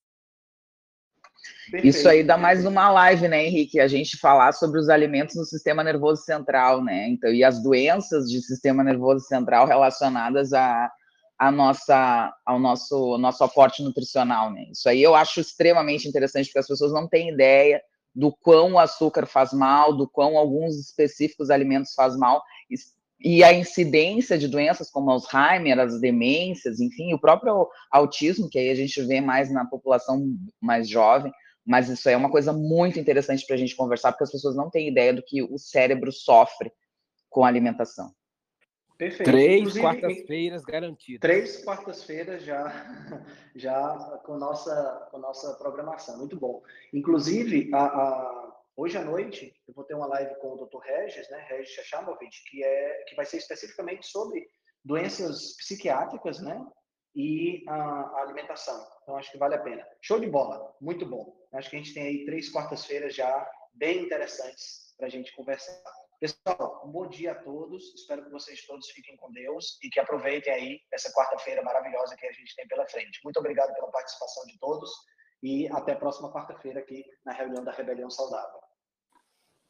Isso aí dá mais uma live, né, Henrique? A gente falar sobre os alimentos no sistema nervoso central, né? Então, e as doenças de sistema nervoso central relacionadas a, a nossa, ao nosso, nosso aporte nutricional, né? Isso aí eu acho extremamente interessante, porque as pessoas não têm ideia do quão o açúcar faz mal, do quão alguns específicos alimentos faz mal, e a incidência de doenças como Alzheimer, as demências, enfim, o próprio autismo, que aí a gente vê mais na população mais jovem, mas isso é uma coisa muito interessante para a gente conversar, porque as pessoas não têm ideia do que o cérebro sofre com a alimentação. Perfeito. Três quartas-feiras garantidas. Três quartas-feiras já, já com nossa, com nossa programação. Muito bom. Inclusive, a, a Hoje à noite eu vou ter uma live com o Dr. Regis, né, Regis Chachamovich, que é que vai ser especificamente sobre doenças psiquiátricas, né? e a, a, alimentação. Então, acho que vale a pena. Show de bola, muito bom. Acho que a gente tem aí três quartas-feiras já bem interessantes para a gente conversar. Pessoal, um bom dia a todos. Espero que vocês todos fiquem com Deus e que aproveitem aí essa quarta-feira maravilhosa que a gente tem pela frente. Muito obrigado pela participação de todos e até a próxima quarta-feira aqui na reunião da Rebelião Saudável.